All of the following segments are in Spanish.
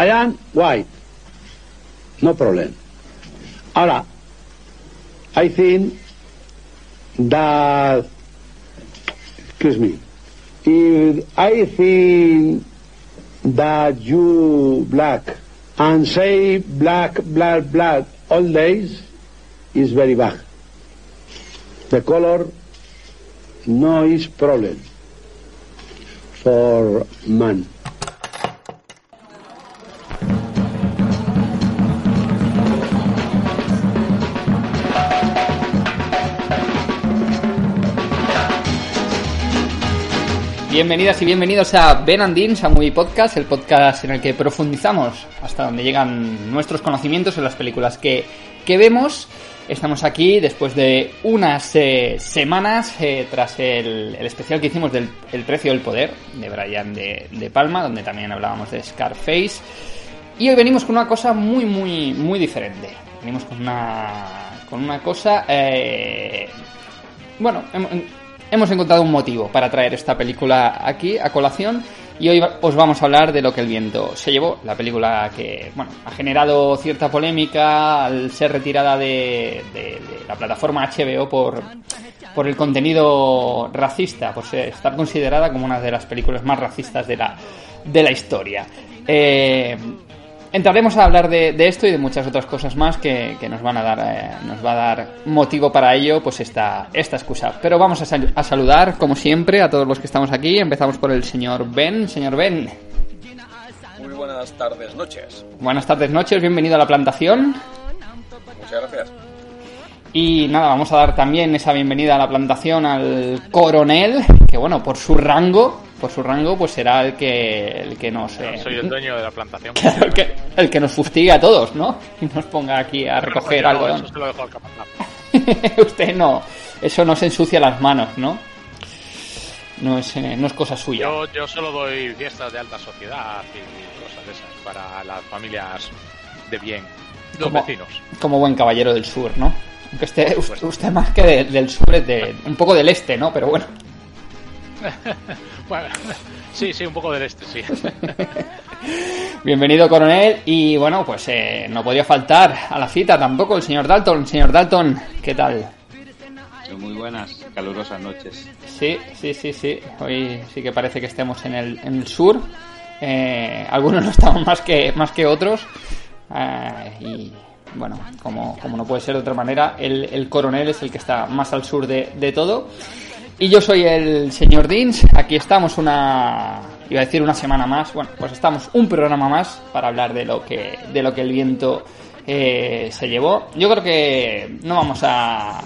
I am white. No problem. Ahora, I think that, excuse me, if I think that you black and say black, black, black all days is very bad. The color no is problem for man. Bienvenidas y bienvenidos a Ben and Dean's, a Movie Podcast, el podcast en el que profundizamos hasta donde llegan nuestros conocimientos en las películas que, que vemos. Estamos aquí después de unas eh, semanas eh, tras el, especial que hicimos del El precio del poder de Brian de, de Palma, donde también hablábamos de Scarface. Y hoy venimos con una cosa muy, muy, muy diferente. Venimos con una, con una cosa... eh, bueno, hem- hemos encontrado un motivo para traer esta película aquí a colación y hoy os vamos a hablar de lo que el viento se llevó, la película que bueno ha generado cierta polémica al ser retirada de la plataforma HBO por, por el contenido racista, por ser- estar considerada como una de las películas más racistas de la, de la historia. Eh, Entraremos a hablar de, de esto y de muchas otras cosas más que, que nos van a dar eh, nos va a dar motivo para ello pues esta, esta excusa. Pero vamos a, sal- a saludar, como siempre, a todos los que estamos aquí. Empezamos por el señor Ben. Señor Ben, Muy buenas tardes, noches. buenas tardes, noches, bienvenido a la plantación. Muchas gracias. Y nada, vamos a dar también esa bienvenida a la plantación al coronel, que bueno, por su rango, por su rango, pues será el que, el que nos... eh, Soy el dueño de la plantación. Claro, el que, el que nos fustigue a todos, ¿no? Y nos ponga aquí a recoger Bueno, algo. Eso se lo dejo al capataz. Usted no, eso no se ensucia las manos, ¿no? No es, eh, no es cosa suya. Yo, yo solo doy fiestas de alta sociedad y cosas de esas para las familias de bien, los Como- vecinos. Como buen caballero del sur, ¿no? Aunque usted, usted, usted más que de- del sur es de un poco del este, ¿no? Pero bueno. Bueno, sí, sí, un poco del este, sí. Bienvenido, coronel. Y bueno, pues eh, no podía faltar a la cita tampoco el señor Dalton. Señor Dalton, ¿qué tal? Muy buenas, calurosas noches. Sí, sí, sí, sí. Hoy sí que parece que estemos en el, en el sur. Eh, algunos no estamos más que, más que otros. Eh, y bueno, como, como no puede ser de otra manera, el, el coronel es el que está más al sur de, de todo. Y yo soy el señor Deans. Aquí estamos una. Iba a decir una semana más. Bueno, pues estamos un programa más para hablar de lo que, de lo que el viento eh, se llevó. Yo creo que no vamos a,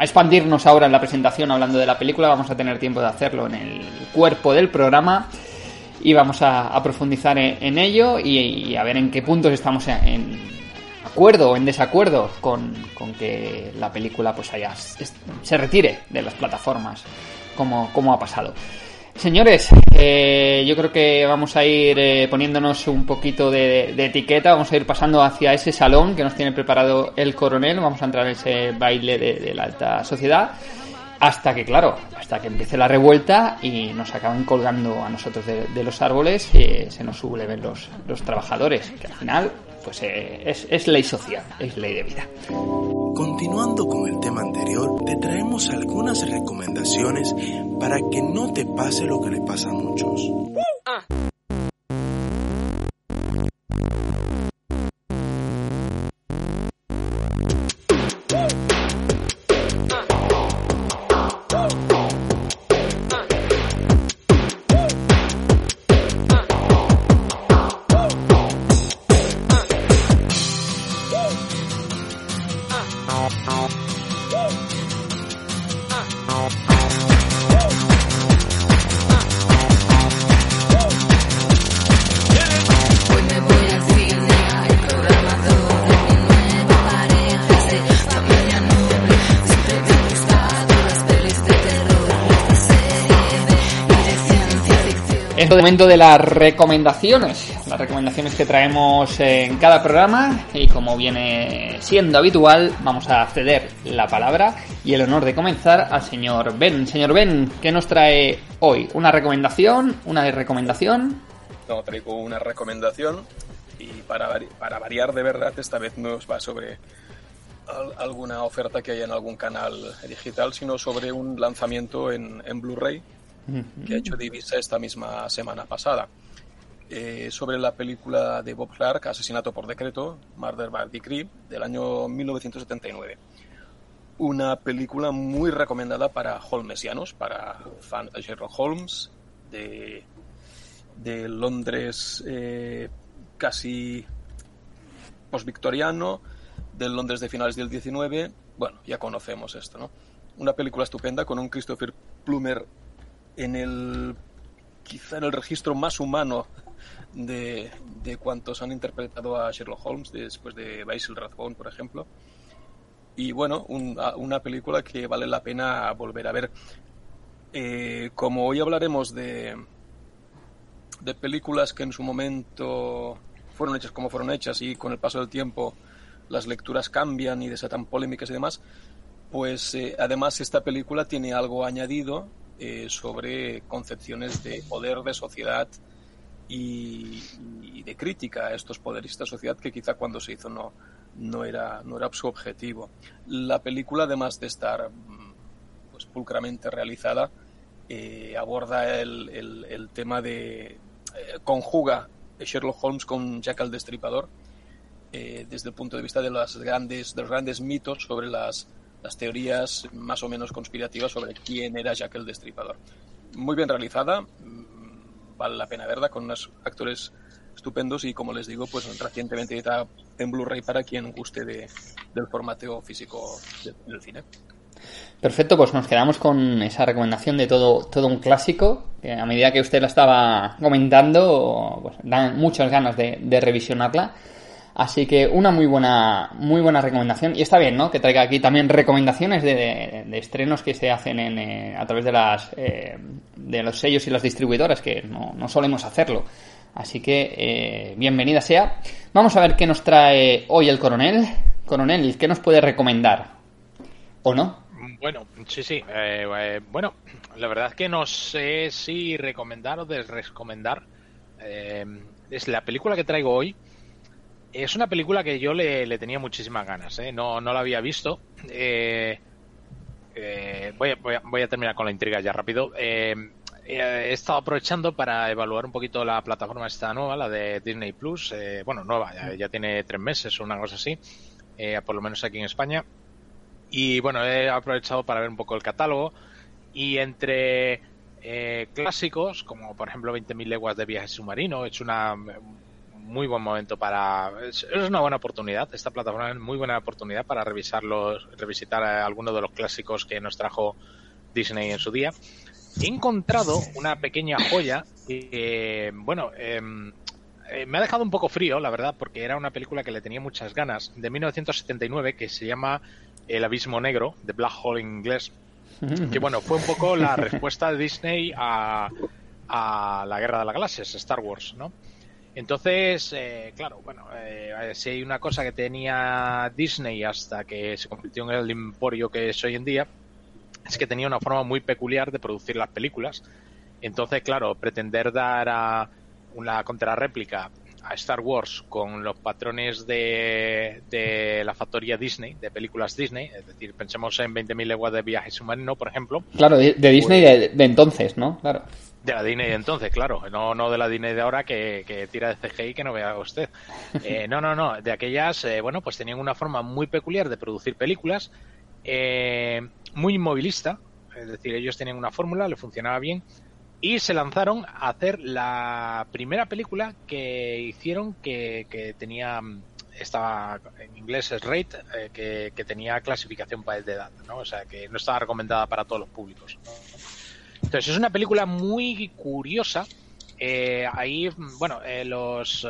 expandirnos ahora en la presentación hablando de la película. Vamos a tener tiempo de hacerlo en el cuerpo del programa y vamos a, profundizar en, en ello y, a ver en qué puntos estamos en acuerdo o en desacuerdo con, con que la película pues haya, se retire de las plataformas como, como ha pasado. Señores, eh, yo creo que vamos a ir eh, poniéndonos un poquito de, etiqueta, vamos a ir pasando hacia ese salón que nos tiene preparado el coronel, vamos a entrar en ese baile de, la alta sociedad, hasta que, claro, hasta que empiece la revuelta y nos acaban colgando a nosotros de, los árboles y se nos subleven los, los trabajadores, que al final pues eh, es, es ley social, es ley de vida. Continuando con el tema anterior, te traemos algunas recomendaciones para que no te pase lo que le pasa a muchos. Hoy Es el momento de las recomendaciones, las recomendaciones que traemos en cada programa y como viene siendo habitual, vamos a ceder la palabra y el honor de comenzar al señor Ben. Señor Ben, ¿qué nos trae hoy? ¿Una recomendación? ¿Una recomendación? No, traigo una recomendación y para, vari- para variar de verdad, esta vez no os va sobre al- alguna oferta que haya en algún canal digital, sino sobre un lanzamiento en, en Blu-ray que ha hecho Divisa esta misma semana pasada. Eh, sobre la película de Bob Clark, Asesinato por Decreto, Murder by Decree, del año 1979. Una película muy recomendada para holmesianos, para fans de Sherlock Holmes, de, de Londres eh, casi postvictoriano, del Londres de finales del 19. Bueno, ya conocemos esto, ¿no? Una película estupenda con un Christopher Plummer en el quizá en el registro más humano de, de cuantos han interpretado a Sherlock Holmes después de Basil Rathbone, por ejemplo. Y bueno, un- una película que vale la pena volver a ver. Eh, como hoy hablaremos de, de películas que en su momento fueron hechas como fueron hechas y con el paso del tiempo las lecturas cambian y desatan polémicas y demás, pues eh, además esta película tiene algo añadido eh, sobre concepciones de poder, de sociedad y, de crítica a estos poderes, esta sociedad que quizá cuando se hizo no, no, era, no era su objetivo. La película, además de estar mm, pues, pulcramente realizada, eh, aborda el, el- tema de... eh, conjuga Sherlock Holmes con Jack el Destripador desde el punto de vista de, grandes, de los grandes mitos sobre las, las teorías más o menos conspirativas sobre quién era Jack el Destripador. Muy bien realizada, mm, vale la pena verla, con unos actores estupendos y como les digo, pues recientemente editada en Blu-ray para quien guste de, del formato físico de- del cine. Perfecto, pues nos quedamos con esa recomendación de todo, todo un clásico, que a medida que usted la estaba comentando, pues dan muchas ganas de, de revisionarla. Así que una muy buena, muy buena recomendación. Y está bien, ¿no? Que traiga aquí también recomendaciones de, estrenos que se hacen en, eh, a través de las eh, de los sellos y las distribuidoras, que no, no solemos hacerlo. Así que eh, bienvenida sea. Vamos a ver qué nos trae hoy el coronel. Coronel, ¿qué nos puede recomendar? ¿O no? Bueno, sí, sí. eh, eh, bueno, la verdad es que no sé si recomendar o desrecomendar. Es la película que traigo hoy. Es una película que yo le, tenía muchísimas ganas, ¿eh? no, no la había visto. Eh, eh, voy, a, voy, a, voy a terminar con la intriga ya rápido. Eh, he estado aprovechando para evaluar un poquito la plataforma esta nueva, la de Disney Plus. Eh, bueno, nueva, ya, tiene tres meses o una cosa así, eh, por lo menos aquí en España. Y bueno, he aprovechado para ver un poco el catálogo. Y entre eh, clásicos, como por ejemplo 20.000 leguas de viaje submarino, es una muy buen momento para. Es, es, una buena oportunidad. Esta plataforma es muy buena oportunidad para revisarlos, revisitar algunos de los clásicos que nos trajo Disney en su día. He encontrado una pequeña joya que, bueno, eh, me ha dejado un poco frío, la verdad, porque era una película que le tenía muchas ganas, de 1979, que se llama El Abismo Negro, de Black Hole en inglés. Que bueno, fue un poco la respuesta de Disney a, a la Guerra de las Galaxias, Star Wars, ¿no? Entonces, eh, claro, bueno, eh, si hay una cosa que tenía Disney hasta que se convirtió en el emporio que es hoy en día, es que tenía una forma muy peculiar de producir las películas. Entonces, claro, pretender dar a una contrarréplica a Star Wars con los patrones de, de, la factoría Disney, de películas Disney, es decir, pensemos en 20.000 leguas de viaje submarino, por ejemplo. Claro, de, de Disney pues, de, de, entonces, ¿no? Claro. De la Disney de entonces, claro, no, no de la Disney de ahora que, que tira de CGI que no vea usted. Eh, no, no, no, de aquellas, eh, bueno, pues tenían una forma muy peculiar de producir películas, eh, muy inmovilista, es decir, ellos tenían una fórmula, le funcionaba bien, y se lanzaron a hacer la primera película que hicieron que, que tenía estaba en inglés es rate eh, que, que, tenía clasificación para de edad no o sea que no estaba recomendada para todos los públicos ¿no? Entonces es una película muy curiosa eh, ahí bueno eh, los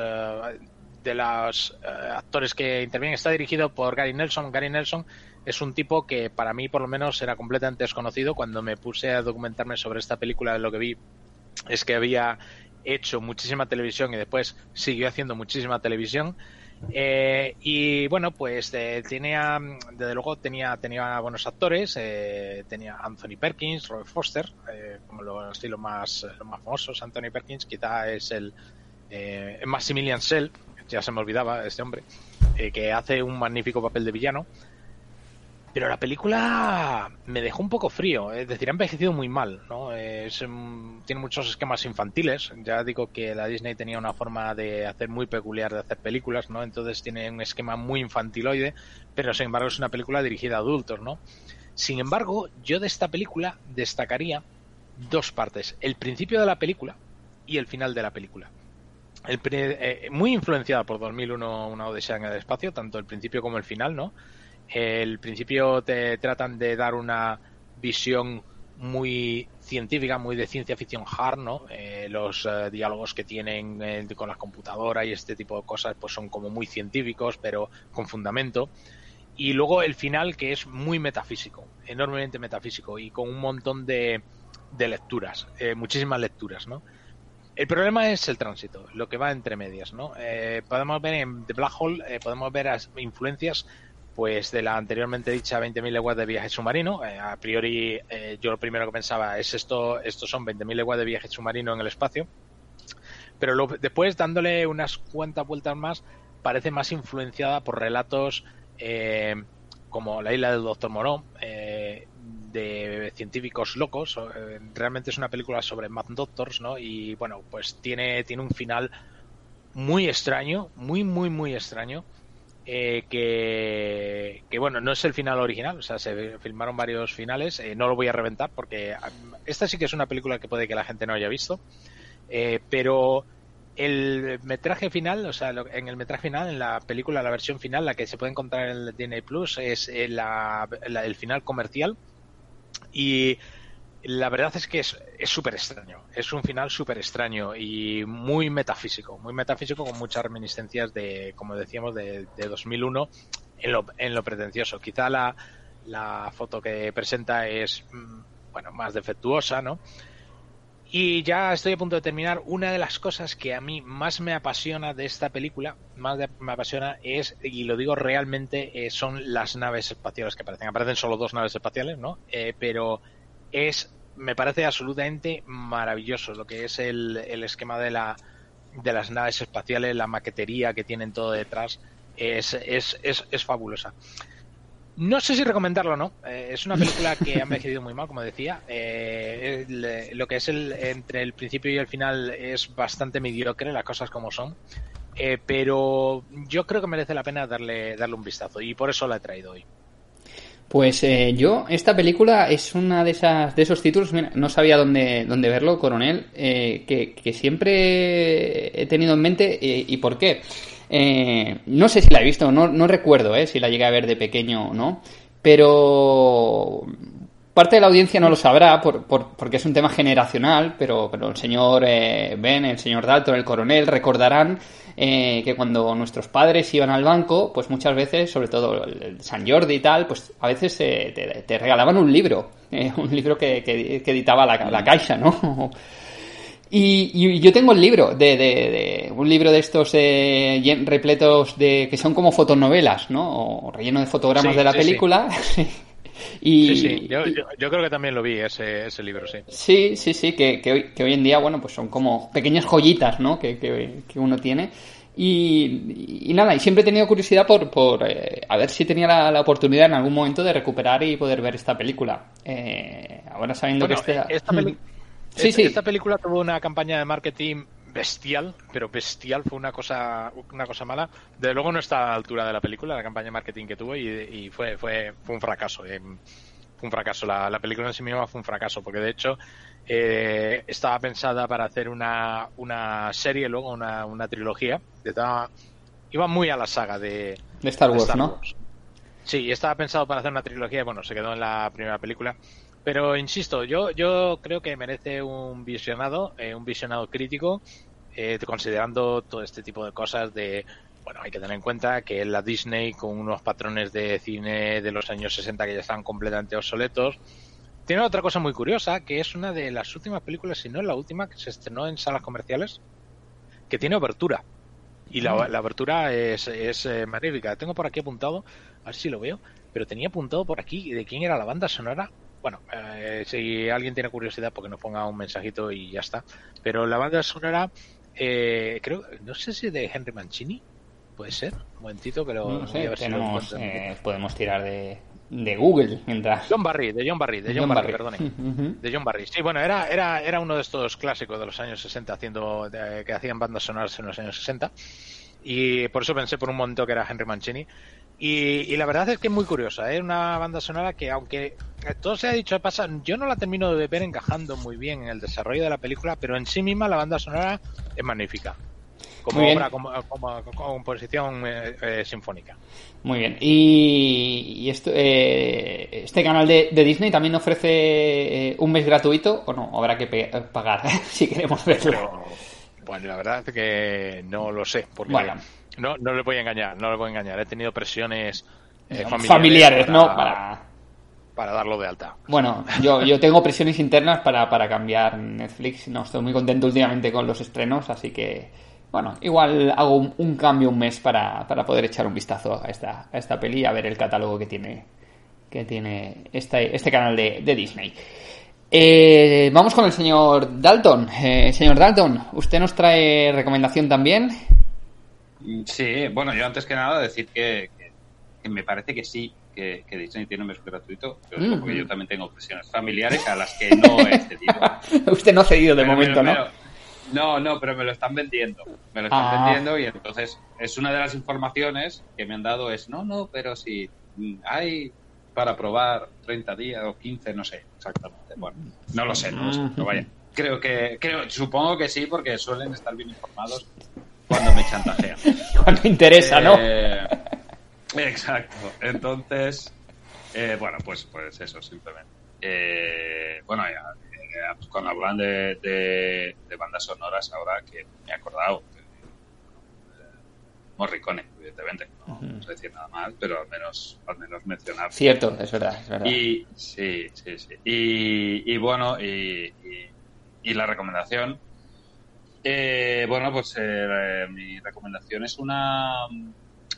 de los actores que intervienen está dirigido por Gary Nelson Gary Nelson es un tipo que para mí por lo menos era completamente desconocido. Cuando me puse a documentarme sobre esta película, lo que vi es que había hecho muchísima televisión y después siguió haciendo muchísima televisión. Eh, y bueno, pues eh, tenía, desde luego tenía, tenía buenos actores, eh, tenía Anthony Perkins, Robert Foster, como los estilos más, los más famosos. Anthony Perkins quizá es el, eh, Maximilian Schell, ya se me olvidaba este hombre, eh, que hace un magnífico papel de villano. Pero la película me dejó un poco frío, es decir, ha envejecido muy mal, ¿no? Es, mm, tiene muchos esquemas infantiles. Ya digo que la Disney tenía una forma de hacer muy peculiar de hacer películas, ¿no? Entonces tiene un esquema muy infantiloide, pero sin embargo es una película dirigida a adultos, ¿no? Sin embargo, yo de esta película destacaría dos partes: el principio de la película y el final de la película. El eh, muy influenciada por 2001, una odisea en el espacio, tanto el principio como el final, ¿no? El principio te tratan de dar una visión muy científica, muy de ciencia ficción hard, ¿no? Eh, los eh, diálogos que tienen eh, con las computadoras y este tipo de cosas, pues son como muy científicos, pero con fundamento. Y luego el final, que es muy metafísico, enormemente metafísico y con un montón de, de lecturas, eh, muchísimas lecturas, ¿no? El problema es el tránsito, lo que va entre medias, ¿no? Eh, podemos ver en The Black Hole, eh, podemos ver as- influencias pues de la anteriormente dicha 20.000 leguas de viaje submarino. Eh, a priori, eh, yo lo primero que pensaba es esto, estos son 20.000 leguas de viaje submarino en el espacio. Pero lo- después, dándole unas cuantas vueltas más, parece más influenciada por relatos eh, como La isla del Doctor Moreau, eh, de científicos locos. realmente es una película sobre Mad Doctors, ¿no? Y bueno, pues tiene, tiene un final muy extraño, muy, muy, muy extraño. Eh, que, que bueno, no es el final original, o sea, se filmaron varios finales, eh, no lo voy a reventar porque ah, esta sí que es una película que puede que la gente no haya visto, eh, pero el metraje final, o sea, en el metraje final, en la película, la versión final, la que se puede encontrar en el Disney Plus, es eh, el final comercial y la verdad es que es súper extraño. Es un final súper extraño y muy metafísico. Muy metafísico con muchas reminiscencias de, como decíamos, de, de 2001 en lo, en lo pretencioso. Quizá la, la foto que presenta es, mm, bueno, más defectuosa, ¿no? Y ya estoy a punto de terminar. Una de las cosas que a mí más me apasiona de esta película, más me apasiona es, y lo digo realmente, eh, son las naves espaciales que aparecen. Aparecen solo dos naves espaciales, ¿no? Eh, pero es, me parece absolutamente maravilloso lo que es el, el esquema de la de las naves espaciales, la maquetería que tienen todo detrás, es, es, es, es fabulosa. No sé si recomendarlo o no. Eh, es una película que ha envejecido muy mal, como decía. Eh, el- lo que es el entre el principio y el final es bastante mediocre, las cosas como son. Eh, pero yo creo que merece la pena darle, darle un vistazo y por eso la he traído hoy. Pues eh, yo, esta película es una de esas de esos títulos, mira, no sabía dónde, dónde verlo, Coronel, eh, que, que siempre he tenido en mente eh, y por qué. Eh, no sé si la he visto, no, no recuerdo eh, si la llegué a ver de pequeño o no, pero parte de la audiencia no lo sabrá por, por- porque es un tema generacional, pero, pero el señor eh, Ben, el señor Dalton, el coronel recordarán eh, que cuando nuestros padres iban al banco, pues muchas veces, sobre todo el, San Jordi y tal, pues a veces eh, te, te regalaban un libro, eh, un libro que, que- que editaba la, la Caixa, ¿no? Y, y yo tengo el libro, de, de- de- un libro de estos eh, repletos de que son como fotonovelas, ¿no? O relleno de fotogramas Sí, de la sí, sí. y, Sí, sí, yo, yo- yo creo que también lo vi ese, ese libro, sí. Sí, sí, sí, que, que, hoy, que hoy en día, bueno, pues son como pequeñas joyitas, ¿no? Que, que, que uno tiene. Y, y nada, y siempre he tenido curiosidad por, por eh, a ver si tenía la, la oportunidad en algún momento de recuperar y poder ver esta película. Eh, ahora sabiendo Bueno, que este... esta, peli- Sí, esta- sí. esta película tuvo una campaña de marketing bestial, pero bestial, fue una cosa una cosa mala. Desde luego no está a la altura de la película, la campaña de marketing que tuvo, y, y fue, fue, fue un fracaso. eh, Fue un fracaso. La, la película en sí misma fue un fracaso, porque de hecho eh, estaba pensada para hacer una, una serie, luego una, una trilogía. Estaba- iba muy a la saga de, De Star de Wars, ¿no? Sí, estaba pensado para hacer una trilogía y bueno, se quedó en la primera película. Pero insisto, yo, yo creo que merece un visionado, eh, un visionado crítico, eh, considerando todo este tipo de cosas de, bueno, hay que tener en cuenta que la Disney con unos patrones de cine de los años 60 que ya están completamente obsoletos, tiene otra cosa muy curiosa, que es una de las últimas películas, si no es la última, que se estrenó en salas comerciales, que tiene obertura. Y la, la abertura es, es eh, magnífica. Tengo por aquí apuntado, a ver si lo veo, pero tenía apuntado por aquí de quién era la banda sonora. Bueno, eh, si alguien tiene curiosidad, porque nos ponga un mensajito y ya está. Pero la banda sonora eh, creo, no sé si de Henry Mancini, puede ser. Un momentito que lo No sé, si lo eh, podemos tirar de, de Google mientras. John Barry, de John Barry, de John, John Barry, Barry. perdone. De John Barry. Sí, bueno, era, era, era uno de estos clásicos de los años 60 haciendo, de- que hacían bandas sonoras en los años 60. Y por eso pensé por un momento que era Henry Mancini. Y, y la verdad es que es muy curiosa, es una banda sonora que aunque todo se ha dicho de pasa, yo no la termino de ver encajando muy bien en el desarrollo de la película, pero en sí misma la banda sonora es magnífica. Como obra, como, como- como composición eh, eh, sinfónica. Muy bien. Y, y esto, eh, este canal de, de Disney también ofrece eh, un mes gratuito o no, habrá que pagar si queremos verlo. Pero, bueno, la verdad es que no lo sé, porque Bueno. no, no le voy a engañar, no le voy a engañar. He tenido presiones eh, familiares, Familiares, ¿no? para, Para... para darlo de alta. Bueno, yo, yo tengo presiones internas para, para cambiar Netflix. No estoy muy contento últimamente con los estrenos, así que, bueno, igual hago un, un cambio un mes para, para poder echar un vistazo a esta, a esta peli y a ver el catálogo que tiene, que tiene este, este canal de, de Disney. Eh, vamos con el señor Dalton. Eh, señor Dalton, ¿usted nos trae recomendación también? Mm, Sí, bueno, yo antes que nada decir que, que- que me parece que sí, que, que Disney tiene un mes gratuito, pero Mm. porque yo también tengo presiones familiares a las que no he cedido. usted no ha cedido de Pero momento, ¿no? no, no, pero me lo están vendiendo. Me lo están Ah. vendiendo y entonces es una de las informaciones que me han dado es, no, no, pero si mm, hay para probar 30 días o 15, no sé exactamente. Bueno, no lo sé, no lo sé, pero vaya. Creo que, creo, supongo que sí, porque suelen estar bien informados cuando me chantajean. Cuando interesa, ¿no? Eh, exacto. Entonces, eh, bueno, pues, pues eso, simplemente. Eh, bueno, ya, pues cuando hablan de, de, de bandas sonoras, ahora que me he acordado, Morricone, evidentemente, no vamos a decir nada más, pero al menos, al menos mencionar. Cierto, es verdad, es verdad. Y sí, sí, sí. Y, y bueno, y, y- y la recomendación. eh, bueno, pues eh, mi recomendación es una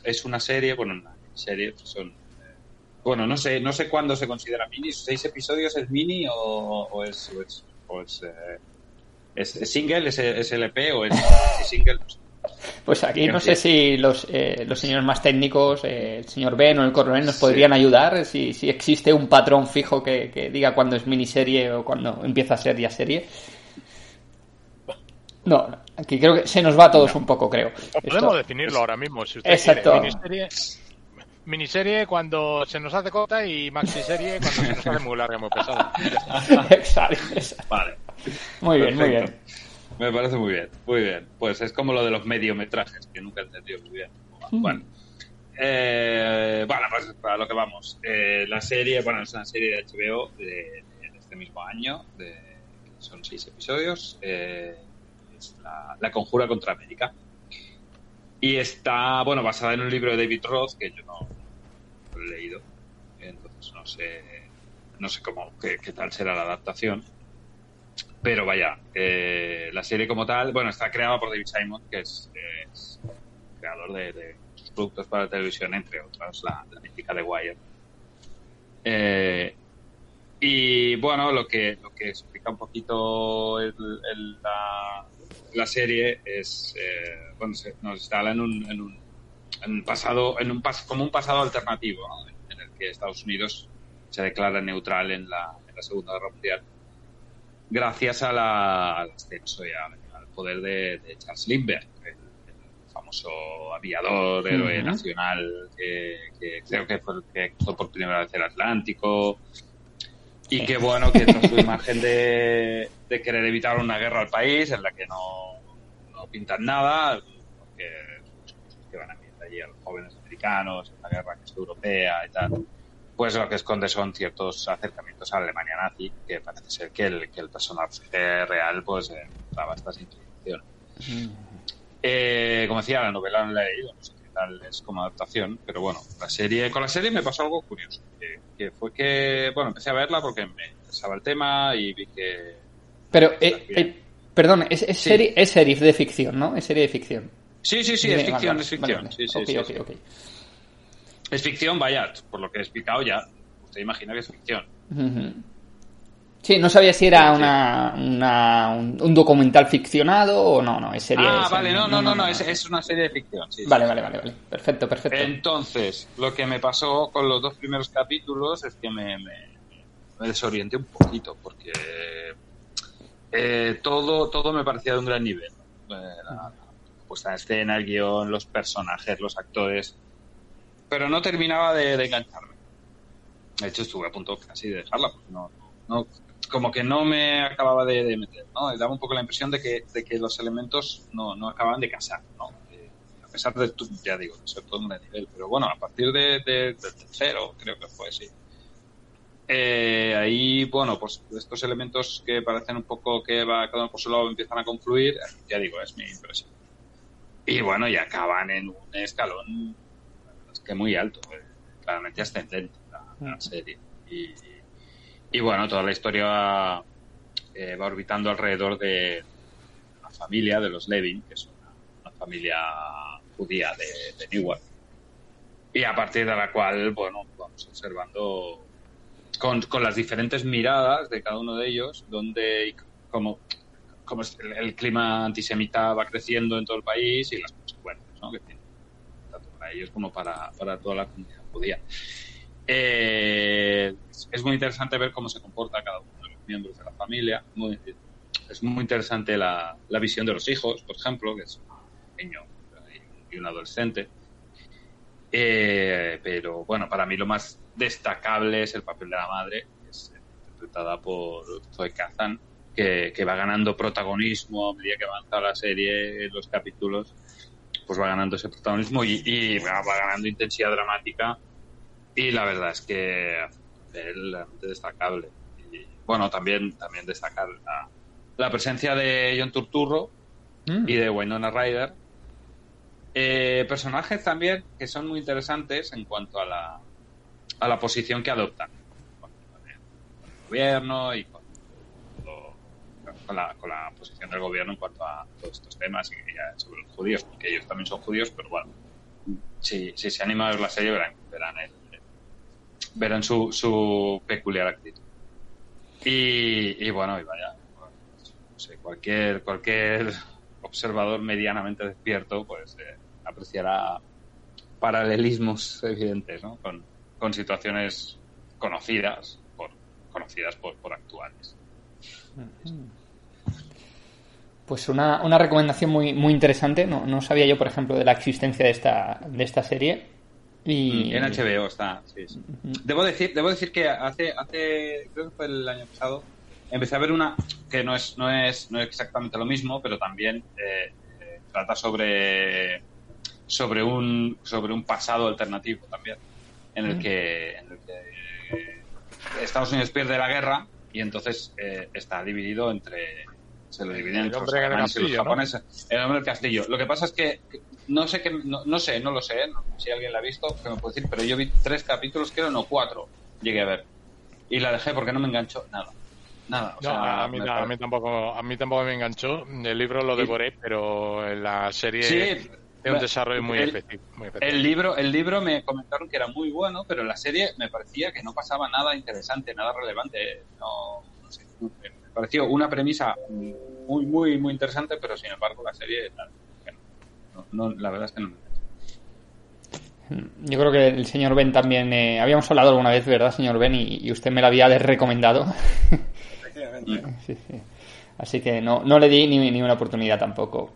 es una serie, bueno, una serie, son eh, bueno, no sé, no sé cuándo se considera mini, seis episodios es mini o, o es o es, o es, eh, es- single, es, es LP o es, es single. no sé. Pues aquí no sé si los, eh, los señores más técnicos, eh, el señor Ben o el coronel, nos podrían ayudar, si, si existe un patrón fijo que, que diga cuándo es miniserie o cuándo empieza a ser ya serie. No, aquí creo que se nos va a todos un poco, creo. O podemos Esto- definirlo ahora mismo, si usted Exacto. quiere. Miniserie, miniserie cuando se nos hace corta y maxiserie cuando se nos hace muy larga, muy pesada. Exacto, exacto. Vale. Muy bien, muy bien. Me parece muy bien, muy bien. Pues es como lo de los mediometrajes, que nunca he entendido muy bien. Bueno, eh, bueno, pues para lo que vamos. Eh, la serie, bueno, es una serie de HBO de, de este mismo año, de, son seis episodios. eh, es la, La Conjura contra América. Y está, bueno, basada en un libro de David Roth, que yo no lo he leído. Entonces no sé, no sé cómo, qué, qué tal será la adaptación. Pero vaya, eh, la serie como tal, bueno, está creada por David Simon, que es, creador de, productos para la televisión, entre otras, la, la mítica de Wire. Eh, y bueno, lo que, lo que explica un poquito el- la, la serie es, eh, bueno, se- nos instala en un, en un, en pasado, en un pas- como un pasado alternativo, ¿no? en el que Estados Unidos se declara neutral en la, en la Segunda Guerra Mundial gracias a la- al ascenso y al, al poder de, de Charles Lindbergh, el, el famoso aviador, héroe nacional que, que creo que fue el que cruzó por primera vez el Atlántico. Y que bueno, que tras su imagen de, de querer evitar una guerra al país en la que no, no pintan nada, porque que van a mirar allí a los jóvenes americanos, en la guerra que es europea y tal pues lo que esconde son ciertos acercamientos a la Alemania nazi, que parece ser que el, que el personaje real pues eh, daba estas inclinaciones. Eh, como decía, la novela no la he leído, no sé qué tal es como adaptación, pero bueno, la serie, con la serie me pasó algo curioso, que, que fue que, bueno, empecé a verla porque me interesaba el tema y vi que... Pero, eh, eh, perdón, es, es, Sí. serie, es serie de ficción, ¿no? Es serie de ficción. Sí, sí, sí, es ficción, es ficción. Es ficción, vaya, por lo que he explicado ya, usted imagina que es ficción. Sí, no sabía si era una, una- un, un documental ficcionado o no, no, es serie. Ah, es- vale, no, no, no, no, es, es una serie de ficción. sí. Vale, vale, vale, vale. Perfecto, perfecto. Entonces, lo que me pasó con los dos primeros capítulos es que me, me- me desorienté un poquito, porque eh, todo, todo me parecía de un gran nivel. Eh, la puesta en escena, el guion, los personajes, los actores. Pero no terminaba de, engancharme. De hecho, estuve a punto casi de dejarla, porque no, no- como que no me acababa de, meter, ¿no? Daba un poco la impresión de que, de que los elementos no, no acababan de casar, ¿no? Eh, a pesar de, ya digo, de ser todo un nivel, pero bueno, a partir de, de- del tercero, creo que fue, sí. Eh, ahí, bueno, pues estos elementos que parecen un poco que va cada uno por su lado empiezan a confluir, ya digo, es mi impresión. Y bueno, y acaban en un escalón es que muy alto, eh, claramente ascendente la, la serie. Y, y bueno, toda la historia eh, va orbitando alrededor de una familia de los Levin, que es una, una familia judía de, de Newark. Y a partir de la cual, bueno, vamos observando con, con las diferentes miradas de cada uno de ellos, donde y como, como es- el, el clima antisemita va creciendo en todo el país y las consecuencias ¿no? que tiene, para ellos como para, para toda la comunidad judía. Eh, es- muy interesante ver cómo se comporta cada uno de los miembros de la familia. Muy- es muy interesante la, la visión de los hijos, por ejemplo, que es un niño y un adolescente. Eh, pero bueno, para mí lo más destacable es el papel de la madre, que es interpretada por Zoe Kazan, que, que va ganando protagonismo a medida que avanza la serie, los capítulos, pues va ganando ese protagonismo y, y va, va ganando intensidad dramática. Y la verdad es que es realmente destacable. Y bueno, también, también destacar la, la presencia de John Turturro Mm. y de Winona Ryder. Eh, personajes también que son muy interesantes en cuanto a la, a la posición que adoptan con el gobierno y con, con la, con la posición del gobierno en cuanto a todos estos temas y ya sobre los judíos, porque ellos también son judíos, pero bueno, si, si se anima a ver la serie verán, verán, el- verán su, su peculiar actitud. Y, y bueno, y vaya, no sé, cualquier, cualquier observador medianamente despierto pues eh, apreciará paralelismos evidentes ¿no? con, con situaciones conocidas por conocidas por, por actuales Pues una, una recomendación muy, muy interesante. No, no sabía yo, por ejemplo, de la existencia de esta, de esta serie. Y... en HBO está sí, sí. debo decir debo decir que hace hace creo que fue el año pasado empecé a ver una que no es no es no es exactamente lo mismo pero también eh, eh, trata sobre sobre un sobre un pasado alternativo también en el que, en el que Estados Unidos pierde la guerra y entonces eh, está dividido entre se lo dividen entre los alemanes y los japoneses el hombre del castillo lo que pasa es que no sé que no, no sé no lo sé no- si alguien la ha visto que me puede decir pero yo vi tres capítulos creo no cuatro llegué a ver y la dejé porque no me enganchó nada nada o No, sea, a, mí, a tampoco, a mí tampoco me enganchó. El libro lo devoré, pero la serie Sí, tiene un desarrollo muy el- efectivo. Muy efectivo. El libro, el libro me comentaron que era muy bueno, pero en la serie me parecía que no pasaba nada interesante, nada relevante. No, no sé, pareció una premisa muy, muy, muy interesante, pero sin embargo la serie, no. No, la verdad es que no me Yo creo que el señor Ben también. eh, habíamos hablado alguna vez, ¿verdad, señor Ben? Y, y usted me la había recomendado. Efectivamente. Sí, sí. Así que no, no le di ni, ni una oportunidad tampoco.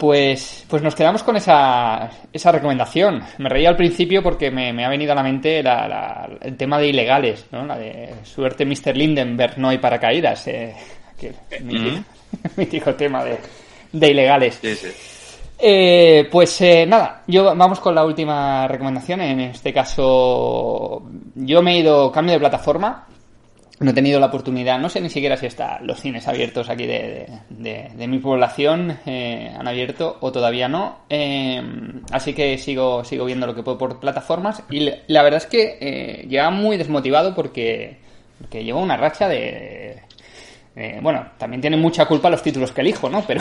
Pues, pues nos quedamos con esa, esa recomendación. Me reía al principio porque me, me ha venido a la mente la- la- el tema de ilegales, ¿no? La de suerte Mr. Lindenberg, no hay paracaídas. Eh, aquel mítico, mítico tema de, de ilegales. Sí, sí. Eh, pues eh, nada, yo vamos con la última recomendación. En este caso, yo me he ido cambio de plataforma. No he tenido la oportunidad, no sé ni siquiera si están los cines abiertos aquí de, de- de- mi población, eh, han abierto o todavía no. Eh, así que sigo, sigo viendo lo que puedo por plataformas. Y la verdad es que eh, lleva muy desmotivado porque, porque llevo una racha de, eh, bueno, también tiene mucha culpa los títulos que elijo, ¿no? Pero,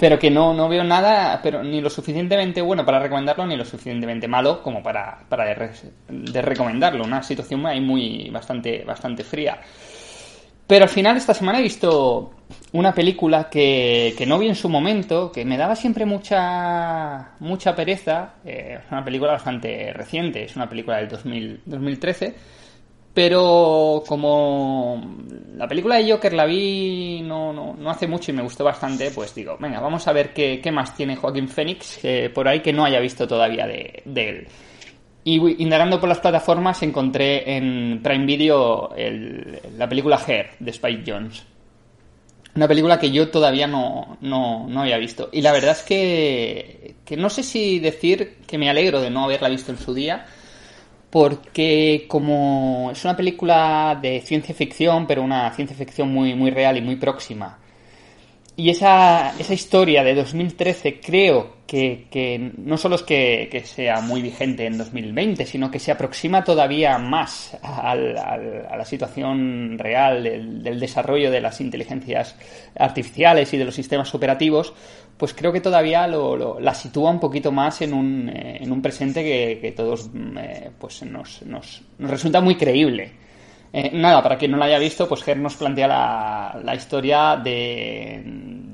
pero que no, no veo nada, pero ni lo suficientemente bueno para recomendarlo, ni lo suficientemente malo como para, para de, de recomendarlo. Una situación ahí muy, bastante, bastante fría. Pero al final esta semana he visto una película que, que no vi en su momento, que me daba siempre mucha mucha pereza. Eh, es una película bastante reciente, es una película del 2000 2013. Pero como la película de Joker la vi no, no, no hace mucho y me gustó bastante, pues digo, venga, vamos a ver qué, qué más tiene Joaquín Phoenix eh, por ahí que no haya visto todavía de, de él. Y indagando por las plataformas encontré en Prime Video la película Hair de Spike Jones. Una película que yo todavía no, no, no había visto. Y la verdad es que, que no sé si decir que me alegro de no haberla visto en su día, porque como es una película de ciencia ficción, pero una ciencia ficción muy, muy real y muy próxima. Y esa, esa historia de 2013 creo que, que no solo es que, sea muy vigente en 2020, sino que se aproxima todavía más al- a la situación real del, desarrollo de las inteligencias artificiales y de los sistemas operativos, pues creo que todavía lo, lo- la sitúa un poquito más en un, eh, en un presente que, que todos eh, pues nos, nos, nos resulta muy creíble. Eh, nada, para quien no la haya visto, pues Ger nos plantea la, historia de,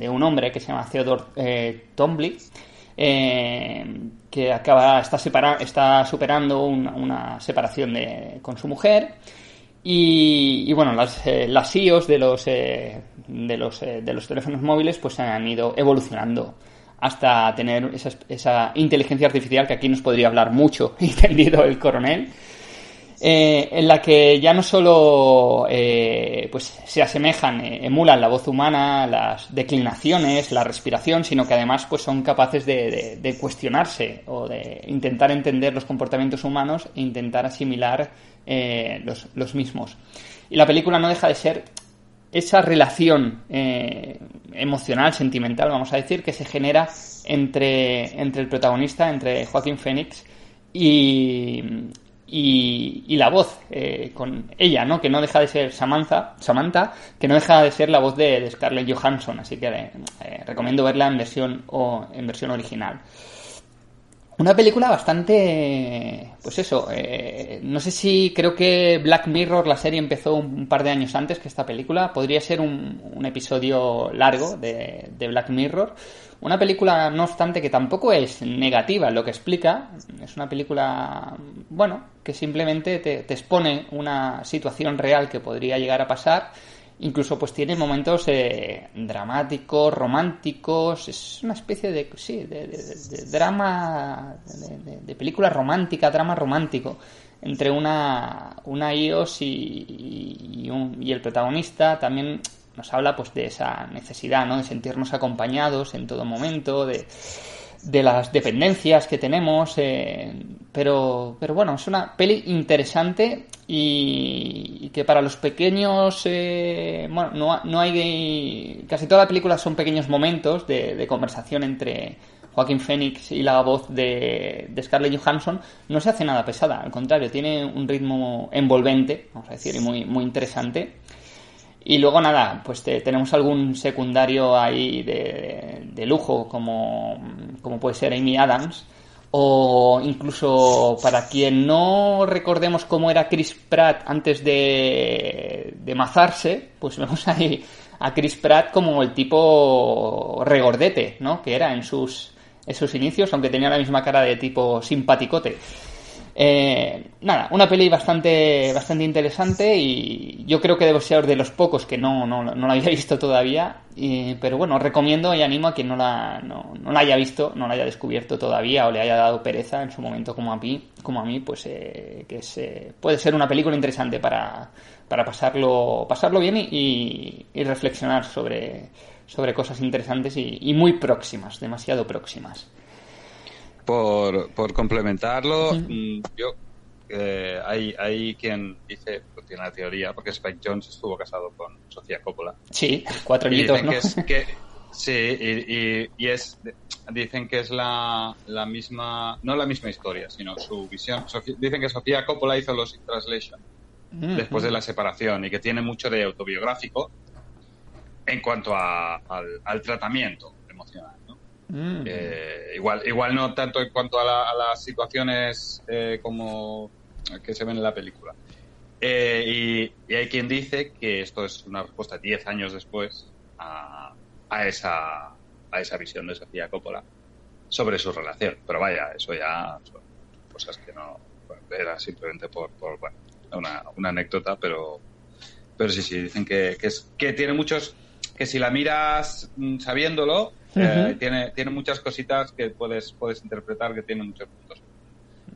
un hombre que se llama Theodore eh, Tombly, eh, que acaba, está, separa- está superando una, separación de, con su mujer. Y, bueno, las, eh, las IOS de los, de, los, de los teléfonos móviles pues han ido evolucionando hasta tener esa inteligencia artificial que aquí nos podría hablar mucho, entendido el coronel, eh, en la que ya no solo eh, pues se asemejan, eh, emulan la voz humana, las declinaciones, la respiración, sino que además pues son capaces de, cuestionarse o de intentar entender los comportamientos humanos e intentar asimilar los, los mismos. Y la película no deja de ser esa relación emocional, sentimental, vamos a decir, que se genera entre, entre el protagonista, entre Joaquín Phoenix y, y, y la voz eh, con ella, ¿no? Que no deja de ser Samantha, Samantha que no deja de ser la voz de, Scarlett Johansson, así que eh, eh, recomiendo verla en versión o en versión original. Una película bastante, pues eso, eh, no sé si creo que Black Mirror, la serie, empezó un par de años antes que esta película. Podría ser un, un episodio largo de, de Black Mirror. Una película, no obstante, que tampoco es negativa lo que explica. Es una película, bueno, que simplemente te, te expone una situación real que podría llegar a pasar. Incluso pues tiene momentos eh, dramáticos, románticos, es una especie de, sí, de, drama, de película romántica, drama romántico, entre una, una iOS y, y, un- y el protagonista. También nos habla pues de esa necesidad, ¿no? De sentirnos acompañados en todo momento, de, de las dependencias que tenemos, eh, pero, pero bueno, es una peli interesante y, que para los pequeños, eh, bueno, no, no hay, casi toda la película son pequeños momentos de, de conversación entre Joaquín Phoenix y la voz de, de Scarlett Johansson, no se hace nada pesada, al contrario, tiene un ritmo envolvente, vamos a decir, y muy, muy interesante. Y luego nada, pues te- tenemos algún secundario ahí de, de lujo, como, como puede ser Amy Adams, o incluso para quien no recordemos cómo era Chris Pratt antes de, de mazarse, pues vemos ahí a Chris Pratt como el tipo regordete, ¿no? Que era en sus, en sus inicios, aunque tenía la misma cara de tipo simpaticote. Eh, nada, una peli bastante, bastante interesante y yo creo que debo ser de los pocos que no, no, no la había visto todavía, y- pero bueno, recomiendo y animo a quien no la, no, no la haya visto, no la haya descubierto todavía o le haya dado pereza en su momento como a mí, como a mí pues eh, que es, eh, puede ser una película interesante para, para pasarlo, pasarlo bien y, y- reflexionar sobre, sobre cosas interesantes y muy próximas, demasiado próximas. Por, por complementarlo, mm, yo eh, hay, hay quien dice, pues, tiene la teoría, porque Spike Jones estuvo casado con Sofía Coppola. Sí, cuatro añitos, ¿no? que es, que, sí, y, y- y es, dicen que es la, la misma, no la misma historia, sino su visión. Sofía- dicen que Sofía Coppola hizo los In Translation Mm, después de la separación y que tiene mucho de autobiográfico en cuanto a- al, al tratamiento. Mm. Eh, igual, igual no tanto en cuanto a, la- a las situaciones eh, como que se ven en la película. Eh, y, y hay quien dice que esto es una respuesta 10 años después a, a esa, a esa visión de Sofía Coppola sobre su relación. Pero vaya, eso ya son cosas que no. era simplemente por, por bueno, una, una anécdota, pero, pero sí, sí, dicen que, que, es, que tiene muchos. que si la miras eh, tiene, tiene muchas cositas que puedes, puedes interpretar que tiene muchos puntos.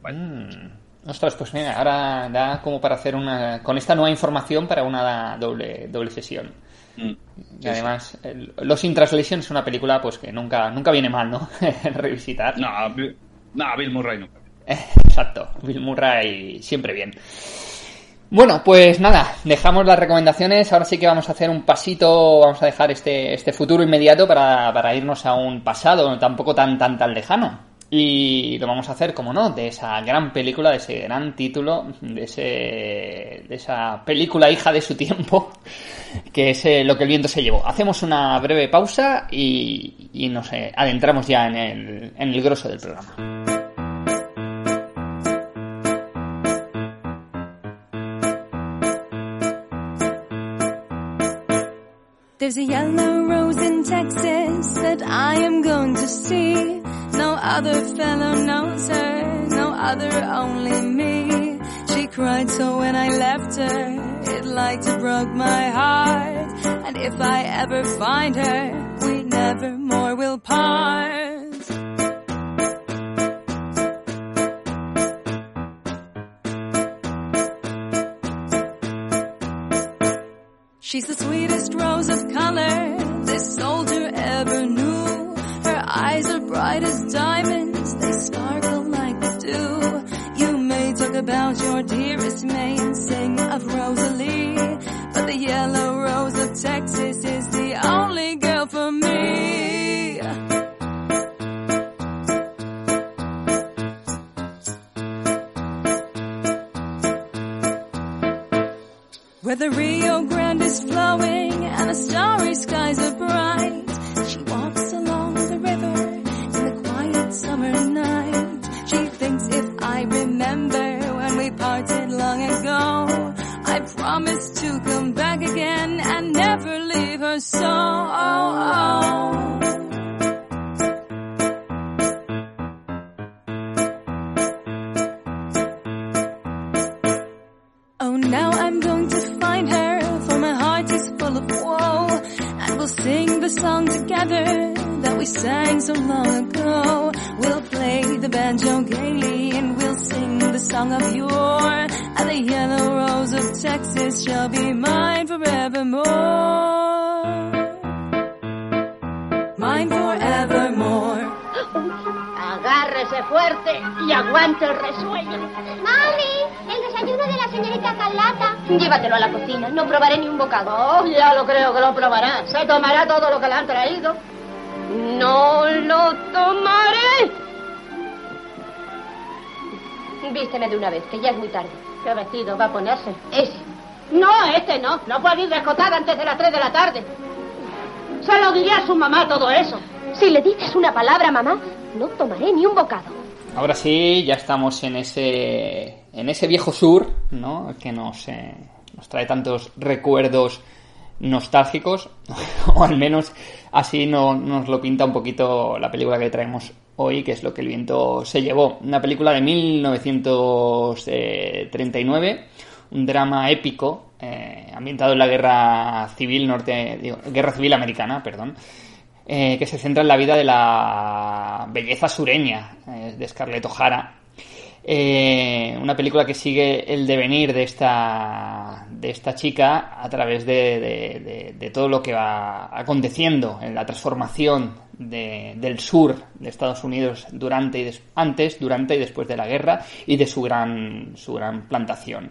Vaya. Mm. Ostras, pues mira, ahora da como para hacer una. con esta nueva información para una doble, doble sesión. Mm. Y además, el- Los in Translation es una película pues que nunca, nunca viene mal, ¿no? Revisitar. No, no, Bill Murray nunca. Exacto, Bill Murray siempre bien. Bueno, pues nada, dejamos las recomendaciones. Ahora sí que vamos a hacer un pasito, vamos a dejar este, este futuro inmediato para, para irnos a un pasado tampoco tan tan tan lejano. Y lo vamos a hacer, como no, de esa gran película, de ese gran título, de, ese, de esa película hija de su tiempo, que es eh, Lo que el viento se llevó. Hacemos una breve pausa y, y nos eh, adentramos ya en el, en el grosso del programa. There's a yellow rose in Texas that I am going to see. No other fellow knows her, no other, only me. She cried so when I left her, it like to broke my heart. And if I ever find her, we never more will part. She's the sweetest rose of color this soldier ever knew. Her eyes are bright as diamonds, they sparkle like the dew. You may talk about your dearest May and sing of Rosalie, but the yellow rose of Texas is the only girl No probaré ni un bocado. Oh, ya lo creo que lo probará. Se tomará todo lo que le han traído. No lo tomaré. Vísteme de una vez, que ya es muy tarde. ¿Qué vestido va a ponerse? Ese. No, este no. No puede ir descotada antes de las 3 de la tarde. Se lo diré a su mamá todo eso. Si le dices una palabra, mamá, no tomaré ni un bocado. Ahora sí, ya estamos en ese, en ese viejo sur, ¿no? Que nos, eh, trae tantos recuerdos nostálgicos, o al menos así no, nos lo pinta un poquito la película que traemos hoy, que es Lo que el viento se llevó. Una película de 1939, un drama épico, eh, ambientado en la guerra civil norte, guerra civil americana, perdón, eh, que se centra en la vida de la belleza sureña eh, de Scarlett O'Hara. Eh, una película que sigue el devenir de esta, de esta chica a través de, de- de- de todo lo que va aconteciendo en la transformación de- del sur de Estados Unidos durante y antes, durante y después de la guerra y de su gran, su gran plantación.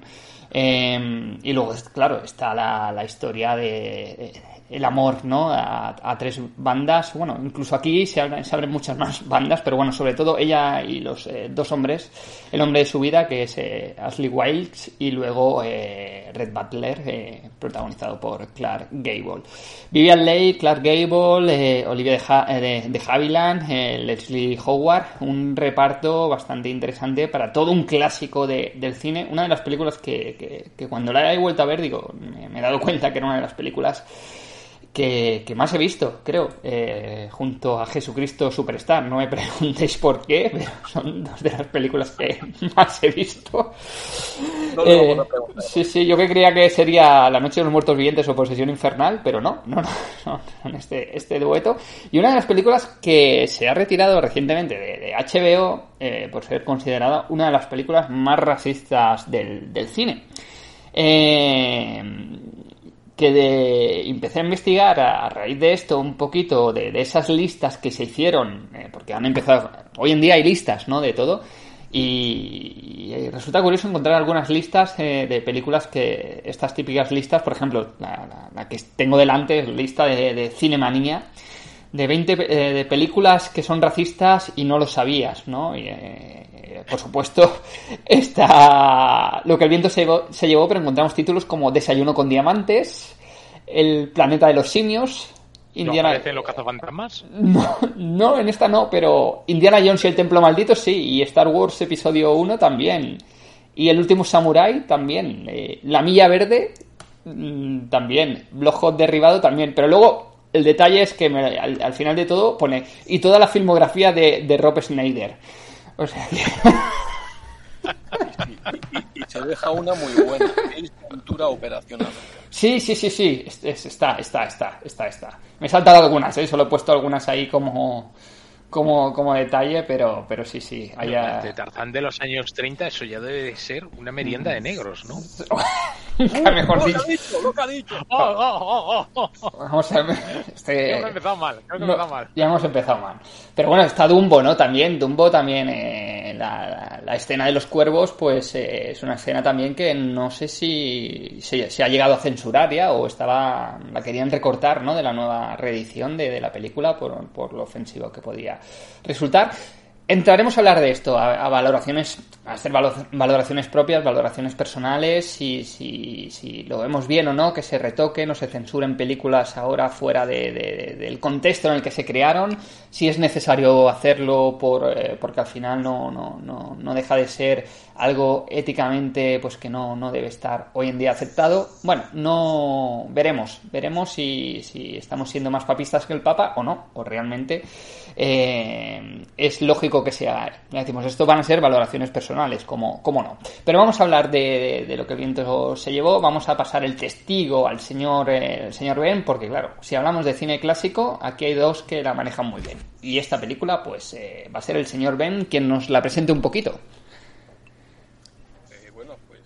Eh, y luego, claro, está la, la historia de, el amor, ¿no? A, a tres bandas. Bueno, incluso aquí se abren, muchas más bandas, pero bueno, sobre todo ella y los eh, dos hombres, el hombre de su vida, que es eh, Ashley Wilkes, y luego eh, Red Butler, protagonizado por Clark Gable. Vivian Leigh, Clark Gable, Olivia de, Ha- de, de Havilland, eh, Leslie Howard, un reparto bastante interesante para todo un clásico de- del cine, una de las películas que, que, cuando la he vuelto a ver, digo, me, me he dado cuenta que era una de las películas que, que más he visto, creo, eh, junto a Jesucristo Superstar. No me preguntéis por qué, pero son dos de las películas que más he visto. No Eh, sí, sí, yo que creía que sería La Noche de los Muertos Vivientes o Posesión Infernal, pero no, no, no, no, son este, este dueto. Y una de las películas que se ha retirado recientemente de, de HBO eh, por ser considerada una de las películas más racistas del, del cine. Eh, que de, empecé a investigar a, raíz de esto un poquito de, esas listas que se hicieron, eh, porque han empezado, hoy en día hay listas, ¿no? De todo. Y, resulta curioso encontrar algunas listas eh, de películas que, estas típicas listas, por ejemplo, la, que tengo delante es lista de, de Cinemanía, de 20 eh, de películas que son racistas y no lo sabías, ¿no? Y, eh, por supuesto, está lo que el viento se llevó, se llevó, pero encontramos títulos como Desayuno con diamantes, El planeta de los simios, ¿No Indiana... aparecen los cazafantasmas? No, no, en esta no, pero Indiana Jones y el Templo Maldito sí, y Star Wars Episodio 1 también. Y El Último Samurai también. Eh, la Milla Verde mm, también. Bloodhot Derribado también. Pero luego el detalle es que me- al, al final de todo pone y toda la filmografía de, de Rob Schneider. O sea que... Y, y- y se deja una muy buena. Es cultura operacional. Sí, sí, sí, sí. Es- es- está, está, está, está, está. Me he saltado algunas, ¿eh? Solo he puesto algunas ahí como, como, como detalle, pero, pero sí, sí. Hay, ah, De Tarzán de los años 30, eso ya debe de ser una merienda de negros, ¿no? nunca mejor ¡Lo que dicho. ha dicho! ¡Lo que ha dicho! ¡Oh, oh, oh, oh, oh! Vamos a ver. Este, hemos empezado mal, creo que hemos no, empezado mal. ya hemos empezado mal. Pero bueno, está Dumbo, ¿no? También, Dumbo también, eh, la, la- la escena de los cuervos, pues eh, es una escena también que no sé si se, se ha llegado a censurar ya o estaba, la querían recortar, ¿no? De la nueva reedición de, de la película por, por lo ofensivo que podía resultar. Entraremos a hablar de esto, a, valoraciones, a hacer valo- valoraciones propias, valoraciones personales, si, si, lo vemos bien o no, que se retoquen o se censuren películas ahora fuera de- del contexto en el que se crearon, si es necesario hacerlo por, eh, porque al final no, no, no, no deja de ser algo éticamente pues que no, no debe estar hoy en día aceptado. Bueno, no veremos, veremos si, si estamos siendo más papistas que el Papa o no, o realmente eh, es lógico que sea. Decimos, esto van a ser valoraciones personales, como, como no. Pero vamos a hablar de, lo que el viento se llevó, vamos a pasar el testigo al señor, eh, el señor Ben, porque claro, si hablamos de cine clásico, aquí hay dos que la manejan muy bien. Y esta película, pues, eh, va a ser el señor Ben quien nos la presente un poquito. Eh, pues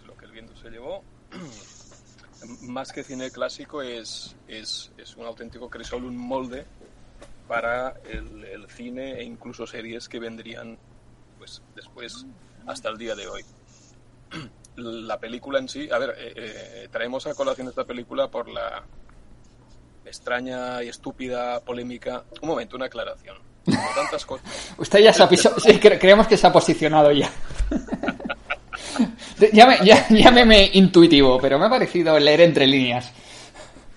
se llevó, más que cine clásico, es, es, es un auténtico crisol, un molde para el, el cine e incluso series que vendrían pues después hasta el día de hoy. La película en sí, a ver, eh, eh, traemos a colación esta película por la extraña y estúpida polémica. Un momento, una aclaración. Como tantas cosas. Usted ya se ha piso- sí, cre- creemos que se ha posicionado ya. Llame- ya- Llámeme intuitivo, pero me ha parecido leer entre líneas.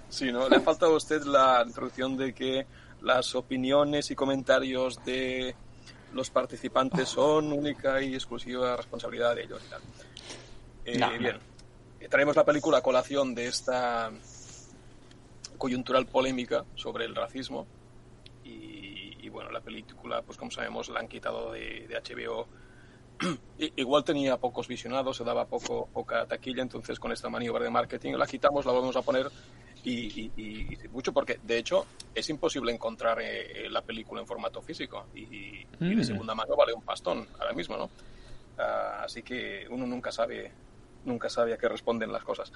Sí, ¿no? Le ha faltado a usted la introducción de que las opiniones y comentarios de los participantes son única y exclusiva responsabilidad de ellos y tal. Eh, No, no. bien, traemos la película a colación de esta coyuntural polémica sobre el racismo y, y, bueno, la película, pues como sabemos, la han quitado de, de HBO. Igual tenía pocos visionados, se daba poco, poca taquilla, entonces con esta maniobra de marketing la quitamos, la volvemos a poner y, y- y- y mucho porque de hecho es imposible encontrar eh, eh, la película en formato físico y, y Mm. de segunda mano vale un pastón ahora mismo, ¿no? Ah, así que uno nunca sabe, nunca sabe a qué responden las cosas.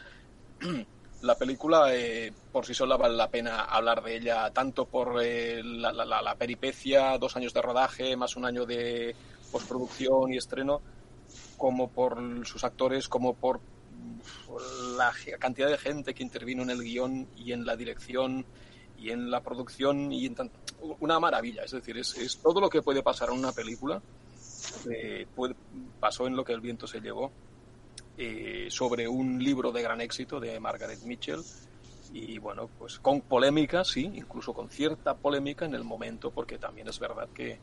La película eh, por sí sola vale la pena hablar de ella tanto por eh, la, la- la- peripecia, dos años de rodaje, más un año de postproducción y estreno, como por sus actores, como por la cantidad de gente que intervino en el guion y en la dirección y en la producción y en una maravilla. Es decir, es, todo lo que puede pasar en una película eh, pasó en lo que el viento se llevó eh, sobre un libro de gran éxito de Margaret Mitchell y bueno, pues con polémica, sí, incluso con cierta polémica en el momento, porque también es verdad que,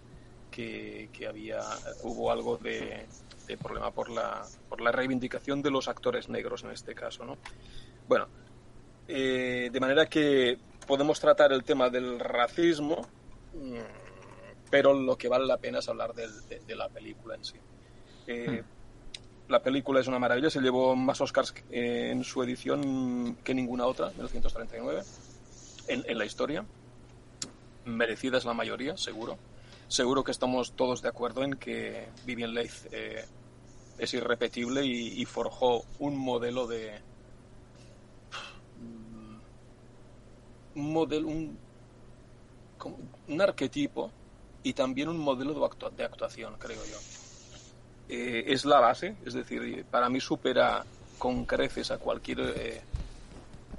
que, que había, hubo algo de, este problema por la, por la reivindicación de los actores negros en este caso, ¿no? Bueno, eh, de manera que podemos tratar el tema del racismo, mm, pero lo que vale la pena es hablar de, de la película en sí. Eh, La película es una maravilla, se llevó más Oscars en su edición que ninguna otra, 1939, en, en la historia. Merecidas la mayoría, seguro. Seguro que estamos todos de acuerdo en que Vivian Leigh eh, es irrepetible y, forjó un modelo de, un modelo, un, un arquetipo y también un modelo de, actua- de actuación, creo yo. Eh, es la base, es decir, para mí supera con creces a cualquier eh,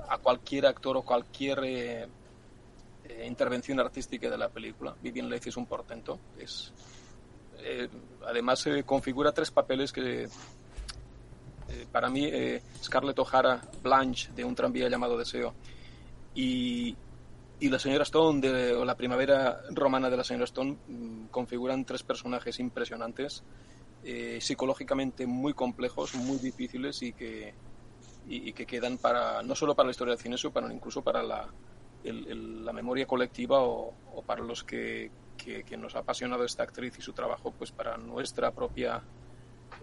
a cualquier actor o cualquier eh, eh, intervención artística de la película. Vivian Leigh es un portento. Es, eh, además, se configura tres papeles que eh, para mí eh, Scarlett O'Hara, Blanche de un tranvía llamado Deseo y, y la señora Stone de o la primavera romana de la señora Stone mm, configuran tres personajes impresionantes, eh, psicológicamente muy complejos, muy difíciles y que, y, que quedan para no solo para la historia del cine, sino incluso para la, el- la memoria colectiva o, para los que, que- nos ha apasionado esta actriz y su trabajo, pues para nuestra propia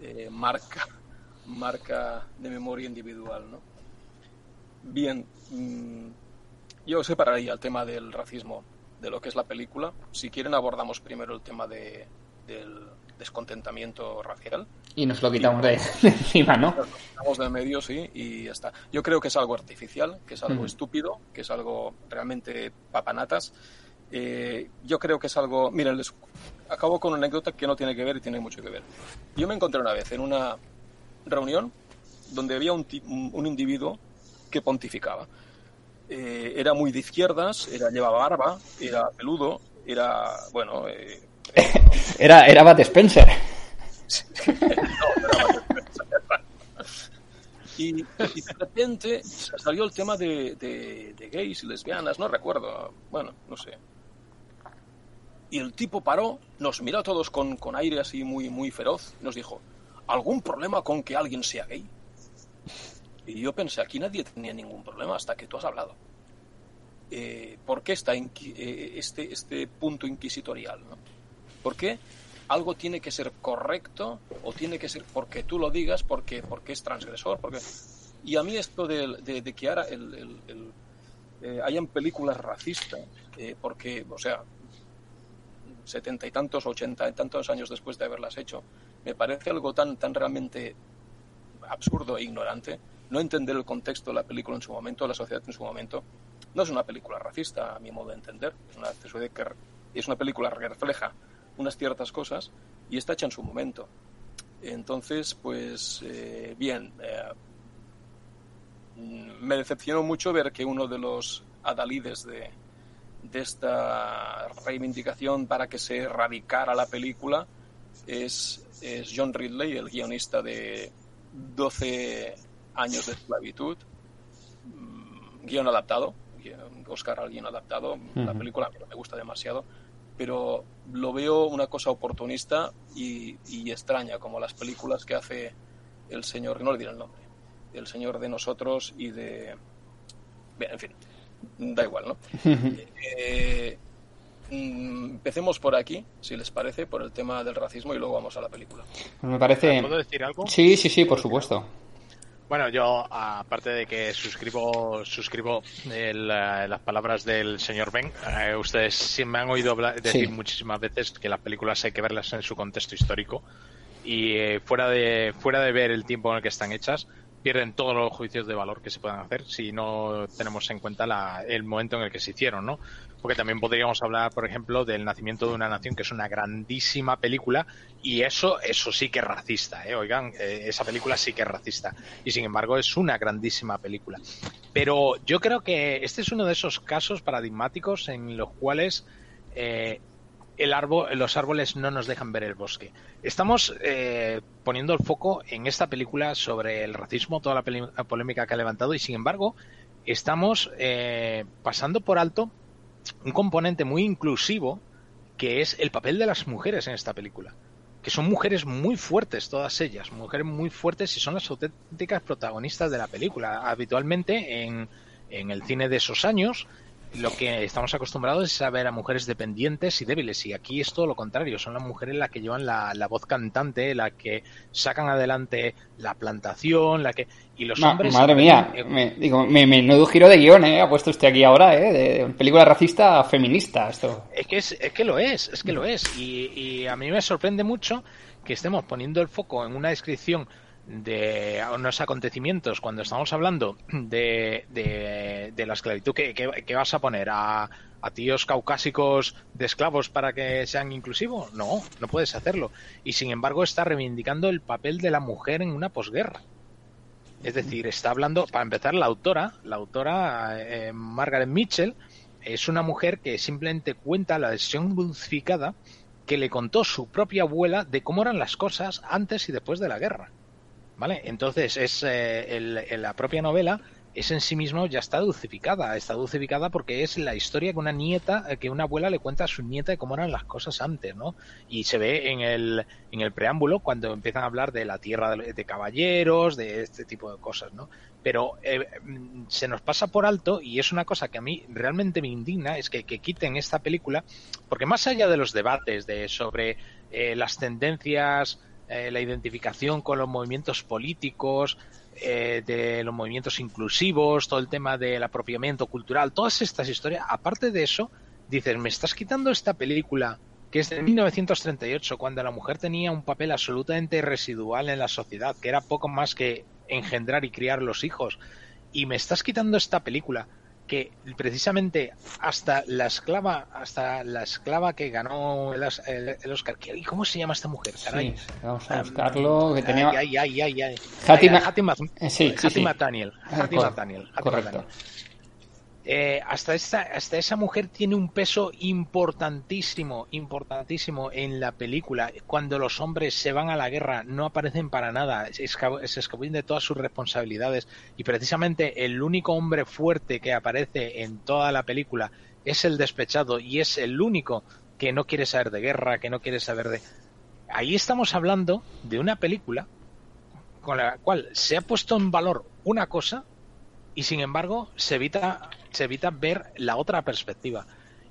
eh, marca, marca de memoria individual. ¿no? Bien, mm, yo separaría el tema del racismo de lo que es la película. Si quieren abordamos primero el tema de, del descontentamiento racial. Y nos lo quitamos de, de encima, ¿no? Estamos del medio, sí, y ya está. Yo creo que es algo artificial, que es algo Ujú. estúpido, que es algo realmente papanatas. Eh, yo creo que es algo... Miren, les acabo con una anécdota que no tiene que ver y tiene mucho que ver. Yo me encontré una vez en una reunión donde había un un individuo que pontificaba. Eh, era muy de izquierdas, era, llevaba barba, era peludo, era, bueno, eh, Era, era Bat Spencer. Y, de repente salió el tema de, gays y lesbianas, no recuerdo, bueno, no sé. Y el tipo paró, nos miró a todos con, con aire así muy, muy feroz, y nos dijo, ¿algún problema con que alguien sea gay? Y yo pensé, aquí nadie tenía ningún problema hasta que tú has hablado. Eh, ¿Por qué inqui- eh, este, este punto inquisitorial? ¿no? ¿Por qué algo tiene que ser correcto o tiene que ser porque tú lo digas, porque, porque es transgresor? Porque... Y a mí esto de, de- que ahora el, eh, hayan películas racistas, eh, porque, o sea, setenta y tantos, ochenta y tantos años después de haberlas hecho, me parece algo tan, tan realmente absurdo e ignorante. No entender el contexto de la película en su momento, la sociedad en su momento. No es una película racista, a mi modo de entender. Es una, es una película que refleja unas ciertas cosas y está hecha en su momento. Entonces, pues, eh, bien, eh, me decepcionó mucho ver que uno de los adalides de, de esta reivindicación para que se erradicara la película es, es John Ridley, el guionista de 12 años de esclavitud, mm, guion adaptado, Oscar al guion adaptado, la película no me gusta demasiado, pero lo veo una cosa oportunista y, y extraña, como las películas que hace el señor, no le diré el nombre, el señor de nosotros y de... Bien, en fin, da igual, ¿no? Eh, mm, empecemos por aquí, si les parece, por el tema del racismo y luego vamos a la película. Pues me parece. ¿Puedo decir algo? Sí, sí, sí, por supuesto. Bueno, yo, aparte de que suscribo suscribo el, eh, las palabras del señor Ben, eh, ustedes sí me han oído hablar- decir Sí. muchísimas veces que las películas hay que verlas en su contexto histórico y eh, fuera, de, fuera de ver el tiempo en el que están hechas, pierden todos los juicios de valor que se puedan hacer si no tenemos en cuenta la- el momento en el que se hicieron, ¿no? Porque también podríamos hablar, por ejemplo, del Nacimiento de una Nación, que es una grandísima película, y eso, eso sí que es racista, ¿eh? Oigan, eh, esa película sí que es racista. Y sin embargo, es una grandísima película. Pero yo creo que este es uno de esos casos paradigmáticos en los cuales eh, el árbol, los árboles no nos dejan ver el bosque. Estamos eh, poniendo el foco en esta película sobre el racismo, toda la, la polémica que ha levantado, y sin embargo, estamos eh, pasando por alto un componente muy inclusivo que es el papel de las mujeres en esta película. que son mujeres muy fuertes, todas ellas, mujeres muy fuertes y son las auténticas protagonistas de la película. Habitualmente en, en el cine de esos años lo que estamos acostumbrados es a ver a mujeres dependientes y débiles y aquí es todo lo contrario, son las mujeres las que llevan la, la voz cantante, las que sacan adelante la plantación, la que y los Ma- hombres madre mía, eh, me, digo, me, menudo giro de guion, ¿eh? Ha puesto usted aquí ahora, ¿eh? De película racista a feminista, esto. Es que, es, es que lo es, es que lo es. Y, y a mí me sorprende mucho que estemos poniendo el foco en una descripción de unos acontecimientos cuando estamos hablando de, de, de la esclavitud. ¿Qué, qué- qué vas a poner? ¿A, ¿A tíos caucásicos de esclavos para que sean inclusivos? No, no puedes hacerlo. Y sin embargo está reivindicando el papel de la mujer en una posguerra. Es decir, está hablando, para empezar, la autora, la autora eh, Margaret Mitchell, es una mujer que simplemente cuenta la versión dulcificada que le contó su propia abuela de cómo eran las cosas antes y después de la guerra. ¿Vale? Entonces, es eh, el- la propia novela es en sí mismo ya está dulcificada. Está dulcificada porque es la historia que una nieta, eh, que una abuela le cuenta a su nieta de cómo eran las cosas antes, ¿no? Y se ve en el, en el preámbulo cuando empiezan a hablar de la tierra de, de caballeros, de este tipo de cosas, ¿no? Pero eh, mm, se nos pasa por alto y es una cosa que a mí realmente me indigna, es que, que quiten esta película, porque más allá de los debates de sobre eh, las tendencias, eh, la identificación con los movimientos políticos, eh, de los movimientos inclusivos, todo el tema del apropiamiento cultural, todas estas historias, aparte de eso, dices, me estás quitando esta película que es de 1938, cuando la mujer tenía un papel absolutamente residual en la sociedad, que era poco más que engendrar y criar los hijos, y me estás quitando esta película que precisamente hasta la esclava hasta la esclava que ganó el, el- el Oscar ¿qué- ¿cómo se llama esta mujer? Caray. Sí, vamos a buscarlo, que tenía... Ay, ay, ay, ay, ay. Hattie Ay, Ma- Hattie Ma- Eh, sí, sí, sí. Cor- correcto. Eh, hasta, esta, hasta esa mujer tiene un peso importantísimo, importantísimo en la película. Cuando los hombres se van a la guerra, no aparecen para nada, se escab- se escabullen de todas sus responsabilidades. Y precisamente el único hombre fuerte que aparece en toda la película es el despechado y es el único que no quiere saber de guerra, que no quiere saber de... Ahí estamos hablando de una película con la cual se ha puesto en valor una cosa y sin embargo se evita se evita ver la otra perspectiva.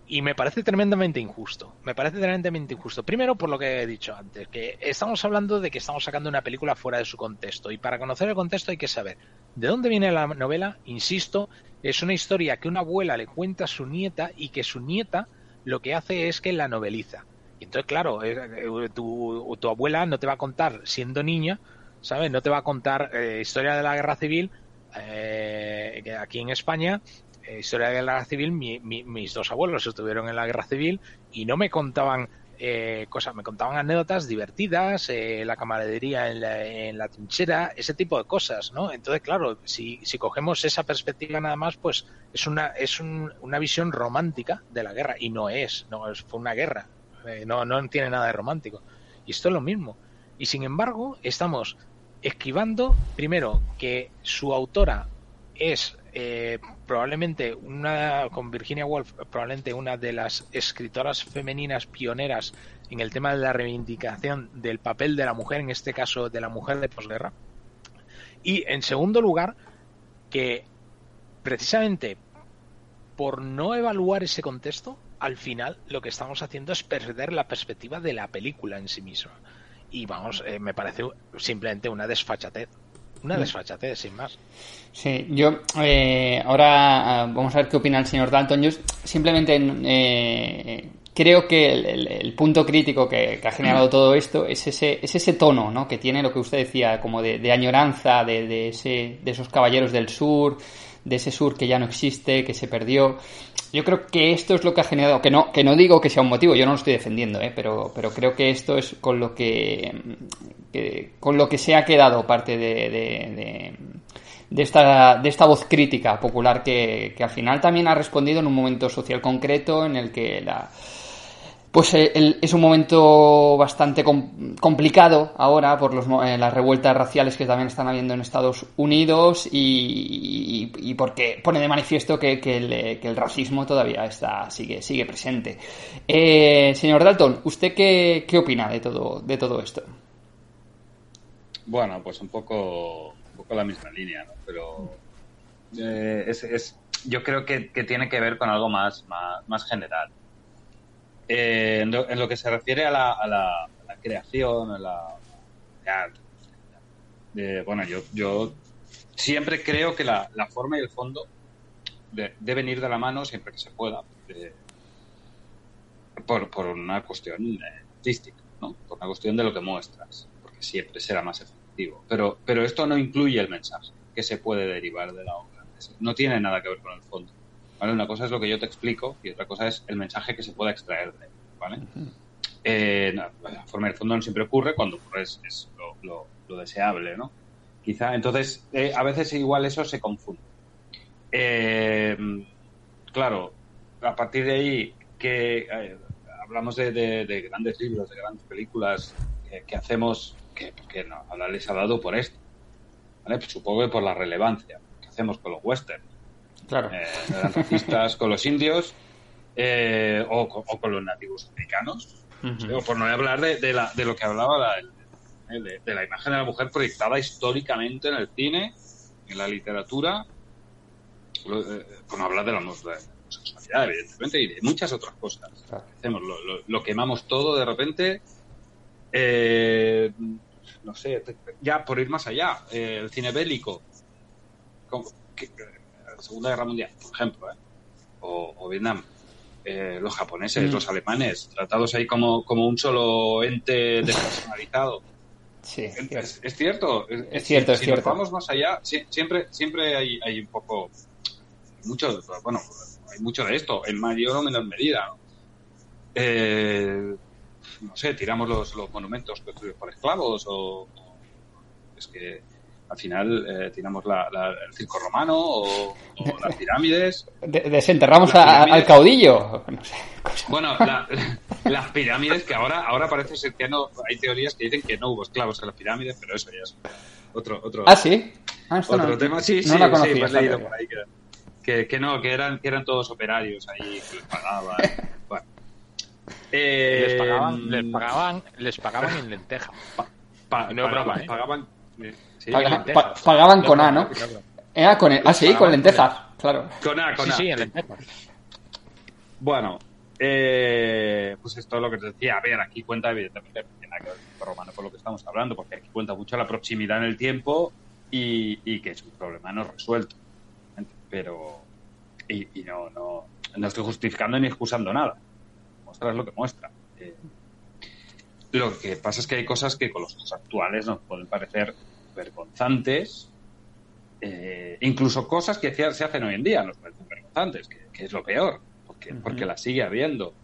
Y me parece tremendamente injusto. Me parece tremendamente injusto. Primero por lo que he dicho antes que estamos hablando de que estamos sacando una película fuera de su contexto. Y para conocer el contexto hay que saber de dónde viene la novela. Insisto es una historia que una abuela le cuenta a su nieta y que su nieta lo que hace es que la noveliza. Y entonces claro eh, eh, tu, tu abuela no te va a contar siendo niña ¿sabes? No te va a contar eh, historia de la guerra civil eh, aquí en España. Eh, historia de la guerra civil, mi- mi- mis dos abuelos estuvieron en la guerra civil y no me contaban eh, cosas, me contaban anécdotas divertidas, eh, la camaradería en la, en la trinchera, ese tipo de cosas, ¿no? Entonces, claro, si, si cogemos esa perspectiva nada más, pues es una, es un- una visión romántica de la guerra y no es, no es, fue una guerra, eh, no, no tiene nada de romántico. Y esto es lo mismo. Y sin embargo, estamos esquivando, primero, que su autora es eh, probablemente una, con Virginia Woolf, probablemente una de las escritoras femeninas pioneras en el tema de la reivindicación del papel de la mujer, en este caso de la mujer de posguerra. Y en segundo lugar, que precisamente por no evaluar ese contexto, al final lo que estamos haciendo es perder la perspectiva de la película en sí misma. Y vamos, eh, me parece simplemente una desfachatez. Una Mm. desfachatez, sin más. Sí, yo eh, ahora ah, vamos a ver qué opina el señor Dalton. Yo simplemente eh, creo que el, el- el punto crítico que, que ha generado todo esto es ese, es ese tono ¿no? que tiene lo que usted decía, como de, de añoranza de, de, ese, de esos caballeros del sur, de ese sur que ya no existe, que se perdió. Yo creo que esto es lo que ha generado, que no, que no digo que sea un motivo, yo no lo estoy defendiendo, ¿eh? pero, pero creo que esto es con lo que, que- con lo que se ha quedado parte de, de- de- de esta, de esta voz crítica popular que, que al final también ha respondido en un momento social concreto en el que la, Pues eh, es un momento bastante com- complicado ahora por los, eh, las revueltas raciales que también están habiendo en Estados Unidos y, porque pone de manifiesto que, que el, eh, que el racismo todavía está sigue sigue presente. Eh, señor Dalton, ¿usted qué, opina de todo de todo esto? Bueno, pues un poco, un poco la misma línea, ¿no? Pero es, yo creo que, tiene que ver con algo más, más general. Eh, en, lo, que se refiere a la, a la, a la creación, a la... bueno, yo, yo siempre creo que la, la forma y el fondo de- deben ir de la mano siempre que se pueda. por, por una cuestión eh, artística, ¿no? Por una cuestión de lo que muestras, porque siempre será más efectivo. Pero, pero esto no incluye el mensaje que se puede derivar de la obra. No tiene nada que ver con el fondo. ¿Vale? Una cosa es lo que yo te explico y otra cosa es el mensaje que se pueda extraer de él. ¿vale? Eh, no, la forma del fondo no siempre ocurre, cuando ocurre es, es lo, lo- lo deseable, ¿no? Quizá, entonces, eh, a veces igual eso se confunde. Eh, claro, a partir de ahí que eh, hablamos de, de- de grandes libros, de grandes películas que, que hacemos, que, que no, ahora les ha dado por esto. ¿vale? Pues supongo que por la relevancia que hacemos con los westerns. Claro. Eh, eran racistas con los indios eh, o, con- o con los nativos americanos. O por no hablar de, de la- de lo que hablaba la- de, de la imagen de la mujer proyectada históricamente en el cine, en la literatura, lo- eh, por no hablar de la homosexualidad, evidentemente, y de muchas otras cosas. Claro. Hacemos, lo, lo- lo quemamos todo de repente. eh, no sé, ya por ir más allá, el cine bélico, como- que- la Segunda Guerra Mundial, por ejemplo, ¿eh? o, o Vietnam, eh, los japoneses, Mm. los alemanes, tratados ahí como, como un solo ente despersonalizado. Sí, Es, es cierto, es, Es cierto, es si cierto. nos vamos más allá, sie- siempre, siempre hay, hay un poco, mucho, bueno, hay mucho de esto, en mayor o menor medida. ¿no? Eh, no sé, tiramos los, los monumentos construidos por esclavos o, o es que al final eh, tiramos la- la- el circo romano o, o las pirámides. De- desenterramos Las a- al caudillo. No sé. Bueno, la- las pirámides que ahora, ahora parece ser que no, hay teorías que dicen que no hubo esclavos en las pirámides, pero eso ya es otro, otro, Ah, sí. Ah, esto otro no- tema. Sí, no sí, la sí, conocía, leído por ahí que, que, que no, que eran, que eran todos operarios ahí, que les pagaban. bueno. Eh, Les pagaban, les pagaban, les pagaban en lenteja. pa- no broma, pagaban, ¿eh? pagaban, sí, Paga- lentejas. pa- pagaban con A, ¿no? Ah, con el- ah, sí, con lentejas. Claro. con A, con Sí, A. sí, en lentejas. Bueno, eh, pues esto es lo que te decía. A ver, aquí cuenta, evidentemente, no tiene nada que ver con el romano por lo que estamos hablando, porque aquí cuenta mucho la proximidad en el tiempo y, y que es un problema no resuelto. Pero, y, y no, no, no estoy justificando ni excusando nada. Muestra es lo que muestra. Eh, lo que pasa es que hay cosas que con los ojos actuales nos pueden parecer vergonzantes. eh, incluso cosas que se hacen hoy en día nos parecen vergonzantes, que, que es lo peor, porque, Ujú. porque la sigue habiendo.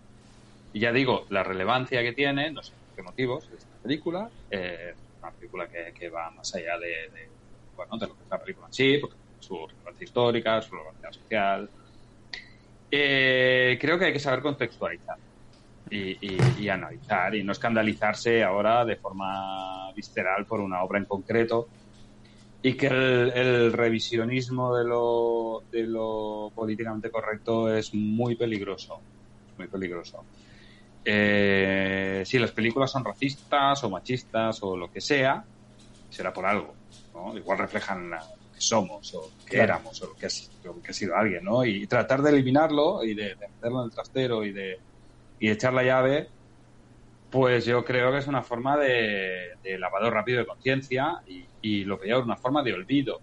Y ya digo, la relevancia que tiene, no sé por qué motivos, esta película, eh, una película que, que va más allá de, de, bueno, de lo que es la película en sí, porque su relevancia histórica, su relevancia social. Eh, creo que hay que saber contextualizar y, y- y analizar y no escandalizarse ahora de forma visceral por una obra en concreto y que el, el revisionismo de lo, de lo políticamente correcto es muy peligroso, muy peligroso. Eh, si las películas son racistas o machistas o lo que sea, será por algo, ¿no? Igual reflejan la- lo que somos o que Claro. éramos o lo que, ha, si- lo que ha sido alguien, ¿no? Y tratar de eliminarlo y de, de meterlo en el trastero y de, y echar la llave, pues yo creo que es una forma de, de lavado rápido de conciencia y, y lo peor, una forma de olvido.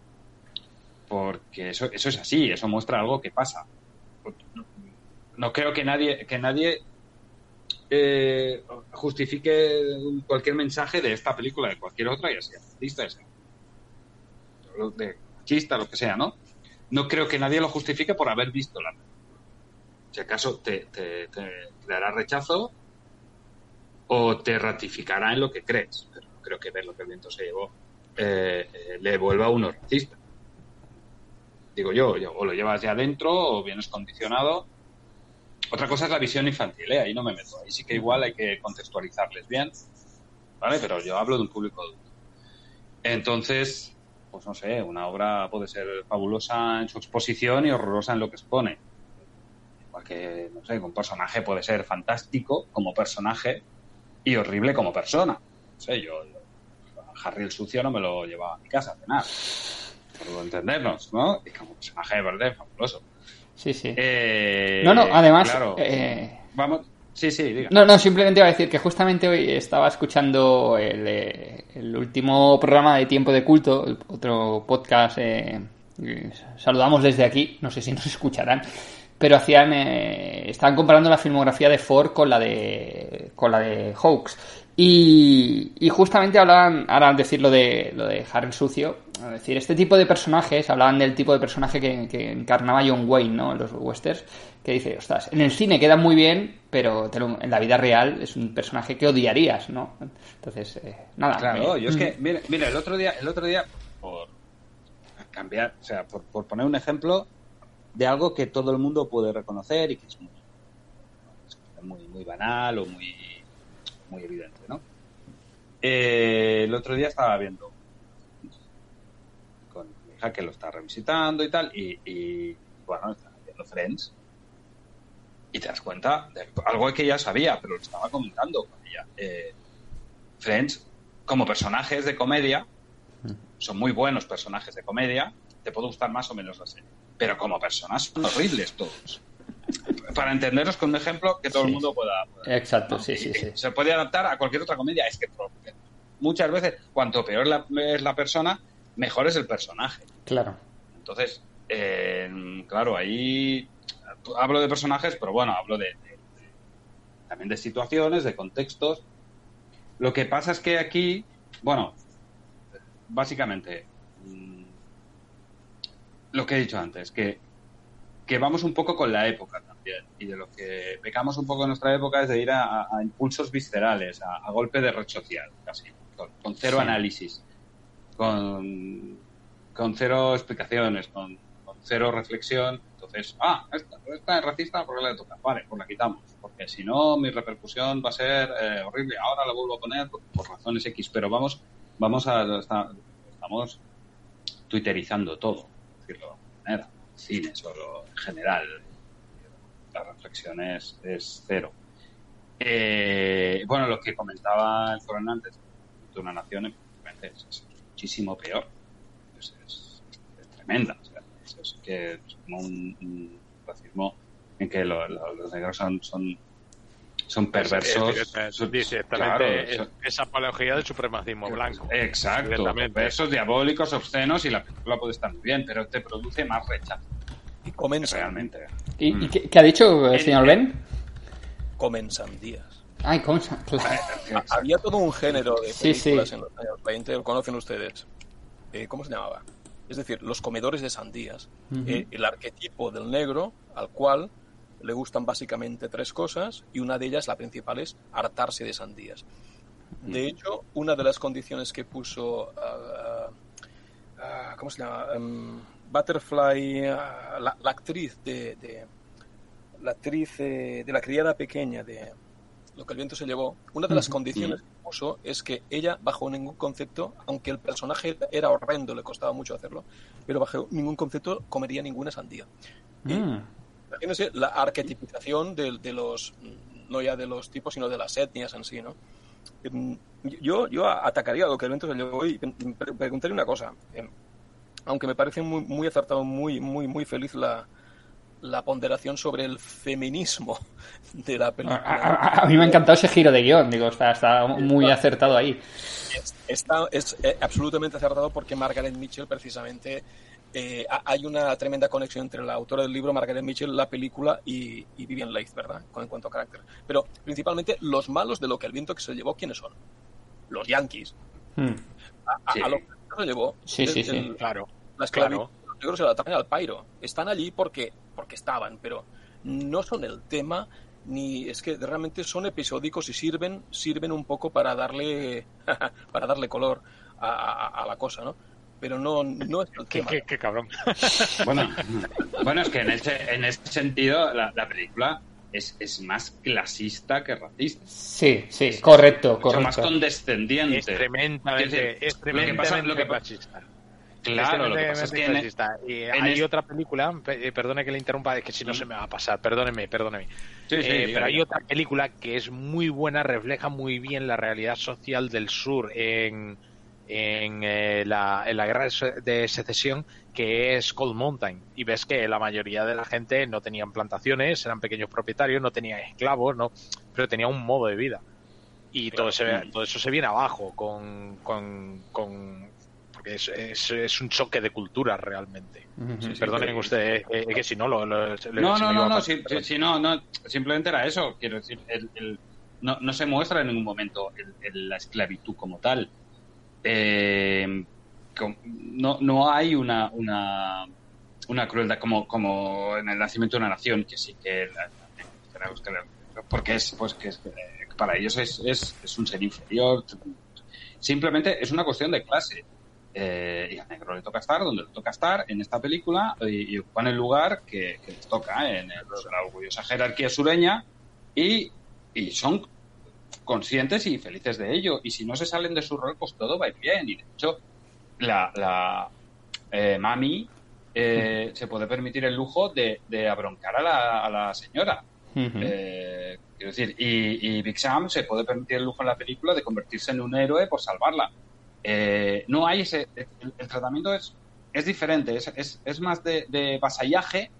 Porque eso, eso es así, eso muestra algo que pasa. No creo que nadie, que nadie eh, justifique cualquier mensaje de esta película, de cualquier otra, ya sea artista, ya sea de machista, lo que sea, ¿no? No creo que nadie lo justifique por haber visto la película. Si acaso te, dará rechazo o te ratificará en lo que crees. Pero no creo que ver lo que el viento se llevó eh, eh, le vuelva a uno racista. Digo yo, o lo llevas ya dentro o vienes condicionado Otra cosa es la visión infantil, ¿eh? ahí no me meto. Ahí sí que igual hay que contextualizarles bien, ¿vale? Pero yo hablo de un público adulto. Entonces, pues no sé, una obra puede ser fabulosa en su exposición y horrorosa en lo que expone. Igual que, no sé, un personaje puede ser fantástico como personaje y horrible como persona. No sé, yo, Harry el sucio no me lo llevaba a mi casa a cenar. Por entendernos, ¿no? Y como personaje de verdad fabuloso. Sí, sí. Eh, No, no, además, claro, eh, Vamos. Sí, sí, diga. No, no, simplemente iba a decir que justamente hoy estaba escuchando el, eh, el último programa de Tiempo de Culto, otro podcast. eh, eh, saludamos desde aquí, no sé si nos escucharán, pero hacían, eh, estaban comparando la filmografía de Ford con la de, con la de Hawks. Y, y justamente hablaban, ahora al decir lo de, lo de Harry el Sucio, es decir, este tipo de personajes, hablaban del tipo de personaje que, que encarnaba John Wayne, ¿no? En los westerns, que dice, ostras, en el cine queda muy bien, pero te lo- en la vida real es un personaje que odiarías, ¿no? Entonces, eh, nada. Claro, yo es que, mira, mira, el otro día, el otro día, por cambiar, o sea, por, por poner un ejemplo de algo que todo el mundo puede reconocer y que es muy, muy, muy banal o muy, muy evidente, ¿no? Eh, el otro día estaba viendo con mi hija que lo está revisitando y tal, y, y, bueno, está viendo Friends y te das cuenta de algo que ya sabía, pero lo estaba comentando con ella. Eh, Friends, como personajes de comedia, son muy buenos personajes de comedia, te puede gustar más o menos la serie. Pero como personas son horribles todos. Para entenderos con un ejemplo que todo el mundo pueda. pueda- Exacto, sí, sí, sí. Se puede adaptar a cualquier otra comedia. Es que muchas veces, cuanto peor la- es la persona, mejor es el personaje. Claro. Entonces, eh, claro, ahí hablo de personajes, pero bueno, hablo de, de- de- también de situaciones, de contextos. Lo que pasa es que aquí, bueno, básicamente, lo que he dicho antes, que, que vamos un poco con la época también. Y de lo que pecamos un poco en nuestra época es de ir a, impulsos viscerales, a, a golpe de red social, casi, con, con cero Sí. análisis, con, con cero explicaciones, con, con cero reflexión. Entonces, ah, esta, esta es racista, ¿por qué la toca? Vale, pues la quitamos, porque si no, mi repercusión va a ser eh, horrible. Ahora la vuelvo a poner por, por razones X, pero vamos, vamos a. está- estamos twitterizando todo, decirlo de alguna manera. Cine, solo en general. La reflexión es, cero. Eh, bueno, lo que comentaba el coronel antes de una nación, es, muchísimo peor. Es, es- tremenda. o sea, es, que es como un, racismo en que lo- lo- los negros son, son perversos. Directamente, son- Directamente, claro, es- son- es apología del supremacismo blanco. Exacto, perversos, diabólicos, obscenos y la película puede estar muy bien, pero te produce más rechazo. Y comen, Realmente. ¿Y, Mm. y qué, qué ha dicho el señor Ben? comen sandías. Ay, ¿cómo se- Había todo un género de Sí, películas sí. en los años 20, lo conocen ustedes. Eh, ¿Cómo se llamaba? Es decir, los comedores de sandías. Eh, el arquetipo del negro al cual le gustan básicamente tres cosas y una de ellas, la principal, es hartarse de sandías. De hecho, una de las condiciones que puso, ah, ah, ¿cómo se llama? Em, Butterfly, ah, la, la actriz de, de- la actriz eh, de la criada pequeña de Lo que el viento se llevó, una de las condiciones que puso es que ella, bajo ningún concepto, aunque el personaje era horrendo, le costaba mucho hacerlo, pero bajo ningún concepto comería ninguna sandía. Mm. Imagínense la arquetipización de, de los, no ya de los tipos, sino de las etnias en sí, ¿no? Em, Yo, yo atacaría a lo que el evento se llevó y pre- pre- preguntaría una cosa. Em, Aunque me parece muy, muy acertado, muy, muy, muy feliz la, la ponderación sobre el feminismo de la A, película. a- a mí me ha encantado ese giro de guion, digo, está, está muy acertado ahí. Es- Está, es eh, absolutamente acertado porque Margaret Mitchell precisamente eh, ha- hay una tremenda conexión entre la autora del libro Margaret Mitchell, la película y, y Vivian Leigh, ¿verdad? Con en cuanto a carácter. Pero principalmente los malos de lo que el viento que se llevó, ¿quiénes son? Los yankees. Mm. A, a- Sí. a lo que se llevó. Sí, es sí, sí. el- Claro. la Claro. los negros se la atacan al pairo. Están allí porque, porque estaban, pero no son el tema, ni es que realmente son episódicos y sirven, sirven un poco para darle, para darle color a, a- a la cosa, ¿no? Pero no, no es Qué, qué- qué cabrón. Bueno, bueno, es que en ese, en ese sentido la, la película es, es más clasista que racista. Sí, sí, correcto, Mucho correcto. más condescendiente. Es tremendamente, Es es lo que pasa- tremendamente lo que. Claro, lo que pasa es que en, Tremendamente clasista. Y en hay es- otra película, pe- eh, perdone que le interrumpa, es que si no se me va a pasar, perdóneme, perdóneme. Sí, sí, Eh, pero hay otra película que es muy buena, refleja muy bien la realidad social del sur en, en, eh, la, en la guerra de se- de secesión, que es Cold Mountain. Y ves que la mayoría de la gente no tenían plantaciones, eran pequeños propietarios, no tenían esclavos, no, pero tenía un modo de vida. Y todo, ese- todo eso se viene abajo con, con, con- porque es, es, es un choque de culturas realmente. Ujú. Sí, sí, Perdonen ustedes, eh, que si no lo, lo- No, se no, no, no, sí, sí, sí, no, no, simplemente era eso, quiero decir, el- el- no, no se muestra en ningún momento el- el- la esclavitud como tal. Eh, no, no hay una, una, una crueldad como, como en el nacimiento de una nación, que sí que, la- porque es, pues que, que para ellos es, es, es un ser inferior. Simplemente es una cuestión de clase. Eh, y al negro le toca estar donde le toca estar en esta película y, ocupan el lugar que, les toca ¿eh? en la orgullosa jerarquía sureña y, y son conscientes y felices de ello. Y si no se salen de su rol, pues todo va a ir bien. Y de hecho, la, la eh, mami eh, se puede permitir el lujo de, de abroncar a la, a la señora. Eh, quiero decir, y, y Big Sam se puede permitir el lujo en la película de convertirse en un héroe por salvarla. Eh, no hay ese. El, el tratamiento es, es diferente, es, es, es más de, de vasallaje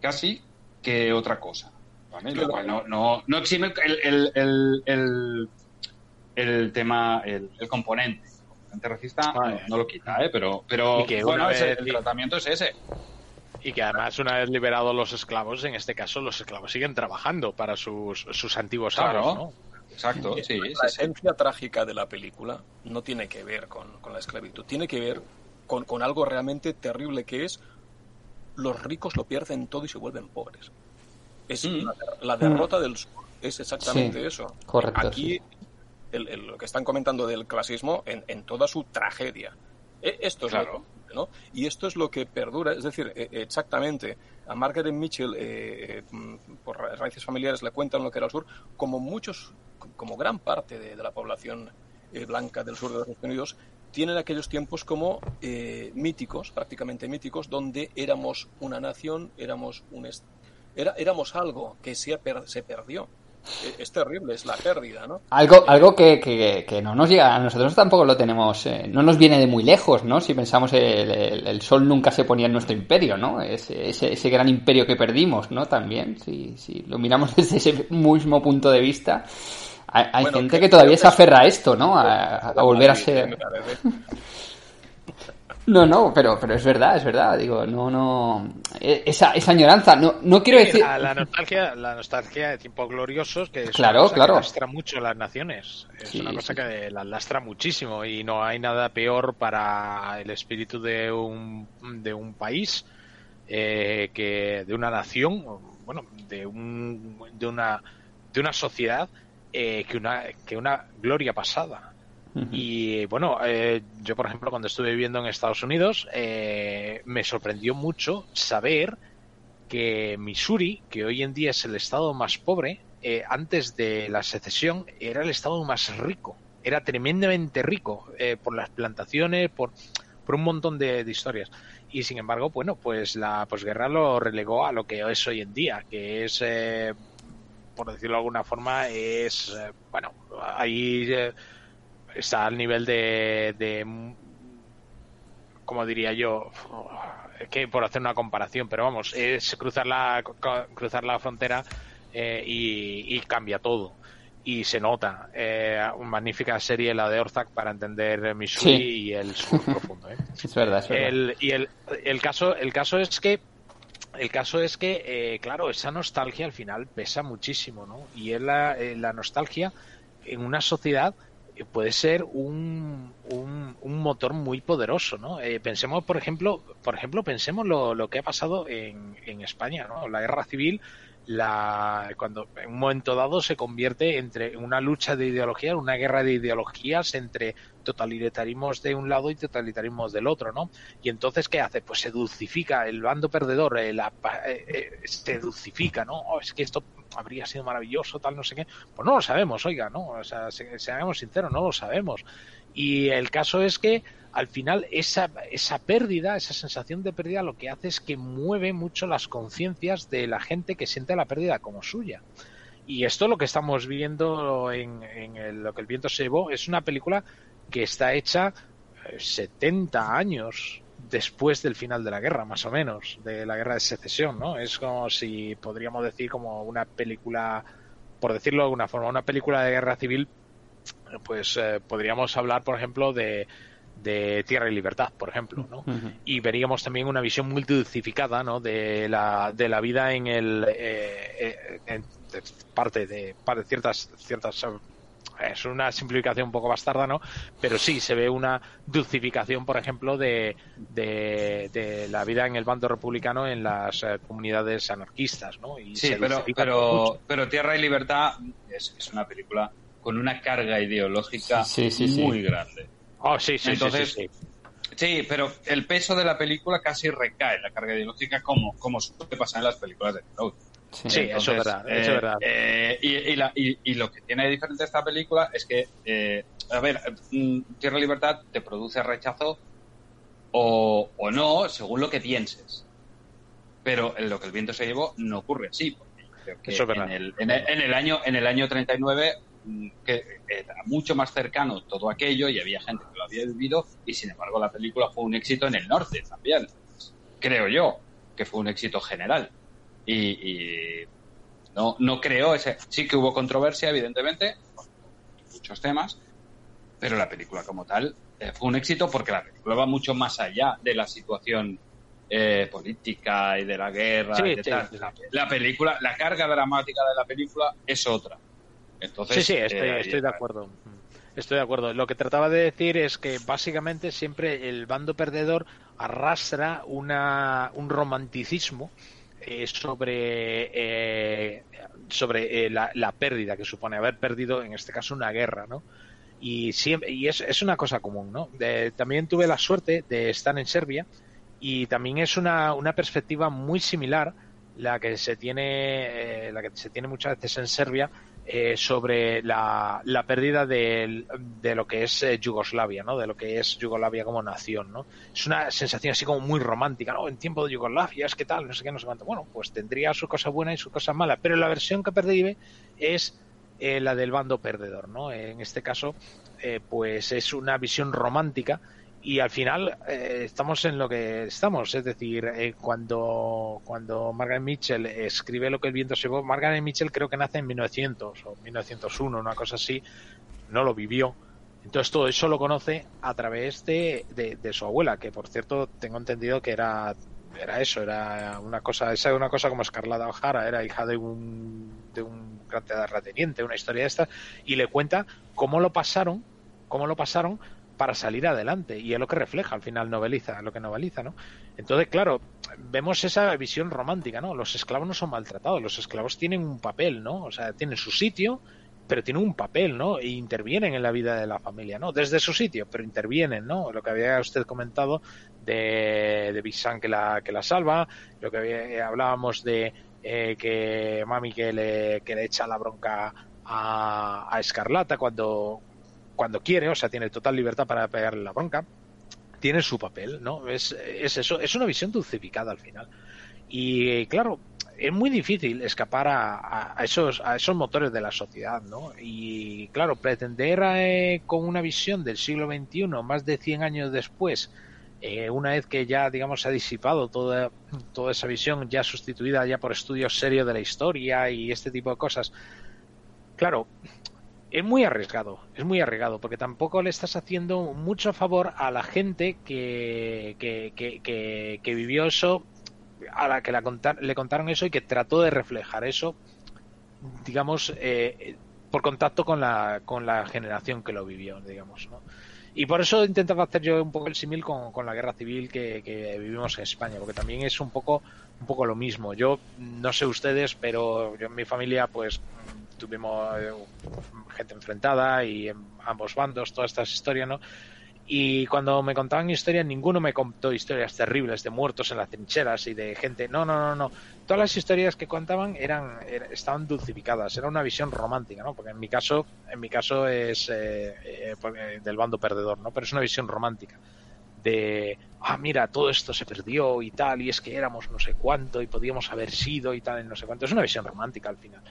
casi que otra cosa. ¿Vale? Lo cual no, no, no exime el, el, el, el, el tema, el, el componente. El componente racista no, Vale. no lo quita, ¿eh? pero, pero que bueno, ese- el tratamiento es ese. Y que además, una vez liberados los esclavos, en este caso los esclavos siguen trabajando para sus, sus antiguos Claro. Exacto, sí, sí, la sí. esencia trágica de la película no tiene que ver con, con la esclavitud, tiene que ver con, con algo realmente terrible que es los ricos lo pierden todo y se vuelven pobres. Es Mm. la, la derrota del sur, es exactamente Sí, eso. correcto, Aquí sí. el- el- lo que están comentando del clasismo en, en toda su tragedia. E- Esto es Claro. lo, ¿no? Y esto es lo que perdura, es decir, e- exactamente, a Margaret Mitchell, eh, mm, por ra- raíces familiares, le cuentan lo que era el sur, como muchos, como gran parte de, de la población eh, blanca del sur de los Estados Unidos, tienen aquellos tiempos como eh, míticos, prácticamente míticos, donde éramos una nación, éramos un era, éramos algo que se, se perdió. Eh, Es terrible, es la pérdida, ¿no? Algo, algo que, que- que no nos llega, a nosotros tampoco lo tenemos, eh, no nos viene de muy lejos, ¿no? Si pensamos el, el- el sol nunca se ponía en nuestro imperio, ¿no? Ese, ese, ese gran imperio que perdimos, ¿no? También, si, si lo miramos desde ese mismo punto de vista, hay, hay Bueno, gente que- que todavía se aferra a esto, ¿no? A, a volver a ser... No, no, pero, pero es verdad, es verdad, digo, no, no, e- esa, esa añoranza, no, no quiero Sí, decir... la, la nostalgia, la nostalgia de tiempos gloriosos, que es Claro, una cosa claro. que lastra mucho las naciones. Es Sí, una cosa sí, que las lastra muchísimo y no hay nada peor para el espíritu de un, de un país eh, que de una nación, bueno, de, un, de, una, de una sociedad eh, que, una, que una gloria pasada. Y bueno, eh, yo por ejemplo cuando estuve viviendo en Estados Unidos eh, me sorprendió mucho saber que Missouri, que hoy en día es el estado más pobre, eh, antes de la secesión era el estado más rico. Era tremendamente rico eh, por las plantaciones, por, por un montón de, de historias. Y sin embargo, bueno, pues la posguerra lo relegó a lo que es hoy en día, que es, eh, por decirlo de alguna forma, es, eh, bueno, ahí está al nivel de, de como diría yo, que por hacer una comparación, pero vamos, es cruzar la, cruzar la frontera eh, y, y cambia todo. Y se nota. Eh, una magnífica serie la de Orzac para entender Missouri Sí. y el sur profundo. ¿eh? Es verdad, es verdad. El, y el, el caso el caso es que el caso es que eh, claro esa nostalgia al final pesa muchísimo no y es la, eh, la nostalgia en una sociedad puede ser un, un, motor muy poderoso no Eh, pensemos por ejemplo por ejemplo pensemos lo, lo que ha pasado en, en España no la guerra civil la cuando en un momento dado se convierte entre una lucha de ideologías, una guerra de ideologías entre totalitarismos de un lado y totalitarismos del otro, ¿no? Y entonces qué hace? Pues se dulcifica el bando perdedor, eh, la eh, eh, se dulcifica, ¿no? Oh, es que esto habría sido maravilloso, tal, no sé qué. Pues no lo sabemos, oiga, ¿no? O sea, se- seamos sinceros, no lo sabemos. Y el caso es que al final esa, esa pérdida, esa sensación de pérdida, lo que hace es que mueve mucho las conciencias de la gente que siente la pérdida como suya. Y esto lo que estamos viendo en, lo que el viento se llevó es una película que está hecha eh, 70 años después del final de la guerra, más o menos, de la guerra de secesión, ¿no? Es como si podríamos decir como una película, por decirlo de alguna forma, una película de guerra civil, pues eh, podríamos hablar, por ejemplo, de, de Tierra y Libertad, por ejemplo, ¿no? y veríamos también una visión muy dulcificada ¿no? de, la, de la vida en el eh, eh, en parte de parte de ciertas ciertas es una simplificación un poco bastarda, ¿no? Pero sí se ve una dulcificación, por ejemplo, de, de, de la vida en el bando republicano en las eh, comunidades anarquistas, ¿no? Y Sí, se pero, pero, pero Tierra y Libertad es, es una película con una carga ideológica Sí, sí, sí. muy grande. Oh, sí, sí, Entonces, sí, sí, sí. Sí, pero el peso de la película casi recae en la carga ideológica como, como suele pasar en las películas de Cloud. Sí. Sí, eso es verdad, eso es verdad. eh, y, y la- y- y lo que tiene de diferente esta película es que, eh, a ver, mm, Tierra Libertad te produce rechazo o, o no, según lo que pienses. Pero en lo que el viento se llevó no ocurre así. Creo que Eso es verdad. en, el, en, el, en el año, en el año 39 mm, que era mucho más cercano todo aquello y había gente que lo había vivido y sin embargo la película fue un éxito en el norte también. Creo yo que fue un éxito general. Y, y no, no creo ese. Sí que hubo controversia, evidentemente, muchos temas, pero la película como tal eh, fue un éxito porque la película va mucho más allá de la situación eh, política y de la guerra Sí, y de sí, tal. sí. La, la película, la carga dramática de la película es otra. Entonces, Sí, sí, estoy, eh, estoy de acuerdo. Estoy de acuerdo. Lo que trataba de decir es que básicamente siempre el bando perdedor arrastra una, un romanticismo eh, sobre eh, sobre eh, la, la pérdida que supone haber perdido, en este caso, una guerra, ¿no? Y, siempre, y es, es una cosa común, ¿no? De- también tuve la suerte de estar en Serbia y también es una, una perspectiva muy similar la que se tiene eh, la que se tiene muchas veces en Serbia eh, sobre la, la pérdida del- de, lo que es eh, Yugoslavia, ¿no? De lo que es Yugoslavia como nación, ¿no? Es una sensación así como muy romántica, ¿no? En tiempo de Yugoslavia, es que tal, no sé qué, no sé cuánto. Bueno, pues tendría su cosa buena y su cosa mala, pero la versión que percibe es eh, la del bando perdedor, ¿no? En este caso, eh, pues es una visión romántica y al final eh, estamos en lo que estamos, es decir, eh, cuando, cuando Margaret Mitchell escribe lo que el viento se llevó, Margaret Mitchell creo que nace en 1900 o 1901, una cosa así, no lo vivió. Entonces todo eso lo conoce a través de, de, su abuela, que por cierto tengo entendido que era era eso, era una cosa, esa era una cosa como Escarlata O'Hara, era hija de un de un gran terrateniente, una historia de esta, y le cuenta cómo lo pasaron, cómo lo pasaron para salir adelante, y es lo que refleja al final noveliza, lo que noveliza, ¿no? Entonces, claro, vemos esa visión romántica, ¿no? Los esclavos no son maltratados, los esclavos tienen un papel, ¿no? O sea, tienen su sitio, pero tienen un papel, ¿no? E intervienen en la vida de la familia, ¿no? Desde su sitio, pero intervienen, ¿no? Lo que había usted comentado de, de Big que la, que la salva, lo que había- hablábamos de eh, que Mami que le, que le echa la bronca a, a Escarlata cuando, cuando quiere, o sea, tiene total libertad para pegarle la bronca, tiene su papel, ¿no? Es, es eso, es una visión dulcificada al final. Y claro, es muy difícil escapar a, a- esos, a esos motores de la sociedad, ¿no? Y claro, pretender eh, con una visión del siglo XXI, más de 100 años después, eh, una vez que ya, digamos, se ha disipado toda, toda esa visión, ya sustituida ya por estudios serios de la historia y este tipo de cosas, claro, es muy arriesgado, es muy arriesgado, porque tampoco le estás haciendo mucho favor a la gente que, que, que, que, que vivió eso, a la que la contar- le contaron eso y que trató de reflejar eso, digamos, eh, por contacto con la, con la generación que lo vivió, digamos, ¿no? Y por eso intentaba hacer yo un poco el símil con, con la guerra civil que, que vivimos en España, porque también es un poco, un poco lo mismo. Yo no sé ustedes, pero yo en mi familia, pues tuvimos eh, gente enfrentada y en ambos bandos, todas estas historias, ¿no? Y cuando me contaban historias, ninguno me contó historias terribles de muertos en las trincheras y de gente. No, no, no, no. Todas las historias que contaban eran, era- estaban dulcificadas. Era una visión romántica, ¿no? Porque en mi caso, en mi caso es eh, eh, porque- del bando perdedor, ¿no? Pero es una visión romántica de ah mira todo esto se perdió y tal y es que éramos no sé cuánto y podíamos haber sido y tal y no sé cuánto es una visión romántica al final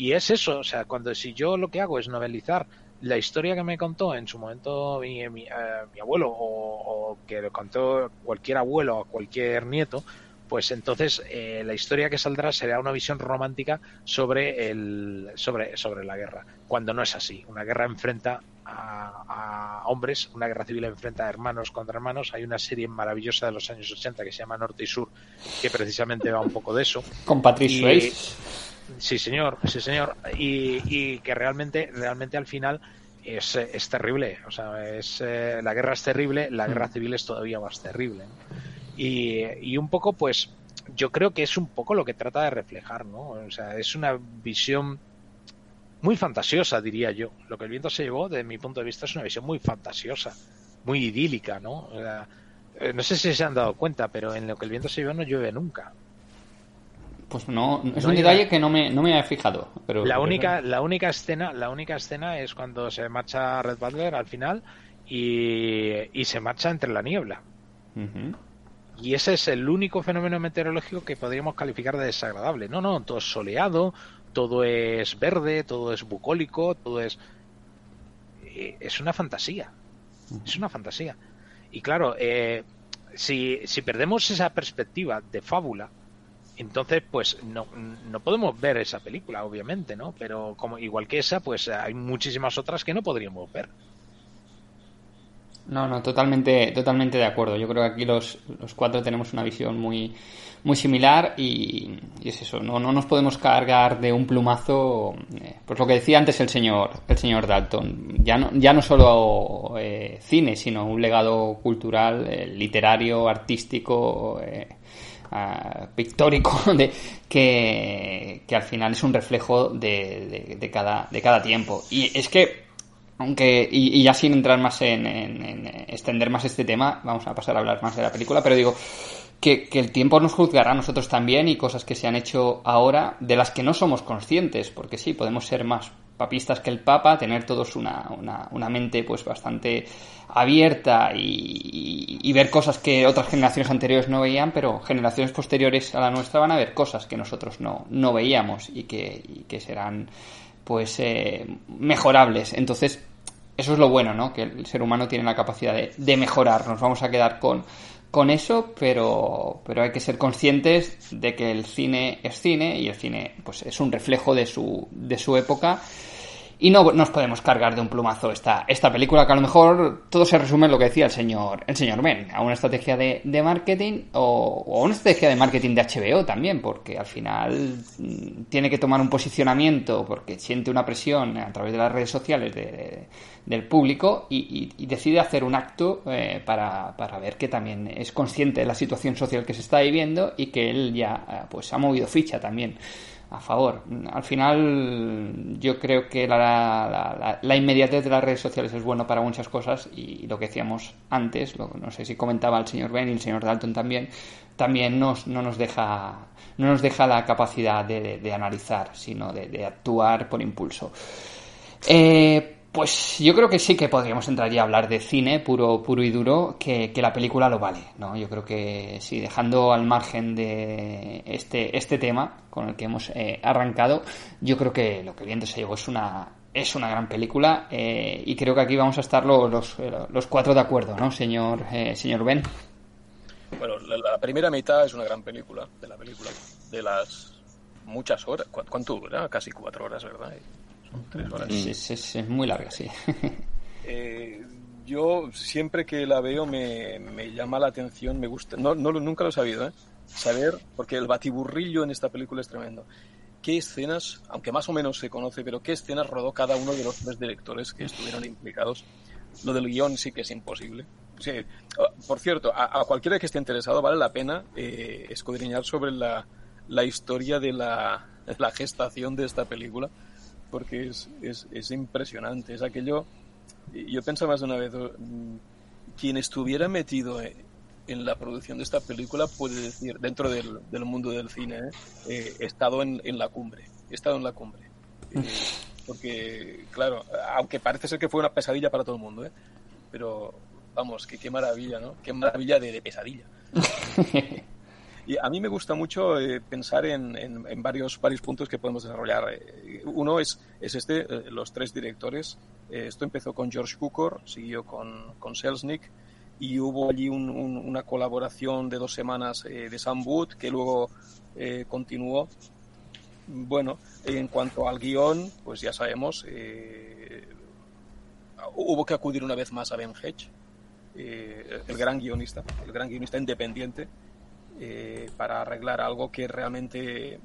y es eso o sea cuando si yo lo que hago es novelizar la historia que me contó en su momento mi, mi, eh, mi abuelo o, o que lo contó cualquier abuelo o cualquier nieto pues entonces eh, la historia que saldrá será una visión romántica sobre el sobre sobre la guerra cuando no es así. Una guerra enfrenta a, a hombres una guerra civil enfrenta a hermanos contra hermanos. Hay una serie maravillosa de los años 80 que se llama Norte y Sur que precisamente va un poco de eso. Con Patrick Y-. Sí, señor, sí, señor. Y, y que realmente, realmente al final es, es terrible. O sea, es, eh, la guerra es terrible, la guerra civil es todavía más terrible. Y, y un poco, pues, yo creo que es un poco lo que trata de reflejar, ¿no? O sea, es una visión muy fantasiosa, diría yo. Lo que el viento se llevó, desde mi punto de vista, es una visión muy fantasiosa, muy idílica, ¿no? O sea, eh, no sé si se han dado cuenta, pero en lo que el viento se llevó no llueve nunca. Pues no, es No un detalle que no me, no me había fijado. Pero La única, la única escena, la única escena es cuando se marcha Red Butler al final y, y se marcha entre la niebla. Y ese es el único fenómeno meteorológico que podríamos calificar de desagradable. No, no, todo es soleado, todo es verde, todo es bucólico, todo es... eh, Es una fantasía. Es una fantasía. Y claro, eh, si, si perdemos esa perspectiva de fábula, entonces pues no, no podemos ver esa película, obviamente, ¿no? Pero como igual que esa, pues hay muchísimas otras que no podríamos ver. No, no, totalmente, totalmente de acuerdo. Yo creo que aquí los, los cuatro tenemos una visión muy, muy similar y, es eso, no, no nos podemos cargar de un plumazo, eh, pues lo que decía antes el señor, el señor Dalton, ya no, ya no solo eh, cine, sino un legado cultural, eh, literario, artístico, ah, pictórico, de, que, que al final es un reflejo de, de, de cada, de cada tiempo. Y es que aunque, y, y ya sin entrar más en, en- en extender más este tema, vamos a pasar a hablar más de la película, pero digo que, que el tiempo nos juzgará a nosotros también y cosas que se han hecho ahora de las que no somos conscientes, porque sí, podemos ser más papistas que el Papa, tener todos una, una, una mente pues bastante abierta y, y- ver cosas que otras generaciones anteriores no veían, pero generaciones posteriores a la nuestra van a ver cosas que nosotros no, no veíamos y que, y que serán pues eh, mejorables. Entonces, eso es lo bueno, ¿no? Que el ser humano tiene la capacidad de, de mejorar. Nos vamos a quedar con, con eso, pero, pero hay que ser conscientes de que el cine es cine y el cine pues es un reflejo de su, de su época. Y no nos podemos cargar de un plumazo esta, esta película, que a lo mejor todo se resume en lo que decía el señor, el señor Ben, a una estrategia de, de marketing o, o una estrategia de marketing de HBO también, porque al final mm, tiene que tomar un posicionamiento porque siente una presión a través de las redes sociales de- de- del público y, y- y decide hacer un acto eh, para, para ver que también es consciente de la situación social que se está viviendo y que él ya eh, pues ha movido ficha también a favor. Al final, yo creo que la, inmediatez de las redes sociales es bueno para muchas cosas y lo que decíamos antes, no sé si comentaba el señor Ben y el señor Dalton también, también nos, no nos deja no nos deja la capacidad de analizar, sino de, de actuar por impulso. Eh, pues yo creo que sí que podríamos entrar ya a hablar de cine puro, puro y duro, que, que la película lo vale, ¿no? Yo creo que sí, dejando al margen de este, este tema con el que hemos eh, arrancado, yo creo que lo que viento se llevó es una, es una gran película eh, y creo que aquí vamos a estar lo- los, eh, los cuatro de acuerdo, ¿no, señor, eh, señor Ben? Bueno, la, primera mitad es una gran película, de la película, de las muchas horas. ¿Cu- ¿Cuánto dura? Casi cuatro horas, ¿verdad? Tres horas. Es, es- es- es muy larga, sí. Eh, yo siempre que la veo me, me llama la atención, me gusta, no, no nunca lo he sabido, ¿eh? saber, porque el batiburrillo en esta película es tremendo. qué escenas, aunque más o menos se conoce, pero qué escenas rodó cada uno de los tres directores que estuvieron implicados. Lo del guion sí que es imposible. Sí, ah, por cierto, a, a cualquiera que esté interesado vale la pena eh, escudriñar sobre la, la historia de la, la gestación de esta película, porque es, es, es impresionante. Es aquello. Yo pensaba más de una vez, mm, quien estuviera metido eh, en la producción de esta película puede decir, dentro del, del mundo del cine, ¿eh? Eh, he estado en, en la cumbre, he estado en la cumbre. Eh, porque, claro, aunque parece ser que fue una pesadilla para todo el mundo, ¿eh? pero vamos, que qué maravilla, ¿no? Qué maravilla de, de pesadilla. Y a mí me gusta mucho eh, pensar en, en- varios, varios puntos que podemos desarrollar. Eh, Uno es, es este, eh, los tres directores. Esto empezó con George Cukor, siguió con, con Selznick y hubo allí un- un- una colaboración de dos semanas de Sam Wood que luego continuó. Bueno, en cuanto al guion, pues ya sabemos, hubo que acudir una vez más a Ben Hedge, el gran guionista, el gran guionista independiente, eh, para arreglar algo que realmente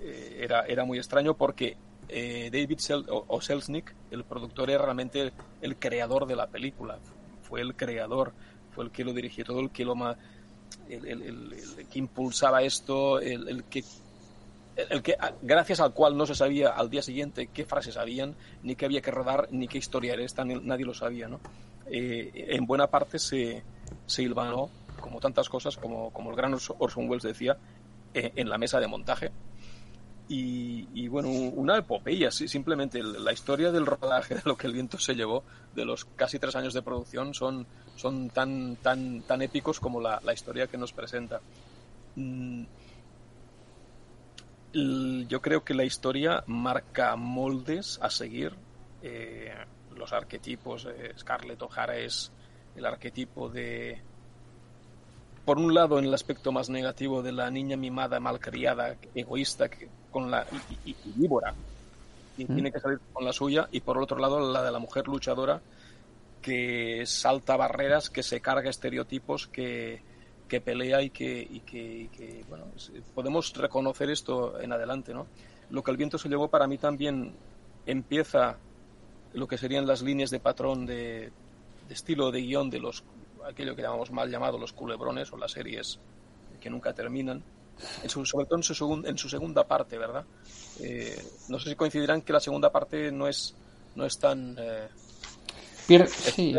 eh, era, era muy extraño porque eh, David Sel o, o Selznick, el productor, era realmente el creador de la película. Fue el creador, fue el que lo dirigió todo, el que lo ma- el, que impulsaba esto, el, que el que gracias al cual no se sabía al día siguiente qué frases habían, ni qué había que rodar, ni qué historia era esta, nadie lo sabía, ¿no? En buena parte se, se como tantas cosas, como, como el gran Orson Welles decía, eh, en la mesa de montaje. Y, bueno, una epopeya, simplemente la historia del rodaje, de lo que el viento se llevó, de los casi tres años de producción, son, son tan, tan, tan épicos como la, la historia que nos presenta. Mm, yo creo que la historia marca moldes a seguir. eh, los arquetipos, eh, Scarlett O'Hara es el arquetipo de, por un lado, en el aspecto más negativo de la niña mimada, malcriada, egoísta, que, con la y, y- y víbora, y tiene que salir con la suya, y por el otro lado, la de la mujer luchadora, que salta barreras, que se carga estereotipos, que, que pelea y que, y que, y que, bueno, podemos reconocer esto en adelante, ¿no? Lo que el viento se llevó para mí también empieza lo que serían las líneas de patrón de, de estilo de guion de los aquello que llamamos mal llamado los culebrones o las series que nunca terminan en su- sobre todo en su, segun- en su segunda parte verdad Eh, no sé si coincidirán que la segunda parte no es no es tan eh, Pier- sí,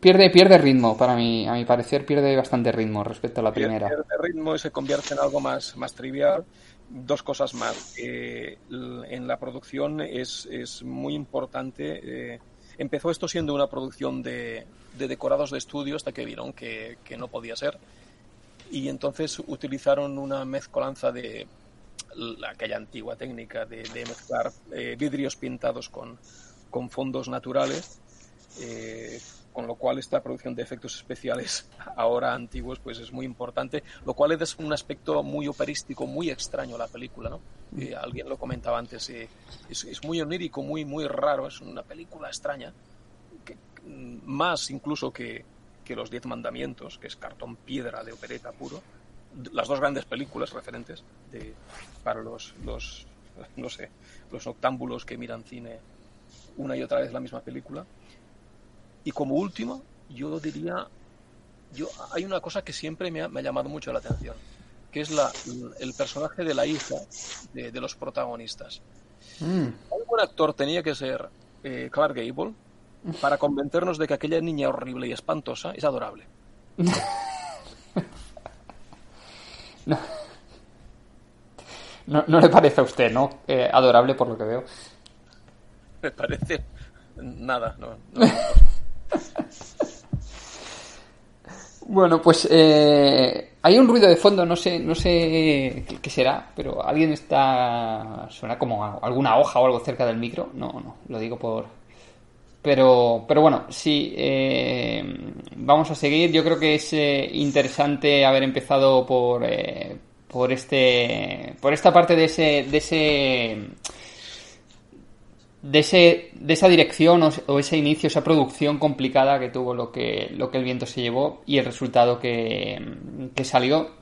pierde, pierde ritmo, para mí, a mi parecer, pierde bastante ritmo respecto a la primera. pierde ritmo y se convierte en algo más, más trivial. Dos cosas más. Eh, en la producción es, es muy importante. eh, empezó esto siendo una producción de, de decorados de estudio hasta que vieron que, no podía ser. Y entonces utilizaron una mezcolanza de la, aquella antigua técnica de, de mezclar eh, vidrios pintados con, con fondos naturales eh, con lo cual esta producción de efectos especiales ahora antiguos pues es muy importante, lo cual es un aspecto muy operístico, muy extraño a la película, ¿no? Eh, alguien lo comentaba antes, eh, es, es muy onírico, muy muy raro, es una película extraña, que, mm, más incluso que, que Los Diez Mandamientos, que es cartón piedra de opereta puro, las dos grandes películas referentes de, para los, los, no sé, los octámbulos que miran cine una y otra vez la misma película. Y como último, yo diría, yo hay una cosa que siempre me ha, me ha llamado mucho la atención, que es la, el personaje de la hija de, de los protagonistas. Mm. Un buen actor tenía que ser eh, Clark Gable para convencernos de que aquella niña horrible y espantosa es adorable. No, no le parece a usted, ¿no? Eh, adorable por lo que veo. Me parece nada, no. Bueno, pues eh, hay un ruido de fondo, no sé, no sé qué, será, pero alguien está suena como alguna hoja o algo cerca del micro. No, no, lo digo por. Pero, pero bueno, sí, eh, vamos a seguir. Yo creo que es eh, interesante haber empezado por eh, por este por esta parte de ese de ese de, ese, de esa dirección o, ese inicio, esa producción complicada que tuvo lo que, lo que el viento se llevó y el resultado que, que salió.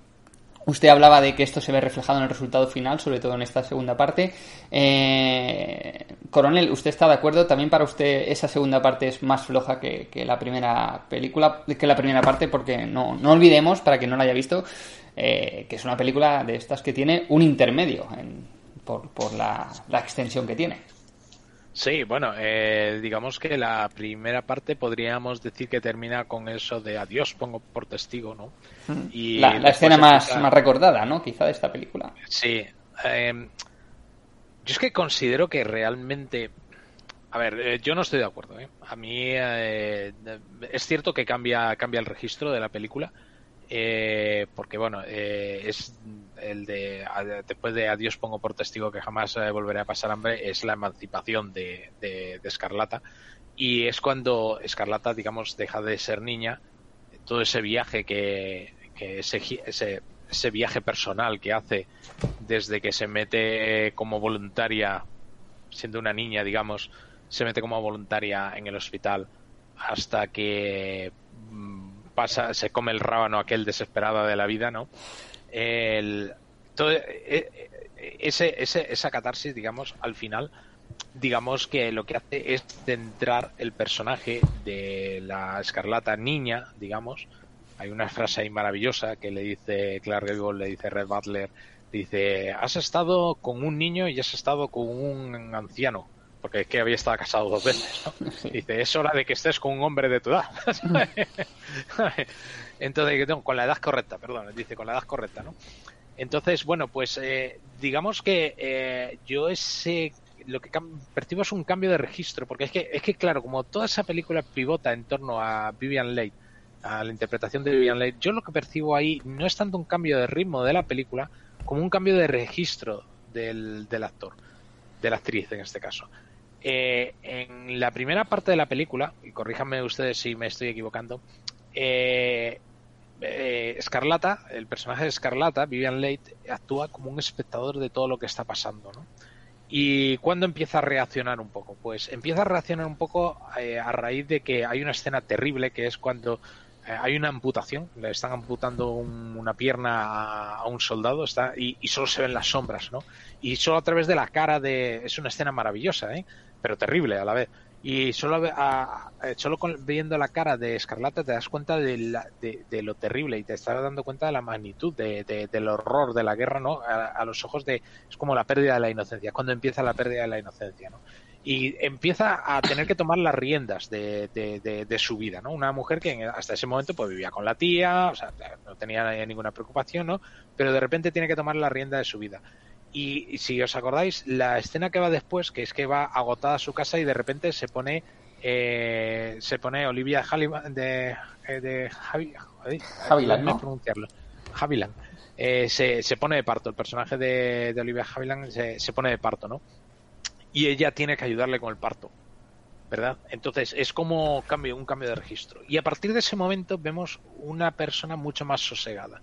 Usted hablaba de que esto se ve reflejado en el resultado final, sobre todo en esta segunda parte. Eh, Coronel, ¿usted está de acuerdo? ¿También para usted esa segunda parte es más floja que, que la primera película, que la primera parte? Porque no, no olvidemos, para quien no la haya visto, eh, que es una película de estas que tiene un intermedio en- por, por la, la extensión que tiene. Sí, bueno, eh, digamos que la primera parte podríamos decir que termina con eso de adiós, pongo por testigo, ¿no? Y la, escena más, más recordada, ¿no? Quizá de esta película. Sí. eh, yo es que considero que realmente. A ver, eh, yo no estoy de acuerdo. ¿eh? A mí eh, es cierto que cambia, cambia el registro de la película. eh, porque bueno, eh, es el de después de Adiós pongo por testigo que jamás eh, volveré a pasar hambre, es la emancipación de, de, Escarlata. Y es cuando Escarlata, digamos, deja de ser niña, todo ese viaje que, que ese, ese viaje personal que hace desde que se mete como voluntaria, siendo una niña, digamos, se mete como voluntaria en el hospital hasta que mm, pasa, se come el rábano aquel desesperado de la vida, ¿no? El, todo, eh, eh, ese, ese, esa catarsis, digamos, al final, digamos que lo que hace es centrar el personaje de la escarlata niña, digamos. Hay una frase ahí maravillosa que le dice Clark Gable, le dice Red Butler, dice, has estado con un niño y has estado con un anciano, porque es que había estado casado dos veces, ¿no? Dice, es hora de que estés con un hombre de tu edad. Entonces, con la edad correcta, perdón, dice, con la edad correcta, ¿no? Entonces, bueno, pues eh, digamos que eh, yo ese lo que percibo es un cambio de registro, porque es que, es que claro, como toda esa película pivota en torno a Vivian Leigh, a la interpretación de Vivian Leigh, yo lo que percibo ahí no es tanto un cambio de ritmo de la película, como un cambio de registro del, del actor, de la actriz en este caso. Eh, en la primera parte de la película, y corríjanme ustedes si me estoy equivocando, eh, eh, Escarlata, el personaje de Escarlata, Vivian Leigh, actúa como un espectador de todo lo que está pasando, ¿no? ¿Y cuándo empieza a reaccionar un poco? Pues empieza a reaccionar un poco eh, a raíz de que hay una escena terrible que es cuando eh, hay una amputación, le están amputando un- una pierna a, a un soldado está, y, y solo se ven las sombras, ¿no? Y solo a través de la cara de... Es una escena maravillosa, ¿eh? Pero terrible a la vez. Y solo, a- solo viendo la cara de Escarlata te das cuenta de, la- de, de lo terrible y te estás dando cuenta de la magnitud de, de- del horror de la guerra, ¿no? A, los ojos de... Es como la pérdida de la inocencia, cuando empieza la pérdida de la inocencia, ¿no? Y empieza a tener que tomar las riendas de, su vida, ¿no? Una mujer que hasta ese momento pues vivía con la tía, o sea, no tenía ninguna preocupación, ¿no? Pero de repente tiene que tomar la rienda de su vida. Y, si os acordáis, la escena que va después, que es que va agotada a su casa y de repente se pone eh, se pone Olivia de, eh, de Javi, pronunciarlo. Havilland. Eh, se, se pone de parto, el personaje de, de Olivia Havilland se, se pone de parto, ¿no? Y ella tiene que ayudarle con el parto. ¿Verdad? Entonces es como cambio, un cambio de registro. Y a partir de ese momento vemos una persona mucho más sosegada.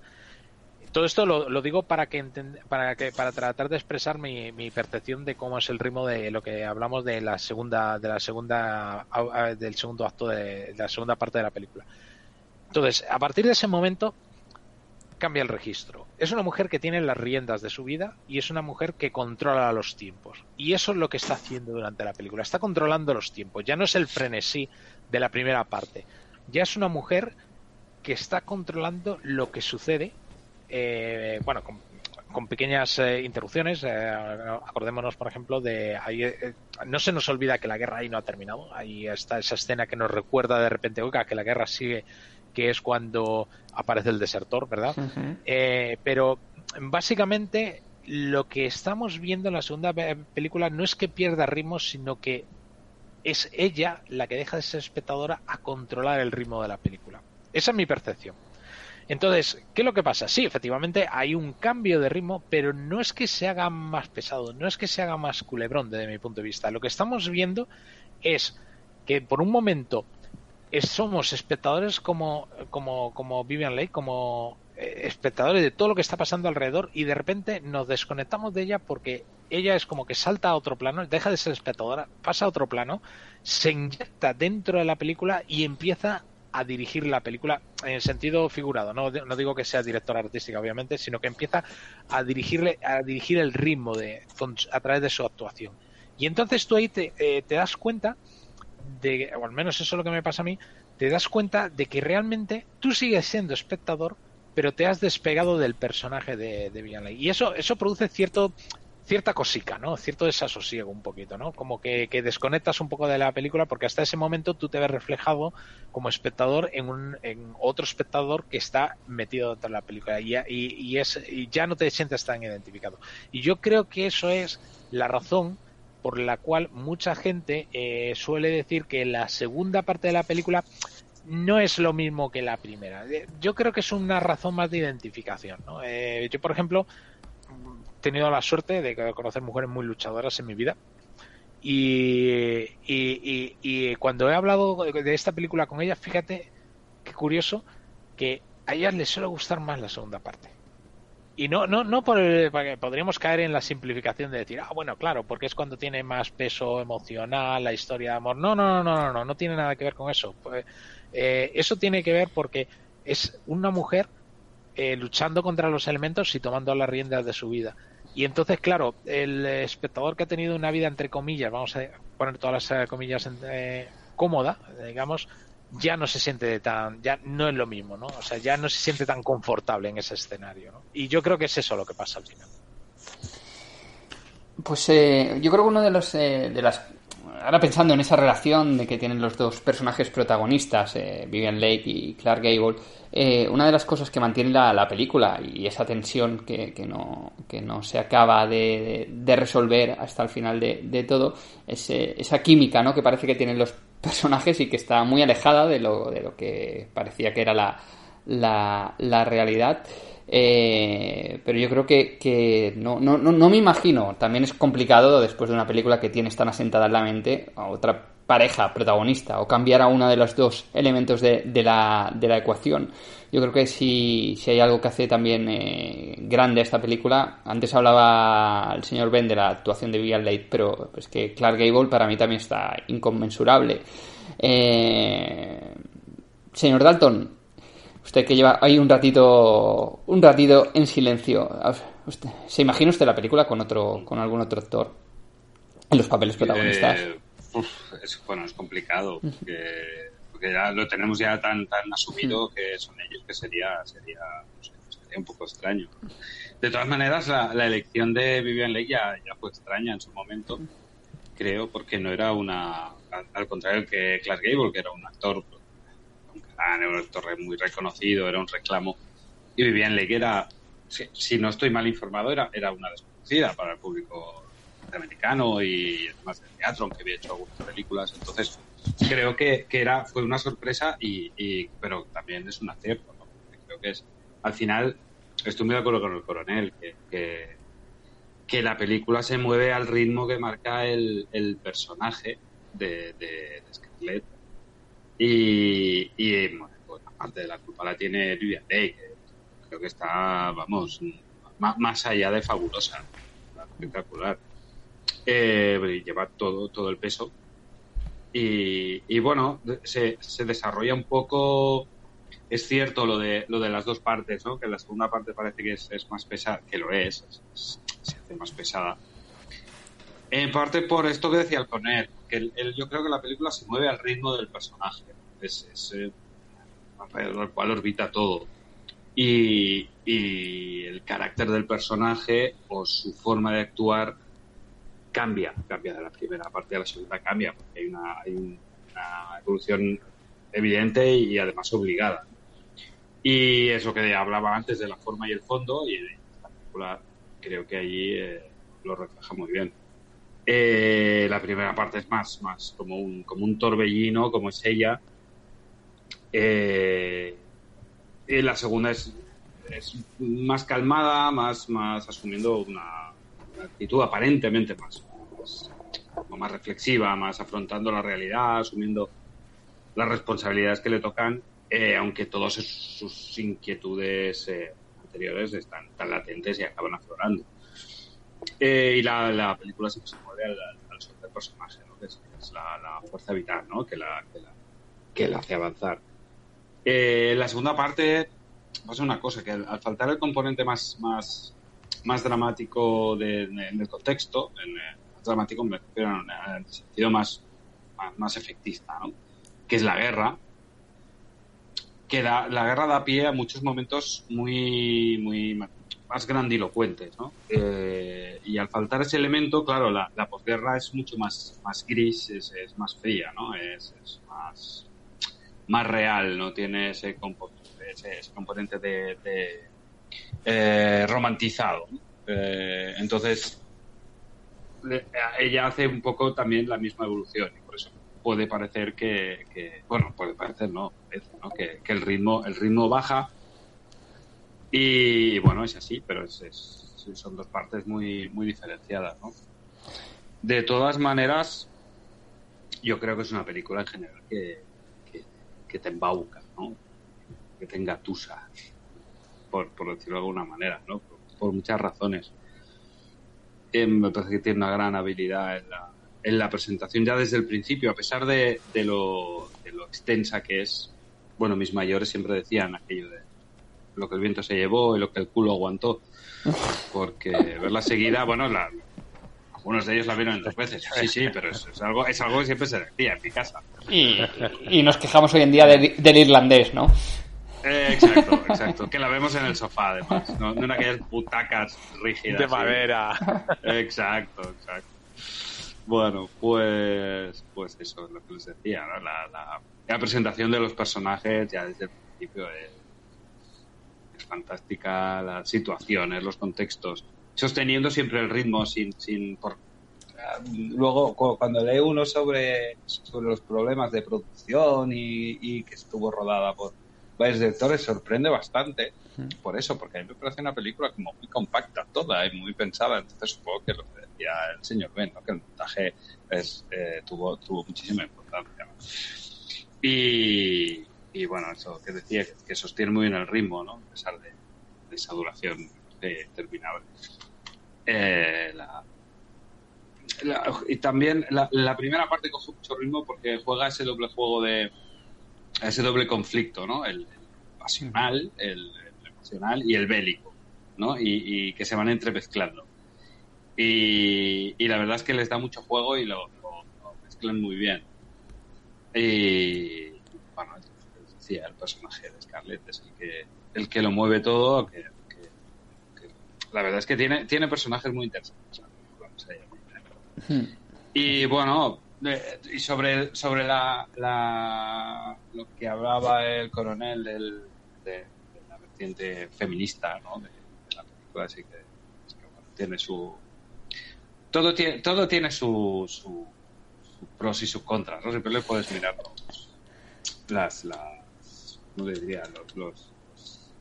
Todo esto lo, lo digo para que, para que para tratar de expresar mi, percepción de cómo es el ritmo de lo que hablamos de la segunda de la segunda del segundo acto de la segunda parte de la película. Entonces, a partir de ese momento cambia el registro. Es una mujer que tiene las riendas de su vida y es una mujer que controla los tiempos. Y eso es lo que está haciendo durante la película. Está controlando los tiempos. Ya no es el frenesí de la primera parte. Ya es una mujer que está controlando lo que sucede. Eh, bueno, con, con pequeñas eh, interrupciones. eh, acordémonos, por ejemplo, de. ahí, eh, no se nos olvida que la guerra ahí no ha terminado. Ahí está esa escena que nos recuerda de repente, oiga, que la guerra sigue, que es cuando aparece el desertor, ¿verdad? Eh, pero básicamente lo que estamos viendo en la segunda pe- película no es que pierda ritmo, sino que es ella la que deja de ser espectadora a controlar el ritmo de la película. Esa es mi percepción. Entonces, ¿qué es lo que pasa? Sí, efectivamente hay un cambio de ritmo, pero no es que se haga más pesado, no es que se haga más culebrón desde mi punto de vista. Lo que estamos viendo es que por un momento es- somos espectadores como, como, como Vivian Leigh, como eh, espectadores de todo lo que está pasando alrededor y de repente nos desconectamos de ella porque ella es como que salta a otro plano, deja de ser espectadora, pasa a otro plano, se inyecta dentro de la película y empieza a dirigir la película en sentido figurado. No, no digo que sea directora artística, obviamente, sino que empieza a dirigirle, a dirigir el ritmo de, a través de su actuación. Y entonces tú ahí te, eh, te das cuenta de, o al menos eso es lo que me pasa a mí, te das cuenta de que realmente tú sigues siendo espectador, pero te has despegado del personaje de, de Vivian Leigh. Y eso, eso produce cierto cierta cosica, ¿no? Cierto desasosiego un poquito, ¿no? Como que, que desconectas un poco de la película porque hasta ese momento tú te ves reflejado como espectador en, un, en otro espectador que está metido dentro de la película y, y, y es, y ya no te sientes tan identificado. Y yo creo que eso es la razón por la cual mucha gente eh, suele decir que la segunda parte de la película no es lo mismo que la primera. Eh, Yo creo que es una razón más de identificación. ¿no? Eh, yo, por ejemplo, tenido la suerte de conocer mujeres muy luchadoras en mi vida. Y, y, cuando he hablado de esta película con ellas, fíjate qué curioso que a ellas les suele gustar más la segunda parte. Y no, no, no por el- podríamos caer en la simplificación de decir, ah, bueno, claro, porque es cuando tiene más peso emocional, la historia de amor. No, no, no, no, no, no, no tiene nada que ver con eso. Pues, eh, eso tiene que ver porque es una mujer eh, luchando contra los elementos y tomando las riendas de su vida. Y entonces, claro, el espectador que ha tenido una vida, entre comillas, vamos a poner todas las eh, comillas eh, cómoda, digamos, ya no se siente tan, ya no es lo mismo, ¿no? O sea, ya no se siente tan confortable en ese escenario, ¿no? Y yo creo que es eso lo que pasa al final. Pues eh, yo creo que uno de los eh, de las ahora pensando en esa relación de que tienen los dos personajes protagonistas, eh, Vivian Lake y Clark Gable, eh, una de las cosas que mantiene la, la película y esa tensión que, que no, que no se acaba de, de- resolver hasta el final de, de todo, es eh, esa química ¿no? que parece que tienen los personajes y que está muy alejada de lo, de lo que parecía que era la, la, la realidad. Eh, pero yo creo que, no, no, no, no me imagino, también es complicado después de una película que tienes tan asentada en la mente a otra pareja protagonista o cambiar a uno de los dos elementos de, de la, de la ecuación. Yo creo que si, si hay algo que hace también eh, grande esta película, antes hablaba el señor Ben de la actuación de Vivian Leigh, pero es que Clark Gable para mí también está inconmensurable. Eh, señor Dalton, usted que lleva ahí un ratito, un ratito en silencio, usted- ¿se imagina usted la película con otro, con algún otro actor en los papeles protagonistas? Eh, uf, es, bueno, es complicado porque, porque ya lo tenemos ya tan tan asumido que son ellos que sería sería, no sé, sería un poco extraño. De todas maneras, la, la elección de Vivian Leigh ya, ya fue extraña en su momento, creo, porque no era una al, al contrario que Clark Gable, que era un actor era un actor muy reconocido, era un reclamo y Vivian Leigh era si, si no estoy mal informado era era una desconocida para el público americano y además del teatro, aunque había hecho algunas películas. Entonces, creo que, que era, fue una sorpresa, y, y- pero también es un acierto. ¿no? Creo que es, al final, estoy muy de acuerdo con el coronel, que, que, que la película se mueve al ritmo que marca el, el personaje de, de, de Scarlett. Y, y bueno, aparte de la culpa la tiene Vivian Leigh, que creo que está, vamos, ma- más allá de fabulosa espectacular. Eh, lleva todo, todo el peso. Y, bueno, se, se desarrolla un poco. Es cierto lo de, lo de las dos partes, ¿no? Que la segunda parte parece que es, más pesada, que lo es, se hace más pesada. En parte por esto que decía el Conel, que el- el- yo creo que la película se mueve al ritmo del personaje. Es, es, eh, alrededor del cual orbita todo y, y el carácter del personaje o su forma de actuar cambia, cambia de la primera parte a la segunda, cambia, porque hay una, hay un- una evolución evidente y además obligada. Y eso que hablaba antes de la forma y el fondo, y esta película creo que allí eh, lo refleja muy bien. Eh, la primera parte es más, más como un, como un torbellino, como es ella. Eh, y la segunda es, más calmada, más, más asumiendo una, actitud aparentemente más, más, reflexiva, más afrontando la realidad, asumiendo las responsabilidades que le tocan, eh, aunque todas sus, inquietudes eh, anteriores están tan latentes y acaban aflorando. Eh, y la, la película siempre se mueve al, al sol del personaje, ¿no? que es, la, fuerza vital que, la, que, la, que la hace avanzar. Eh, la segunda parte pasa una cosa, que al, al faltar el componente más, más, más dramático de- de- del contexto, en, eh, más dramático me refiero en, el sentido más, más, más efectista, ¿no? que es la guerra, que da- la guerra da pie a muchos momentos muy, muy más grandilocuentes, ¿no? Eh, y al faltar ese elemento, claro, la, la posguerra es mucho más, más gris, es, más fría, ¿no? Es más, más real, no tiene ese, compo- ese, ese componente de, de, eh, romantizado. Eh, entonces, ella hace un poco también la misma evolución y por eso puede parecer que, bueno, puede parecer, no, ¿no? Que, que el ritmo, el ritmo baja y bueno, es así, pero es, es- son dos partes muy, muy diferenciadas, ¿no? De todas maneras, yo creo que es una película en general que, que, te embauca, ¿no? Que te engatusa, por, por decirlo de alguna manera, ¿no? Por, por muchas razones. Eh, me parece que tiene una gran habilidad en la, en la presentación ya desde el principio, a pesar de, de, lo, de lo extensa que es. Bueno, mis mayores siempre decían aquello de lo que el viento se llevó y lo que el culo aguantó. Porque verla seguida, bueno, la, algunos de ellos la vieron dos veces. Sí, sí, pero es, es algo, es algo que siempre se decía en mi casa. Y, y nos quejamos hoy en día del, del irlandés, ¿no? Eh, exacto, exacto. Que la vemos en el sofá, además. No, no en aquellas butacas rígidas. De sí. madera. Exacto, exacto. Bueno, pues, pues eso es lo que les decía, ¿no? La, la, la presentación de los personajes ya desde el principio es, es fantástica, las situaciones, los contextos, sosteniendo siempre el ritmo sin, sin por, luego cu- cuando lee uno sobre, sobre los problemas de producción y, y que estuvo rodada por varios directores sorprende bastante por eso, porque a mí me parece una película como muy compacta toda y muy pensada, entonces supongo que lo que decía el señor Ben, ¿no? que el montaje es, eh, tuvo, tuvo muchísima importancia. ¿no? Y, y bueno, eso que decía, que, sostiene muy bien el ritmo, ¿no? a pesar de, de esa duración eh, interminable. Eh, la, y también la, la primera parte coge mucho ritmo porque juega ese doble juego de ese doble conflicto, ¿no? El, el pasional, el, el emocional y el bélico, ¿no? Y, que se van entremezclando. Y, y la verdad es que les da mucho juego y lo, mezclan muy bien. Y bueno, el personaje de Scarlett es el que, el que lo mueve todo, que la verdad es que tiene, tiene personajes muy interesantes. Llamar. Y bueno, y sobre, sobre la, la- lo que hablaba el coronel del, de, de la vertiente feminista ¿no? de, de la película, así que, es que, bueno, tiene su. Todo tiene, todo tiene su, su, sus pros y sus contras, ¿no? Siempre le puedes mirar los- las, las. ¿Cómo le diría? Los, los-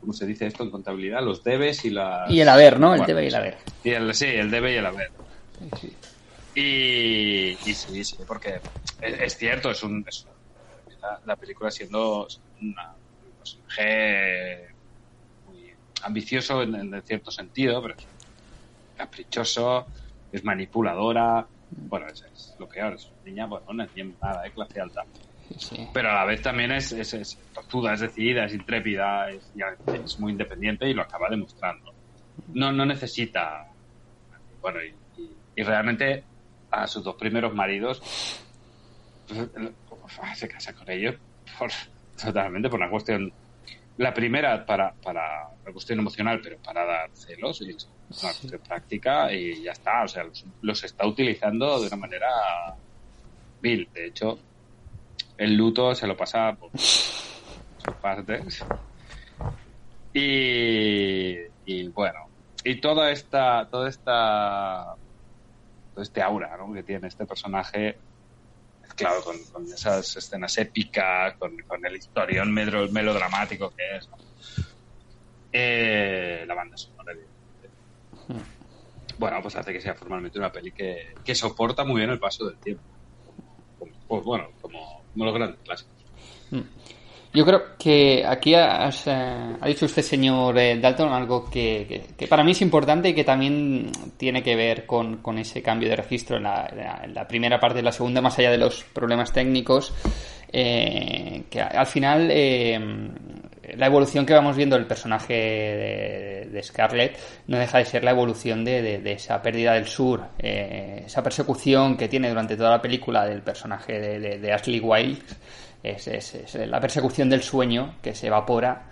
¿Cómo se dice esto en contabilidad? Los debes y las. Y el haber, ¿no? El Bueno, debe y el haber. y el, sí, el debe y el haber. Sí. Y, y sí, sí, porque es, es cierto, es un, es la, la película siendo una, un personaje muy ambicioso en, en cierto sentido, pero es caprichoso, es manipuladora, bueno, es, es lo peor, es una niña, bueno, no es ni nada, de clase alta. Sí. Pero a la vez también es, es, es decidida, es intrépida, es, muy independiente y lo acaba demostrando. No, no necesita. Bueno, y, y- y realmente a sus dos primeros maridos pues, se casa con ellos por, totalmente por una cuestión. La primera para, para una cuestión emocional, pero para dar celos, y es una Sí. cuestión práctica y ya está. O sea, los, los está utilizando de una manera vil. De hecho, el luto se lo pasa por sus partes. Y, y bueno, y toda esta, toda esta, todo este aura ¿no? que tiene este personaje, claro, con, esas escenas épicas, con, el historión melodramático que es. Eh, la banda sonora, evidentemente. Bueno, pues hace que sea formalmente una peli que, que soporta muy bien el paso del tiempo. Pues bueno, como, como grandes clásicos. Yo creo que aquí has, ha dicho usted, señor eh, Dalton, algo que, que- para mí es importante y que también tiene que ver con, con ese cambio de registro en la primera parte y la segunda, más allá de los problemas técnicos. eh, que al final eh, la evolución que vamos viendo del personaje de, Scarlett no deja de ser la evolución de, de- esa pérdida del sur, eh, esa persecución que tiene durante toda la película del personaje de, Ashley Wilde, es la persecución del sueño que se evapora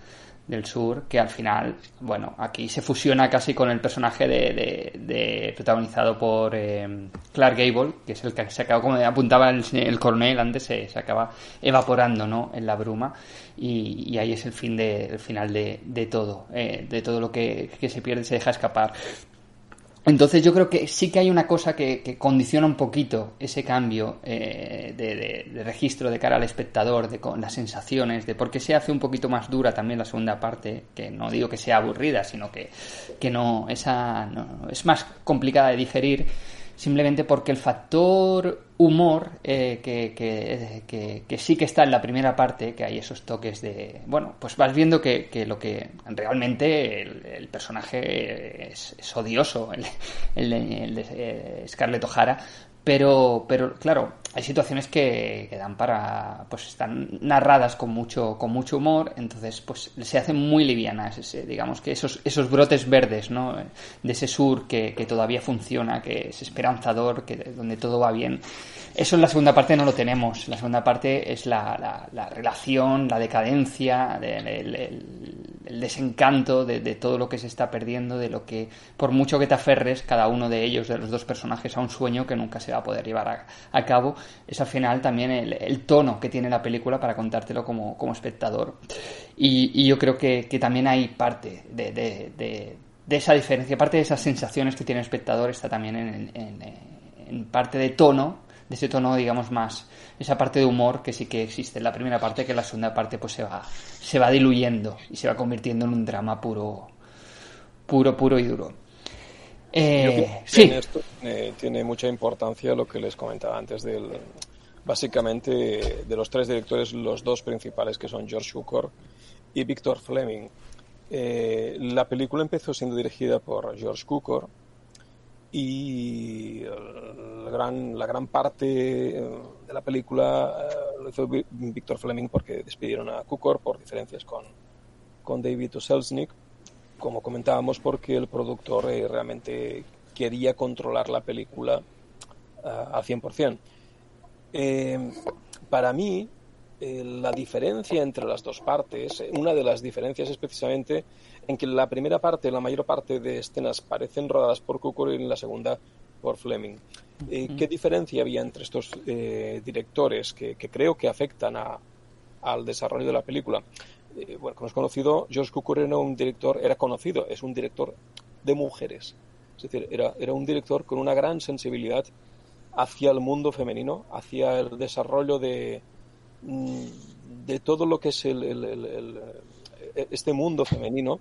del sur, que al final, bueno, aquí se fusiona casi con el personaje de, de- de- protagonizado por eh, Clark Gable, que es el que se acaba, como apuntaba el, el coronel antes, se, se acaba evaporando, ¿no? En la bruma y, y ahí es el fin de, el final de, de todo, eh, de todo lo que, que se pierde, se deja escapar. Entonces yo creo que sí que hay una cosa que, que condiciona un poquito ese cambio eh, de, de- de registro de cara al espectador, de con las sensaciones, de por qué se hace un poquito más dura también la segunda parte, que no digo que sea aburrida, sino que, que no, esa, no- es más complicada de digerir, simplemente porque el factor humor eh, que, que- que- sí que está en la primera parte, que hay esos toques de... Bueno, pues vas viendo que, lo que realmente el, personaje es, es odioso, el, el el de eh, Scarlett O'Hara, pero, pero claro, hay situaciones que, que dan para, pues están narradas con mucho, con mucho humor, entonces pues se hacen muy livianas, ese- digamos que esos, esos brotes verdes, ¿no? De ese sur que, que todavía funciona, que es esperanzador, que donde todo va bien. Eso en la segunda parte no lo tenemos. La segunda parte es la, la- la relación, la decadencia, el, el- el- el desencanto de, todo lo que se está perdiendo, de lo que, por mucho que te aferres, cada uno de ellos, de los dos personajes, a un sueño que nunca se va a poder llevar a, cabo, es al final también el, tono que tiene la película para contártelo como, como espectador. Y, yo creo que, que también hay parte de, esa diferencia, parte de esas sensaciones que tiene el espectador está también en parte de tono, de ese tono, digamos, más, esa parte de humor que sí que existe. En la primera parte, que en la segunda parte pues se va, se va diluyendo y se va convirtiendo en un drama puro, puro, puro y duro. Eh, sí, en esto eh, tiene mucha importancia lo que les comentaba antes del básicamente de los tres directores los dos principales que son George Cukor y Victor Fleming. Eh, la película empezó siendo dirigida por George Cukor y la gran, la gran parte eh, de la película eh, lo hizo Victor Fleming porque despidieron a Cukor por diferencias con, con David. Selznick como comentábamos, porque el productor eh, realmente quería controlar la película ah, al 100%. Eh, para mí, eh, la diferencia entre las dos partes, eh, una de las diferencias es precisamente en que la primera parte, la mayor parte de escenas parecen rodadas por Cukor y en la segunda por Fleming. Eh, ¿Qué diferencia había entre estos eh, directores que, que creo que afectan a- al desarrollo de la película? Eh, bueno, como es conocido, George Cukor era un director, era conocido, es un director de mujeres. Es decir, era, era un director con una gran sensibilidad hacia el mundo femenino, hacia el desarrollo de, mm, de todo lo que es el, el- el- el- este mundo femenino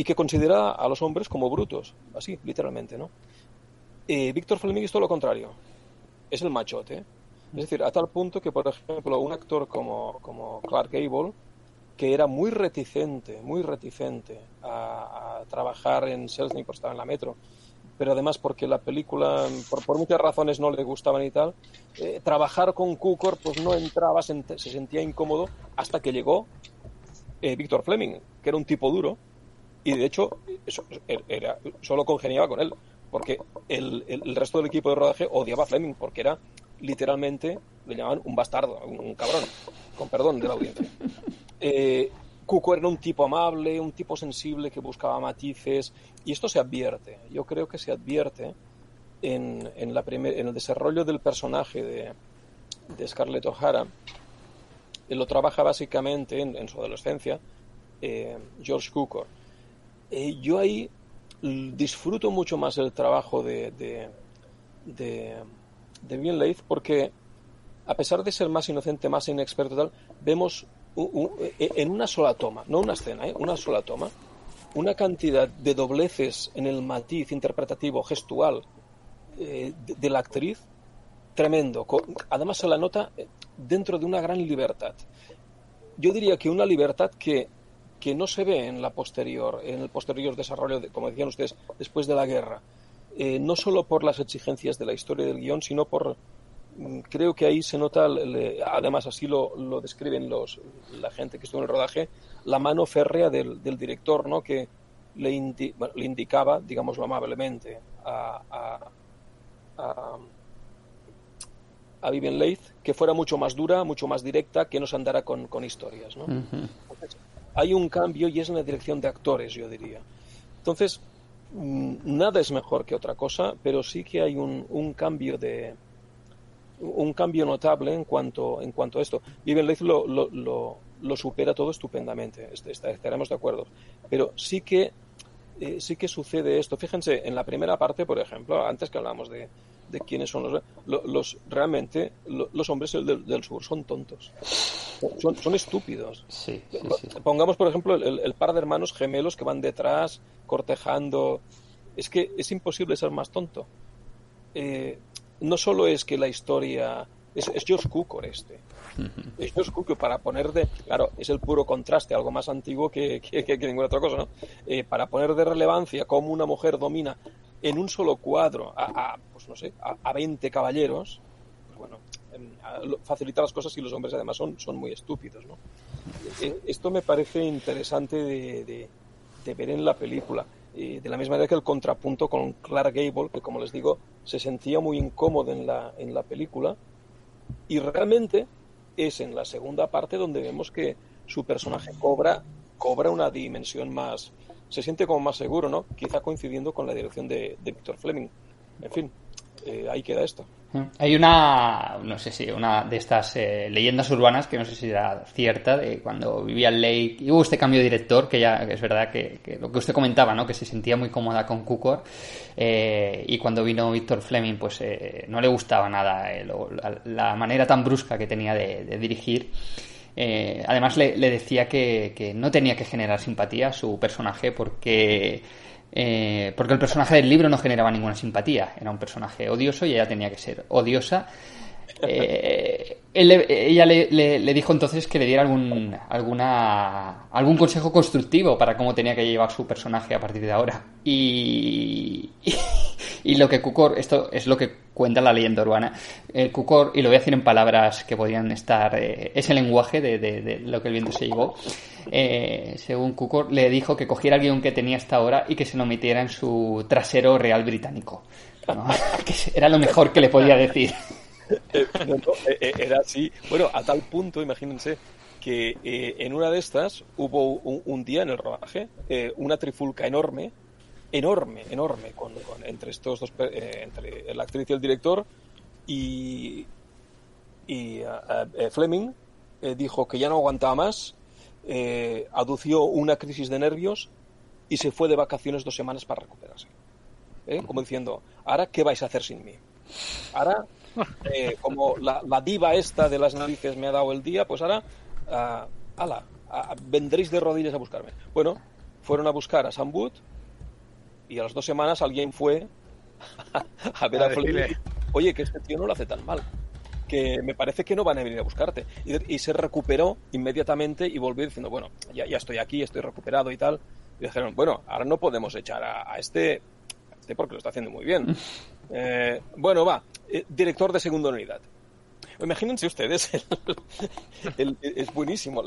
y que considera a los hombres como brutos, así, literalmente, ¿no? Eh, Víctor Fleming es todo lo contrario, es el machote. Es decir, a tal punto que, por ejemplo, un actor como, como Clark Gable, que era muy reticente, muy reticente a, trabajar en Selznick por estar en la metro, pero además porque la película, por, por muchas razones, no le gustaban y tal, eh, trabajar con Cukor pues no entraba, se, ent- se sentía incómodo hasta que llegó eh, Víctor Fleming, que era un tipo duro, y de hecho eso, era, solo congeniaba con él, porque el, el- resto del equipo de rodaje odiaba a Fleming, porque era literalmente, le llamaban un bastardo, un, un cabrón, con perdón de la audiencia. Eh, Cuco era un tipo amable, un tipo sensible que buscaba matices, y esto se advierte, yo creo que se advierte en, en, la primer- en el desarrollo del personaje de, de Scarlett O'Hara. Él lo trabaja básicamente en, en su adolescencia, eh, George Cukor. Eh, yo ahí disfruto mucho más el trabajo de, de, de, de Leith porque a pesar de ser más inocente, más inexperto tal, vemos e- en una sola toma, no una escena, ¿eh? una sola toma, una cantidad de dobleces en el matiz interpretativo, gestual eh, de, de la actriz tremendo. Además se la nota eh, dentro de una gran libertad. Yo diría que una libertad que, que no se ve en la posterior, en el posterior desarrollo, de, como decían ustedes, después de la guerra. Eh, no solo por las exigencias de la historia del guion, sino por mm, creo que ahí se nota, le- además así lo, lo describen los, la gente que estuvo en el rodaje, la mano férrea del, del director, ¿no? Que le, indi- bueno, le indicaba, digámoslo amablemente, a, a, a, a Vivian Leith que fuera mucho más dura, mucho más directa, que no se andara con, con historias, ¿no? Hay un cambio y es en la dirección de actores, yo diría. Entonces, mm, nada es mejor que otra cosa, pero sí que hay un, cambio de un cambio notable en cuanto en cuanto a esto. Vivian Leith lo, lo, lo, lo supera todo estupendamente, est- est- estaremos de acuerdo. Pero sí que eh, sí que sucede esto. Fíjense, en la primera parte, por ejemplo, antes que hablamos de, de quiénes son los, lo- los realmente lo- los hombres del, del sur son tontos, son, son estúpidos. Sí, sí, sí. Pongamos, por ejemplo, el, el par de hermanos gemelos que van detrás, cortejando. Es que es imposible ser más tonto. Eh, no solo es que la historia. Es, es George Cukor este. Es George Cukor para poner de. Claro, es el puro contraste, algo más antiguo que, que, que- que ninguna otra cosa, ¿no? Eh, para poner de relevancia cómo una mujer domina en un solo cuadro a, a, pues no sé, a, a 20 caballeros, pues bueno, em, facilita las cosas y los hombres además son, son muy estúpidos, ¿no? Eh, Esto me parece interesante de, de- de ver en la película. Eh, de la misma manera que el contrapunto con Clark Gable, que como les digo, se sentía muy incómodo en la, en la película. Y realmente es en la segunda parte donde vemos que su personaje cobra, cobra una dimensión más. Se siente como más seguro, ¿no? Quizá coincidiendo con la dirección de, de Victor Fleming. En fin, eh, ahí queda esto. Hay una, no sé si, una de estas eh, leyendas urbanas que no sé si era cierta, de cuando vivía Lake y hubo este cambio de director, que ya es verdad que, lo que usted comentaba, ¿no? que se sentía muy cómoda con Cukor, eh, y cuando vino Víctor Fleming, pues eh, no le gustaba nada la, manera tan brusca que tenía de dirigir. Eh, además le, le decía que, que no tenía que generar simpatía a su personaje porque eh, porque el personaje del libro no generaba ninguna simpatía, era un personaje odioso y ella tenía que ser odiosa. Eh, él ella le, le- le dijo entonces que le diera algún, alguna, algún consejo constructivo para cómo tenía que llevar su personaje a partir de ahora. Y, y lo que Cukor, esto es lo que cuenta la leyenda urbana, el Cukor, y lo voy a decir en palabras que podrían estar, eh, ese lenguaje de, lo que el viento se llevó, eh, según Cukor, le dijo que cogiera el guion que tenía hasta ahora y que se lo metiera en su trasero real británico. ¿no? que era lo mejor que le podía decir. Eh, eh, eh, era así. Bueno, a tal punto, imagínense, que en una de estas hubo un, día en el rodaje una trifulca enorme, enorme, enorme, con, entre estos dos, eh, entre la actriz y el director, y, eh, Fleming dijo que ya no aguantaba más, adució una crisis de nervios y se fue de vacaciones dos semanas para recuperarse. Como diciendo, ¿ahora qué vais a hacer sin mí? Ahora, eh, como la, la diva esta de las narices me ha dado el día, pues ahora, ah, ala, ah, vendréis de rodillas a buscarme. Bueno, fueron a buscar a Sam Wood y a las dos semanas alguien fue a ver A a. Oye, que este tío no lo hace tan mal. Que me parece que no van a venir a buscarte. Y, y se recuperó inmediatamente y volvió diciendo, bueno, ya, ya estoy aquí, estoy recuperado y tal. Y dijeron, bueno, ahora no podemos echar a, a este, a este porque lo está haciendo muy bien. Eh, bueno, va, eh, director de segunda unidad. Imagínense ustedes, el- el- es buenísimo,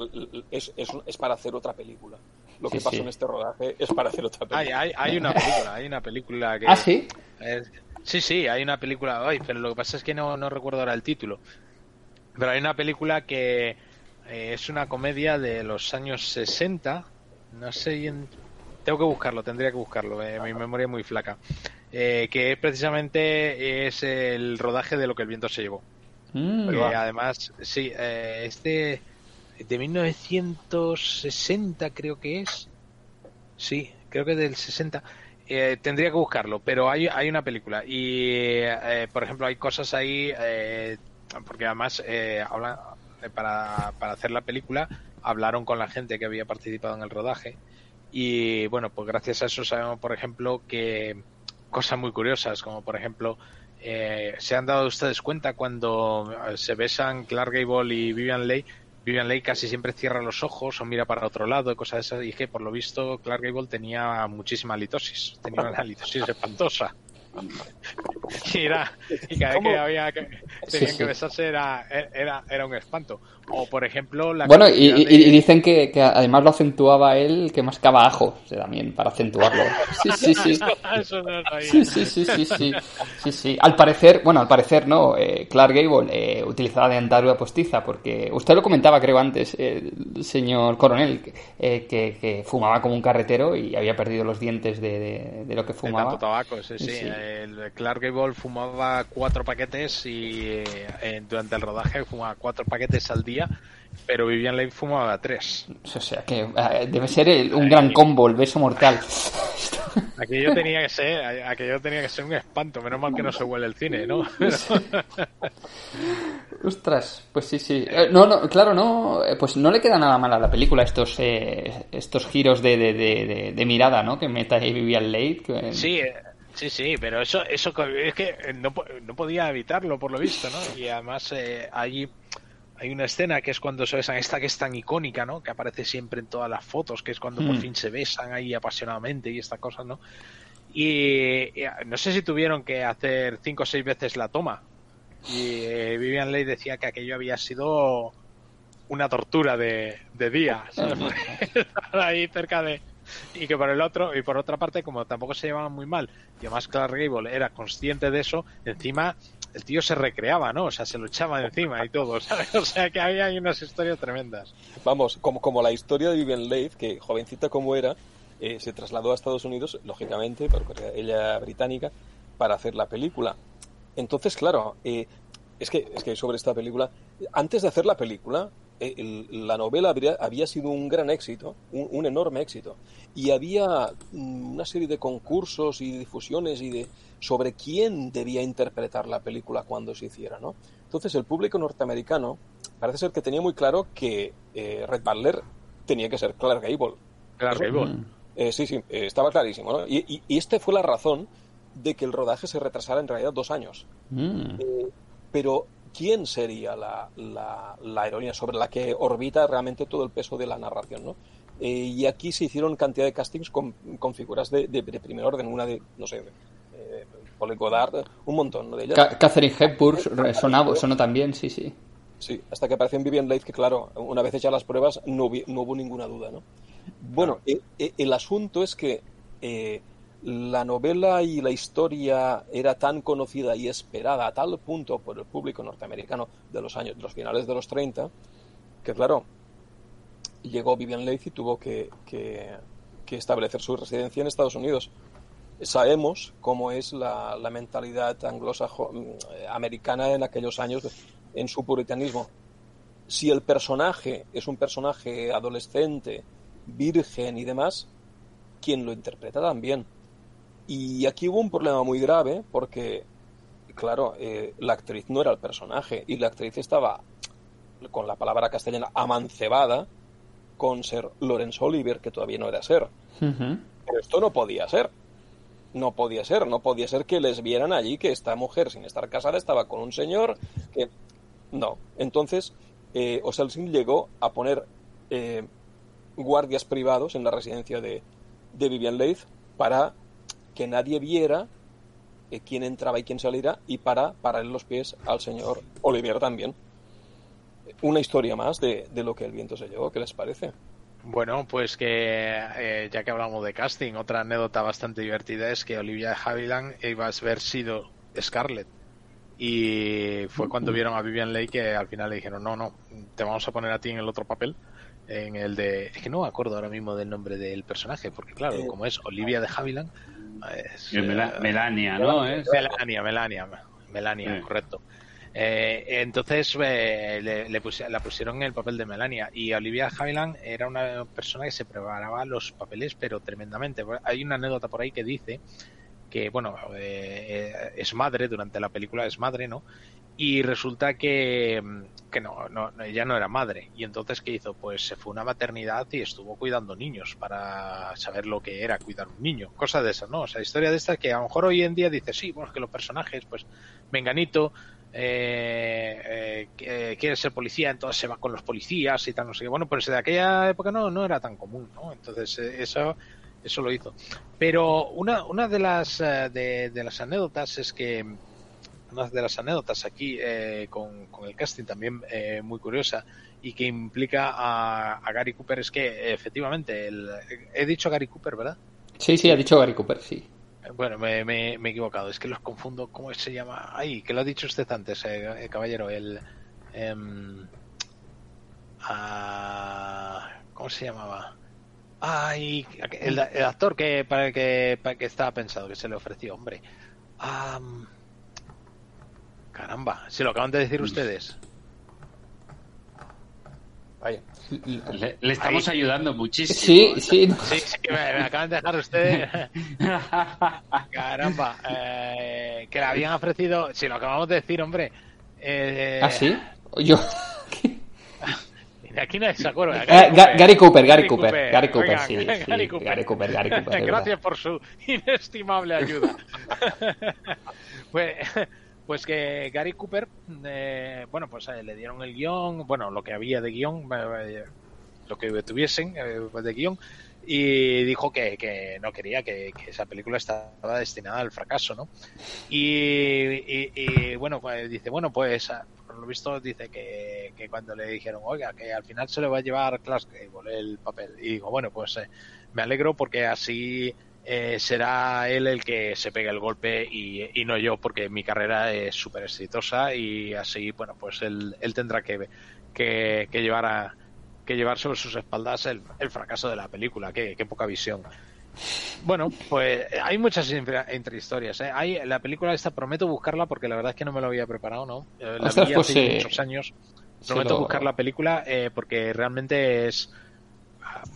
es, es, es para hacer otra película. Lo que Sí, pasó sí. en este rodaje es para hacer otra Hay, película. hay, hay una película, hay una película que... ¿Ah, sí? es- sí, sí, hay una película, ay, pero lo que pasa es que no, no recuerdo ahora el título. Pero hay una película que eh, es una comedia de los años 60, no sé bien... Tengo que buscarlo, tendría que buscarlo, eh, mi memoria es muy flaca. Eh, que precisamente es el rodaje de lo que el viento se llevó. Mm, además, sí, eh, es de, de 1960 creo que es. Sí, creo que del 60. Eh, tendría que buscarlo, pero hay, hay una película. Y, eh, por ejemplo, hay cosas ahí, eh, porque además, eh, habla- eh, para, para hacer la película, hablaron con la gente que había participado en el rodaje. Y bueno, pues gracias a eso sabemos, por ejemplo, que cosas muy curiosas, como por ejemplo, eh, ¿se han dado ustedes cuenta cuando eh, se besan Clark Gable y Vivian Leigh? Vivian Leigh casi siempre cierra los ojos o mira para otro lado y cosas de esas. Y que por lo visto Clark Gable tenía muchísima litosis, tenía una litosis espantosa. Y, era, y cada vez que había que Sí, tenían que besarse era, era, era un espanto. O por ejemplo, la Bueno, y, y- de- y dicen que, que además lo acentuaba él que mascaba ajo, también para acentuarlo. Sí, sí, sí. Eso no. Sí, sí, sí, sí, sí, sí, sí. Al parecer, bueno, al parecer no, eh, Clark Gable eh, utilizaba dentadura postiza porque usted lo comentaba, creo antes, eh, el señor coronel, eh, que, que fumaba como un carretero y había perdido los dientes de, de- de lo que De fumaba. tanto tabaco, sí, sí. Sí. El Clark Gable fumaba cuatro paquetes y eh, durante el rodaje fumaba cuatro paquetes al día, pero Vivian Leigh fumaba tres. O sea, que eh, debe ser el- un gran combo, el beso mortal. Aquello tenía que ser, aquello tenía que ser un espanto, menos mal que no se huele el cine, ¿no? Ostras, pues sí, sí. Eh, no, no, claro, no, eh, pues no le queda nada mal a la película estos eh, estos giros de, de, de, mirada, ¿no? Que meta ahí Vivian Leigh. que- Sí, sí, sí, pero eso, eso es que no, no podía evitarlo por lo visto, ¿no? Y además eh, hay, hay una escena que es cuando se besan, esta que es tan icónica, ¿no? Que aparece siempre en todas las fotos, que es cuando por Mm. fin se besan ahí apasionadamente y estas cosas, ¿no? Y, y, no sé si tuvieron que hacer cinco o seis veces la toma. Y eh, Vivian Leigh decía que aquello había sido una tortura de, de día. ¿sabes? Estar ahí cerca de. Y que por el otro, y por otra parte, como tampoco se llevaban muy mal, y además Clark Gable era consciente de eso, encima el tío se recreaba, ¿no? O sea, se lo echaba de encima y todo, ¿sabes? O sea, que había unas historias tremendas. Vamos, como, como la historia de Vivian Leigh, que jovencita como era, eh, se trasladó a Estados Unidos, lógicamente, porque ella británica, para hacer la película. Entonces, claro, eh, es, que, es que sobre esta película, antes de hacer la película, el- la novela habría- había sido un gran éxito, un, un enorme éxito, y había mm, una serie de concursos y difusiones y de sobre quién debía interpretar la película cuando se hiciera, ¿no? Entonces el público norteamericano parece ser que tenía muy claro que eh, Red Butler tenía que ser Clark Gable. Clark Gable. eh, sí, sí, eh, estaba clarísimo, ¿no? Y, y, y esta fue la razón de que el rodaje se retrasara en realidad dos años. Mm. Eh, pero, ¿quién sería la, la, la heroína sobre la que orbita realmente todo el peso de la narración, no? Eh, y aquí se hicieron cantidad de castings con, con figuras de, de- de primer orden, una de, no sé, eh, Polly Goddard, un montón ¿no? de ellas. Ca- Catherine Hepburn sonaba, sonó también, sí, sí. Sí, hasta que apareció en Vivian Leigh, que claro, una vez hechas las pruebas no, hubi- no hubo ninguna duda, ¿no? Bueno, eh, eh, el asunto es que eh, la novela y la historia era tan conocida y esperada a tal punto por el público norteamericano de los años, de los finales de los 30, que claro, llegó Vivian Leigh y tuvo que, establecer su residencia en Estados Unidos. Sabemos cómo es la, la mentalidad anglosajo-americana en aquellos años en su puritanismo. Si el personaje es un personaje adolescente, virgen y demás, quien lo interpreta también. Y aquí hubo un problema muy grave porque, claro, eh, la actriz no era el personaje y la actriz estaba, con la palabra castellana, amancebada con ser Laurence Oliver, que todavía no era ser. Pero esto no podía ser. No podía ser, no podía ser que les vieran allí que esta mujer, sin estar casada, estaba con un señor que... No. Entonces, eh, Oselsin llegó a poner eh, guardias privados en la residencia de, de Vivian Leigh para que nadie viera eh, quién entraba y quién saliera y para pararle los pies al señor Olivier también. Una historia más de, de lo que el viento se llevó, ¿qué les parece? Bueno, pues que eh, ya que hablamos de casting, otra anécdota bastante divertida es que Olivia de Havilland iba a haber sido Scarlett. Y fue cuando vieron a Vivian Leigh que al final le dijeron, no, no, te vamos a poner a ti en el otro papel, en el de... Es que no me acuerdo ahora mismo del nombre del personaje, porque claro, Eh, como es Olivia de Havilland... Es, eh, Melania, ¿no? Es- Melania, Melania, Melania, Sí. correcto. Eh, entonces eh, le, le la pusieron en el papel de Melania y Olivia Havilland era una persona que se preparaba los papeles pero tremendamente. Hay una anécdota por ahí que dice que, bueno, eh, eh, es madre durante la película, es madre, ¿no? Y resulta que, mm, que no, no, ella no era madre. Y entonces, ¿qué hizo? Pues se fue a una maternidad y estuvo cuidando niños para saber lo que era cuidar un niño. Cosas de esas, ¿no? O sea, historia de estas que a lo mejor hoy en día dices, sí, bueno, que los personajes, pues, Menganito, eh, eh, que- quiere ser policía, entonces se va con los policías y tal, no sé qué. Bueno, pues de aquella época no, no era tan común, ¿no? Entonces, eh, eso eso lo hizo. Pero una, una de las eh, de las anécdotas es que una de las anécdotas aquí eh, con, con el casting también eh, muy curiosa y que implica a, a Gary Cooper es que eh, efectivamente el, he dicho Gary Cooper, ¿verdad? Sí, sí, ha dicho Gary Cooper, sí. Eh, Bueno, me, me- me he equivocado, es que los confundo. ¿Cómo se llama? Ay, que lo ha dicho usted antes, eh, eh, caballero. El. ah, ¿Cómo se llamaba? Ay, el, el actor que para el que, para el que estaba pensado, que se le ofreció, hombre. Am, caramba, se lo acaban de decir ustedes. Vaya. Le, le estamos Ahí. ayudando muchísimo. Sí, sí. no. Sí, sí, me, me acaban de dejar ustedes. Caramba, eh, que le habían ofrecido. Si lo acabamos de decir, hombre. Eh, ¿Ah, sí? Yo... Aquí nadie se acuerda. Eh, Ga- Gary Cooper, Gary Cooper, Gary Cooper, Oigan, sí, sí, Gary Cooper. Gary Cooper, Gary Cooper, es Gracias por su inestimable ayuda. pues, pues que Gary Cooper, eh, bueno, pues eh, le dieron el guion, bueno, lo que había de guion, eh, lo que tuviesen eh, de guion, y dijo que, que no quería, que, que esa película estaba destinada al fracaso, ¿no? Y, y- y, bueno, pues dice, bueno, pues ah, por lo visto dice que, que cuando le dijeron, oiga, que al final se le va a llevar Clark Gable el papel. Y digo, bueno, pues eh, me alegro porque así eh, será él el que se pegue el golpe y, y no yo, porque mi carrera es súper exitosa y así, bueno, pues él, él tendrá que, que, que llevar a que llevar sobre sus espaldas el, el fracaso de la película, qué, qué poca visión. Bueno, pues hay muchas intrahistorias. ¿eh? Hay, la película esta prometo buscarla porque la verdad es que no me lo había preparado, ¿no? Eh, La vi pues, hace muchos años. Prometo lo- buscar la película eh, porque realmente es...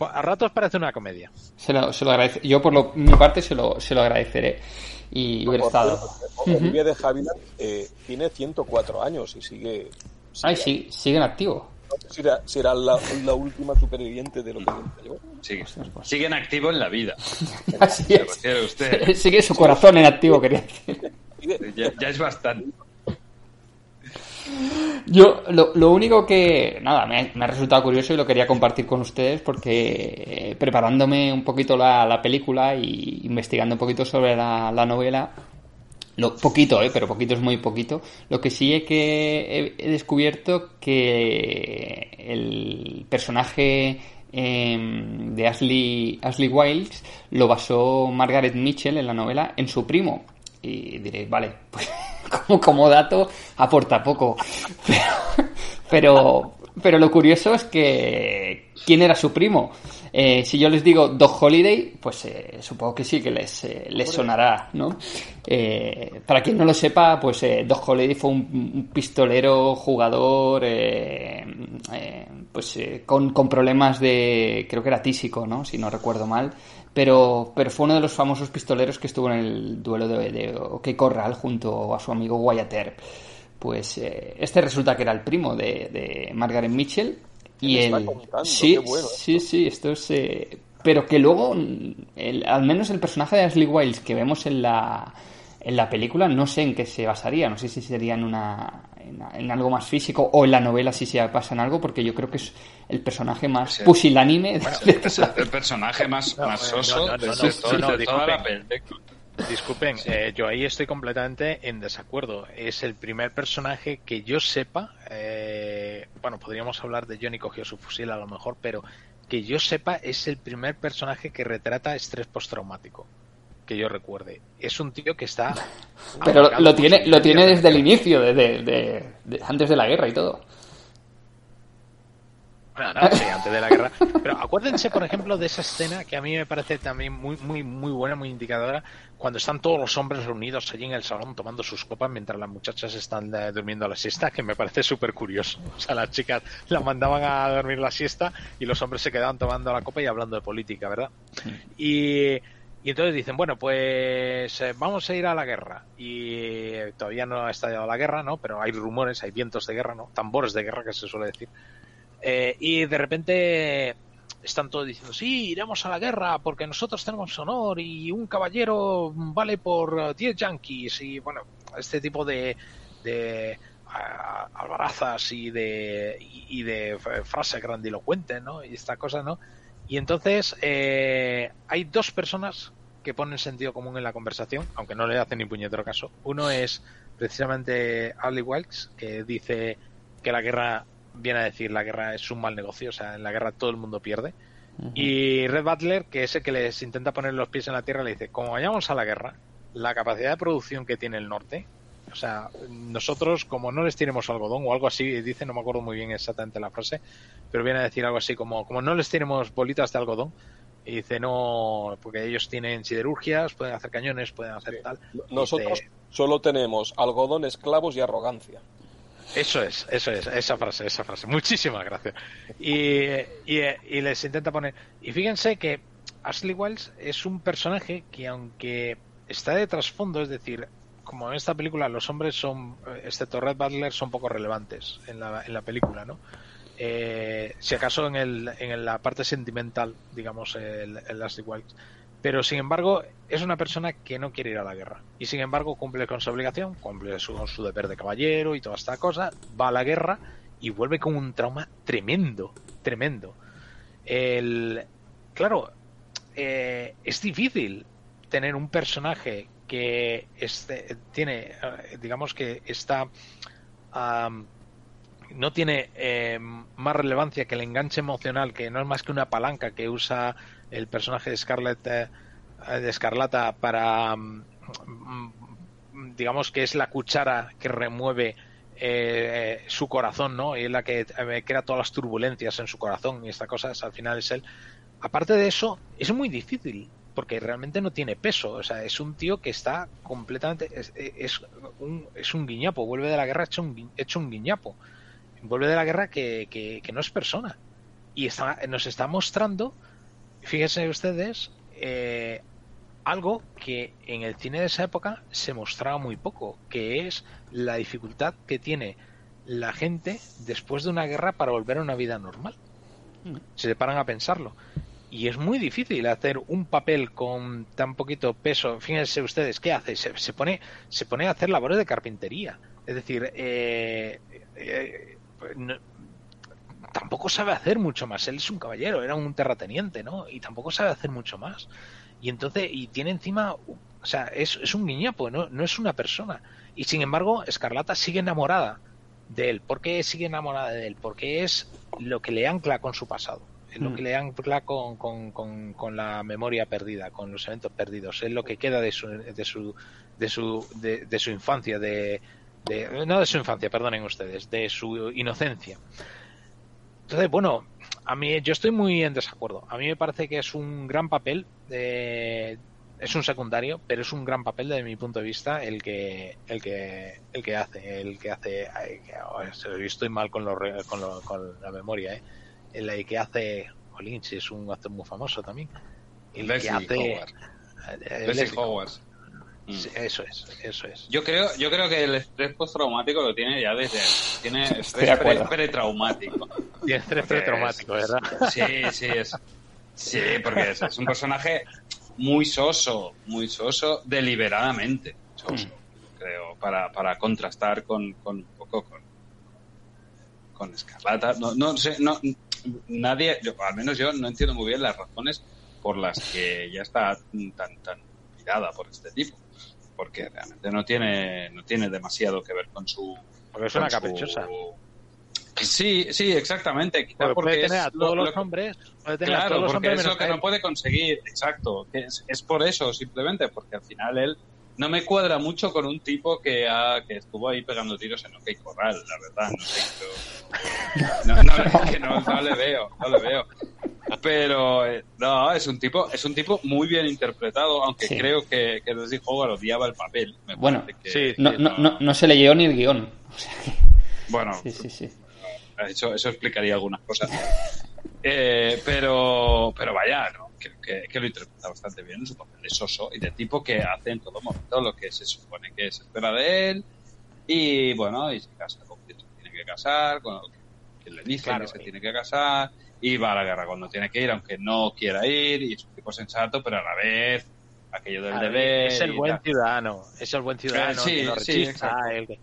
A ratos parece una comedia. Se lo, se lo agradece. Yo, por lo, mi parte, se lo, se lo agradeceré. Y hubiera estado. Olivia de Havilland eh, tiene 104 años y sigue. Ay, sí, sigue en activo. Si era la, la última superviviente de lo que yo. Sigue, sigue en activo en la vida. Así es. usted. Sigue su corazón en activo, quería decir. Ya, ya es bastante. Yo, lo, único que, nada, me, ha resultado curioso y lo quería compartir con ustedes porque eh, preparándome un poquito la, la película y investigando un poquito sobre la, la novela, lo, poquito, eh, pero poquito es muy poquito, lo que sí es que he, descubierto que el personaje em, de Ashley, Ashley Wiles lo basó Margaret Mitchell en la novela en su primo. Y diréis, vale, pues como, dato aporta poco. Pero, pero, lo curioso es que ¿quién era su primo? Eh, si yo les digo Doc Holiday, pues eh, supongo que sí que les, eh, les sonará, ¿no? Eh, para quien no lo sepa, pues eh, Doc Holiday fue un, un pistolero, jugador, pues con, con problemas de, creo que era tísico, ¿no? Si no recuerdo mal. Pero, pero fue uno de los famosos pistoleros que estuvo en el duelo de, de Corral junto a su amigo Wyatt Earp. Pues eh, este resulta que era el primo de, de Margaret Mitchell. Y contando? sí, bueno sí, sí, esto es. eh, pero que luego, el- al menos el personaje de Ashley Wiles que vemos en la, en la película, no sé en qué se basaría. No sé si sería en una en, en algo más físico o en la novela si se pasa en algo, porque yo creo que es el personaje más Sí. pusilánime de, de Es el personaje más, No, más eh, soso no, no, de, no, de no, todo- no, de toda la disculpen. película. Disculpen, eh, yo ahí estoy completamente en desacuerdo. Es el primer personaje que yo sepa, eh, bueno, podríamos hablar de Johnny cogió su fusil a lo mejor, pero que yo sepa es el primer personaje que retrata estrés postraumático. Que yo recuerde. Es un tío que está... Pero lo tiene, lo tiene desde el inicio, desde, de- de- antes de la guerra y todo. Bueno, no, sí, antes de la guerra. Pero acuérdense, por ejemplo, de esa escena que a mí me parece también muy, muy, muy buena, muy indicadora, cuando están todos los hombres reunidos allí en el salón tomando sus copas mientras las muchachas están eh, durmiendo a la siesta, que me parece súper curioso. O sea, las chicas las mandaban a dormir la siesta y los hombres se quedaban tomando la copa y hablando de política, ¿verdad? Y, y entonces dicen, bueno, pues eh, vamos a ir a la guerra. Y eh, todavía no ha estallado la guerra, ¿no? Pero hay rumores, hay vientos de guerra, ¿no? Tambores de guerra, que se suele decir. Eh, y de repente están todos diciendo, sí, iremos a la guerra porque nosotros tenemos honor y un caballero vale por eh, 10 yankees y bueno, este tipo de, de albarazas y de, y, de frases grandilocuentes, ¿no? Y esta cosa, ¿no? Y entonces eh, hay dos personas que ponen sentido común en la conversación, aunque no le hacen ni puñetero caso. Uno es precisamente Ali Wilkes, que dice que la guerra, viene a decir, la guerra es un mal negocio, o sea, en la guerra todo el mundo pierde. Y Red Butler, que es el que les intenta poner los pies en la tierra, le dice, como vayamos a la guerra, la capacidad de producción que tiene el norte, o sea, nosotros como no les tiremos algodón o algo así, dice, no me acuerdo muy bien exactamente la frase, pero viene a decir algo así como, como no les tiremos bolitas de algodón, y dice, no, porque ellos tienen siderurgias, pueden hacer cañones, pueden hacer tal. Nosotros Dice, solo tenemos algodón, esclavos y arrogancia. Eso es, eso es, esa frase, esa frase. Muchísimas gracias. Y, y, y les intenta poner. Y fíjense que Ashley Wells es un personaje que, aunque está de trasfondo, es decir, como en esta película los hombres son, excepto Red Butler, son poco relevantes en la, en la película, ¿no? Eh, si acaso en, el, en la parte sentimental, digamos, el, el Ashley Wells. Pero sin embargo, es una persona que no quiere ir a la guerra. Y sin embargo, cumple con su obligación, cumple su, su deber de caballero y toda esta cosa, va a la guerra y vuelve con un trauma tremendo, tremendo. El, claro, eh, es difícil tener un personaje que este, tiene, eh, digamos que está, am, no tiene eh, más relevancia que el enganche emocional, que no es más que una palanca que usa el personaje de Scarlett, eh, de Escarlata para, mm, digamos que es la cuchara que remueve eh, su corazón, ¿no? Y es la que eh, crea todas las turbulencias en su corazón y esta cosa es, al final es él. Aparte de eso, es muy difícil porque realmente no tiene peso, o sea, es un tío que está completamente es, es un, es un guiñapo, vuelve de la guerra hecho un, gui- hecho un guiñapo, vuelve de la guerra que, que, que no es persona. Y está, nos está mostrando, fíjense ustedes, eh, algo que en el cine de esa época se mostraba muy poco, que es la dificultad que tiene la gente después de una guerra para volver a una vida normal. Se le paran a pensarlo. Y es muy difícil hacer un papel con tan poquito peso. Fíjense ustedes, ¿qué hace? Se, pone, se pone a hacer labores de carpintería. Es decir, eh, eh, no- tampoco sabe hacer mucho más. Él es un caballero, era un terrateniente, ¿no? Y tampoco sabe hacer mucho más. Y entonces, y tiene encima, o sea, es, es un guiñapo, ¿no? no es una persona. Y sin embargo, Escarlata sigue enamorada de él. ¿Por qué sigue enamorada de él? Porque es lo que le ancla con su pasado. Lo Mm. que le ancla con, con, con, con la memoria perdida, con los eventos perdidos. Es lo que queda de su, de su, de su, de, de su infancia, de, de, no de su infancia, perdonen ustedes, de su inocencia. Entonces, bueno, a mí yo estoy muy en desacuerdo. A mí me parece que es un gran papel, eh, es un secundario, pero es un gran papel desde mi punto de vista el que el que el que hace, el que hace. ay, que- oh, yo estoy mal con, re- con, lo- con la memoria, ¿eh? El que hace, Jolín, si es un actor muy famoso también. El que Leslie hace, Howard. eh, Leslie Leslie Howard. Sí, eso es, eso es. Yo creo, yo creo que el estrés postraumático lo tiene ya desde. Tiene estrés pretraumático. Tiene estrés pretraumático, es- ¿verdad? Sí, sí, es. Sí, porque es, es un personaje muy soso, muy soso, deliberadamente soso, creo, para, para contrastar con, con un poco con, con Escarlata. No, no sé, no, nadie, yo, al menos yo no entiendo muy bien las razones por las que ya está tan, tan mirada por este tipo. Porque realmente no tiene, no tiene demasiado que ver con su. Porque es una con su- caprichosa. Sí, sí, exactamente. Quizá Porque porque puede tener es a todos lo los hombres, puede tener a Claro, todos los porque hombres es lo que no puede conseguir, exacto. Es, es por eso, simplemente, porque al final él no me cuadra mucho con un tipo que, ha, que estuvo ahí pegando tiros en OK Corral, la verdad, no sé. yo- No, no, es que no, no le veo, no le veo. Pero eh, no, es un tipo, es un tipo muy bien interpretado, aunque Sí. creo que, que Leslie Howard odiaba el papel. Me Bueno, que- sí, No, que no, no, no se leyó ni el guion. O sea que- Bueno, sí, sí, sí. Eso, eso explicaría algunas cosas. Eh, pero, pero vaya, ¿no? Creo que, que lo interpreta bastante bien en su papel de soso y de tipo que hace en todo momento lo que se supone que se espera de él. Y bueno, y se casa con quien se tiene que casar, con quien le dice Claro, que se tiene que casar, y va a la guerra cuando tiene que ir, aunque no quiera ir, y es un tipo sensato, pero a la vez aquello del deber. es el buen ciudadano, es el buen ciudadano, Eh, sí, el que no sí, el que...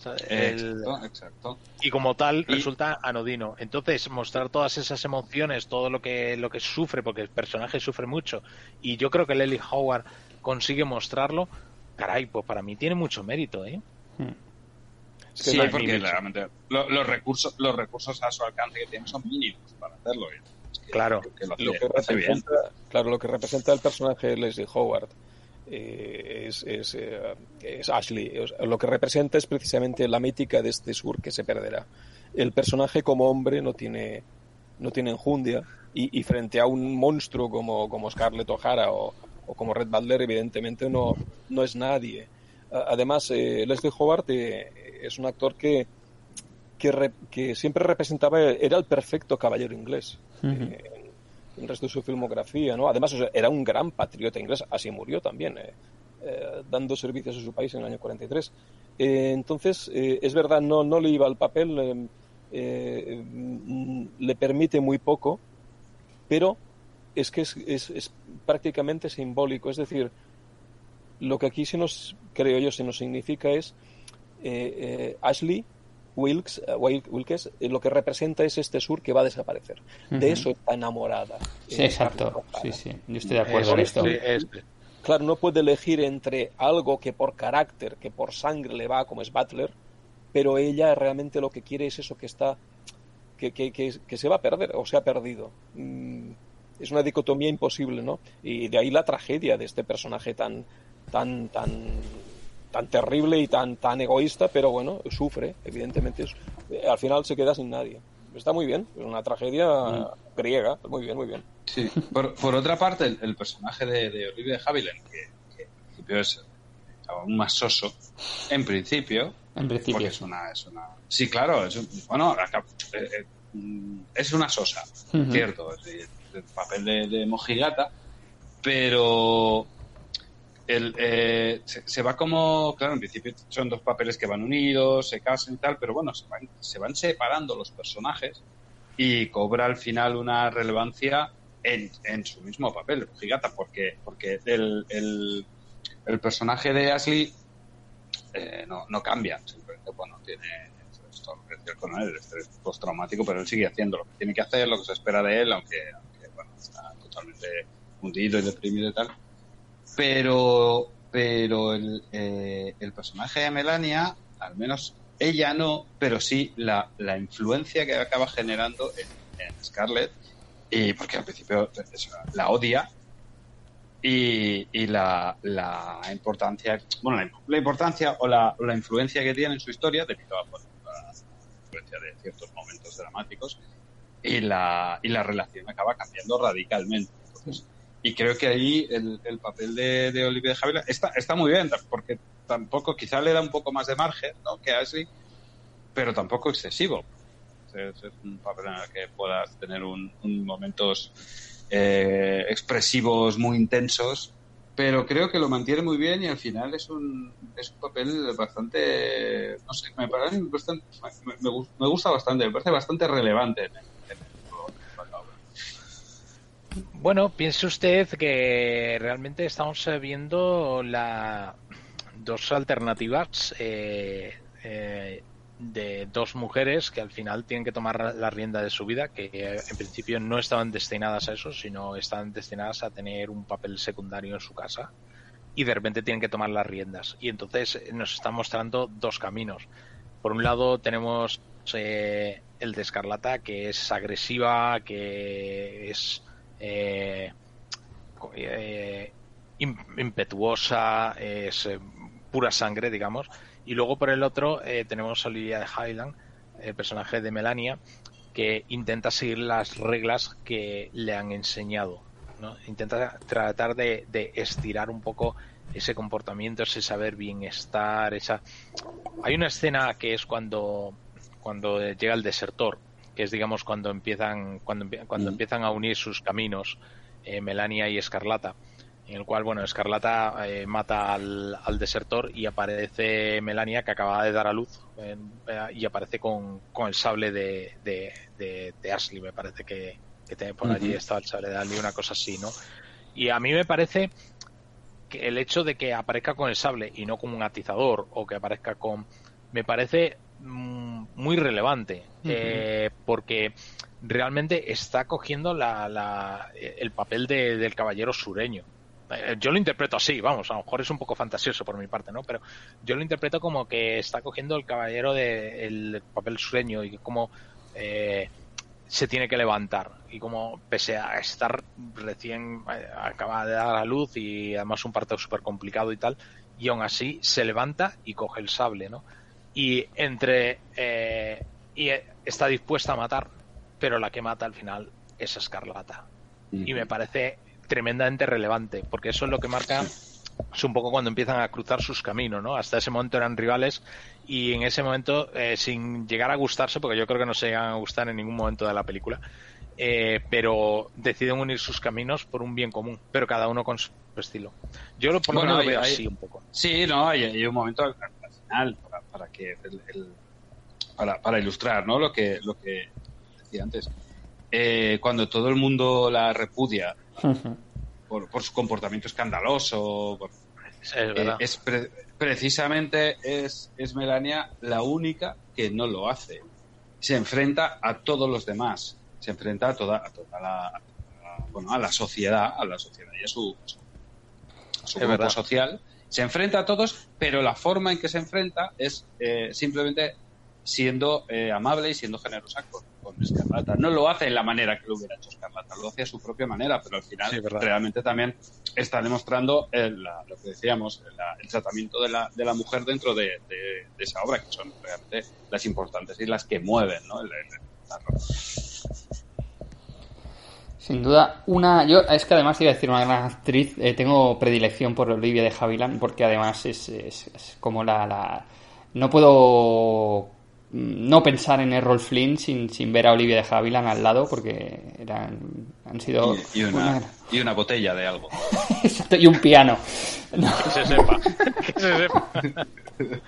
O sea, el- Exacto, exacto. y como tal Y- resulta anodino. Entonces, mostrar todas esas emociones, todo lo que lo que sufre, porque el personaje sufre mucho, y yo creo que Lily Howard consigue mostrarlo, caray, pues para mí tiene mucho mérito, ¿eh? Sí, no hay porque realmente lo- los recursos los recursos a su alcance que tiene son mínimos para hacerlo. y es que- Claro. que lo hace, lo que lo hace bien. representa, claro, lo que representa el personaje de Leslie Howard eh, es, es, eh, es Ashley. Lo que representa es precisamente la mítica de este sur que se perderá. El personaje como hombre no tiene, no tiene enjundia y, y frente a un monstruo como, como Scarlett O'Hara o, o como Red Butler, evidentemente no, no es nadie. Además, eh, Leslie Howard eh, es un actor que, que, re- que siempre representaba, era el perfecto caballero inglés. Ujú. eh, en el resto de su filmografía, ¿no? Además, era un gran patriota inglés, así murió también, eh, eh, dando servicios a su país en el año 43. Eh, entonces, eh, es verdad, no, no le iba al papel, le permite muy poco, pero es que es, es- prácticamente simbólico, es decir, lo que aquí se nos, creo yo, se nos significa es Ashley Wilkes, eh, Wil- Wilkes, eh, lo que representa es este sur que va a desaparecer. De eso está enamorada. Sí, eh, exacto. Scarlett O'Hara. Sí, sí. Yo estoy de acuerdo en es, esto. sí, es- Claro, no puede elegir entre algo que por carácter, que por sangre le va, como es Butler, pero ella realmente lo que quiere es eso que está, que, que, que, que se va a perder o se ha perdido. Mm, es una dicotomía imposible, ¿no? Y de ahí la tragedia de este personaje tan, tan, tan, tan terrible y tan, tan egoísta, pero bueno, sufre, evidentemente. eh, al final se queda sin nadie. Está muy bien, es una tragedia griega, muy bien, muy bien. Sí. Por, por otra parte, el, el personaje de, de Olivia de Havilland, que, que en principio es aún más soso, en principio, En principio. porque es una, es una... Sí, claro, es un- bueno, acá- eh, eh, mm, es una sosa, Ujú. cierto, es el papel de, de mojigata, pero el, eh, se, va como, claro, en principio son dos papeles que van unidos, se casan y tal, pero bueno, se van, se van separando los personajes y cobra al final una relevancia en, en su mismo papel, Mojigata, porque, porque el, el, personaje de Ashley eh, no, no cambia, simplemente, bueno, tiene esto el estrés postraumático, pero él sigue haciendo lo que tiene que hacer, lo que se espera de él, aunque, aunque bueno, está totalmente hundido y deprimido y tal. Pero, pero el, eh, el personaje de Melania, al menos ella no, pero sí la, la influencia que acaba generando en, Scarlett, y porque al principio la odia, y, y la, la importancia, bueno, la, importancia o la, la influencia que tiene en su historia, debido a, la influencia de ciertos momentos dramáticos, y la, y la relación acaba cambiando radicalmente. Y creo que ahí el, el papel de, de Olivia de Havilland está, está muy bien, porque tampoco, quizá le da un poco más de margen ¿no? que Ashley, pero tampoco excesivo. Es, es un papel en el que puedas tener un, momentos eh, expresivos muy intensos, pero creo que lo mantiene muy bien y al final es un, es un papel bastante, no sé, me parece bastante, me, me me gusta bastante, me parece bastante relevante en el. Bueno, piense usted que realmente estamos viendo la dos alternativas eh, eh, de dos mujeres que al final tienen que tomar la rienda de su vida, que en principio no estaban destinadas a eso, sino estaban destinadas a tener un papel secundario en su casa y de repente tienen que tomar las riendas. Y entonces eh, nos está mostrando dos caminos. Por un lado tenemos eh, el de Escarlata, que es agresiva, que es eh, eh, im- impetuosa, es eh, pura sangre, digamos. Y luego por el otro eh, tenemos a Olivia de Highland, el personaje de Melania, que intenta seguir las reglas que le han enseñado. ¿no? Intenta tratar de, de estirar un poco ese comportamiento, ese saber bienestar, esa... Hay una escena que es cuando, cuando llega el desertor, que es digamos cuando empiezan, cuando, cuando empiezan a unir sus caminos eh, Melania y Escarlata, en el cual, bueno, Escarlata eh, mata al, al desertor y aparece Melania que acaba de dar a luz eh, y aparece con, con el sable de, de, de- de Ashley, me parece que, que tiene por allí estaba el sable de Ashley, una cosa así, ¿no? Y a mí me parece que el hecho de que aparezca con el sable y no con un atizador o que aparezca con me parece muy relevante, eh, porque realmente está cogiendo la, la- el papel de- del caballero sureño. Eh, Yo lo interpreto así, vamos, a lo mejor es un poco fantasioso por mi parte, ¿no? Pero yo lo interpreto como que está cogiendo el caballero de, el papel sureño y como eh, se tiene que levantar y como pese a estar recién eh, acaba de dar a luz y además un parto súper complicado y tal y aún así se levanta y coge el sable no y entre eh, y está dispuesta a matar pero la que mata al final es Escarlata y me parece tremendamente relevante porque eso es lo que marca es un poco cuando empiezan a cruzar sus caminos, ¿no? Hasta ese momento eran rivales y en ese momento, eh, sin llegar a gustarse, porque yo creo que no se llegan a gustar en ningún momento de la película, eh, pero deciden unir sus caminos por un bien común, pero cada uno con su estilo. Yo lo, por lo Bueno, menos lo veo hay- así un poco. Sí, no, hay, hay un momento al final para, que el- el- para, para ilustrar, ¿no? Lo que lo que decía antes. Eh, cuando todo el mundo la repudia por, por su comportamiento escandaloso, por- Es eh, verdad. es pre- precisamente es, es Melania la única que no lo hace. Se enfrenta a todos los demás. Se enfrenta a toda, a toda la, a- bueno, a la sociedad, a la sociedad y a su, a su grupo verdad. social. Se enfrenta a todos, pero la forma en que se enfrenta es eh, simplemente siendo eh, amable y siendo generosa con, con Escarlata. No lo hace en la manera que lo hubiera hecho Escarlata, lo hace a su propia manera, pero al final Sí, realmente también está demostrando el- la- lo que decíamos, la- el tratamiento de la, de la mujer dentro de, de- de esa obra, que son realmente las importantes y las que mueven ¿no? el, el-. Sin duda, una. Yo, es que además iba a decir una gran actriz. eh, tengo predilección por Olivia de Havilland, porque además es, es- es como la, la- No puedo no pensar en Errol Flynn sin, sin ver a Olivia de Havilland al lado, porque eran, han sido. y, y una, una- y una botella de algo. Exacto, y un piano. No. Que se sepa. que se sepa.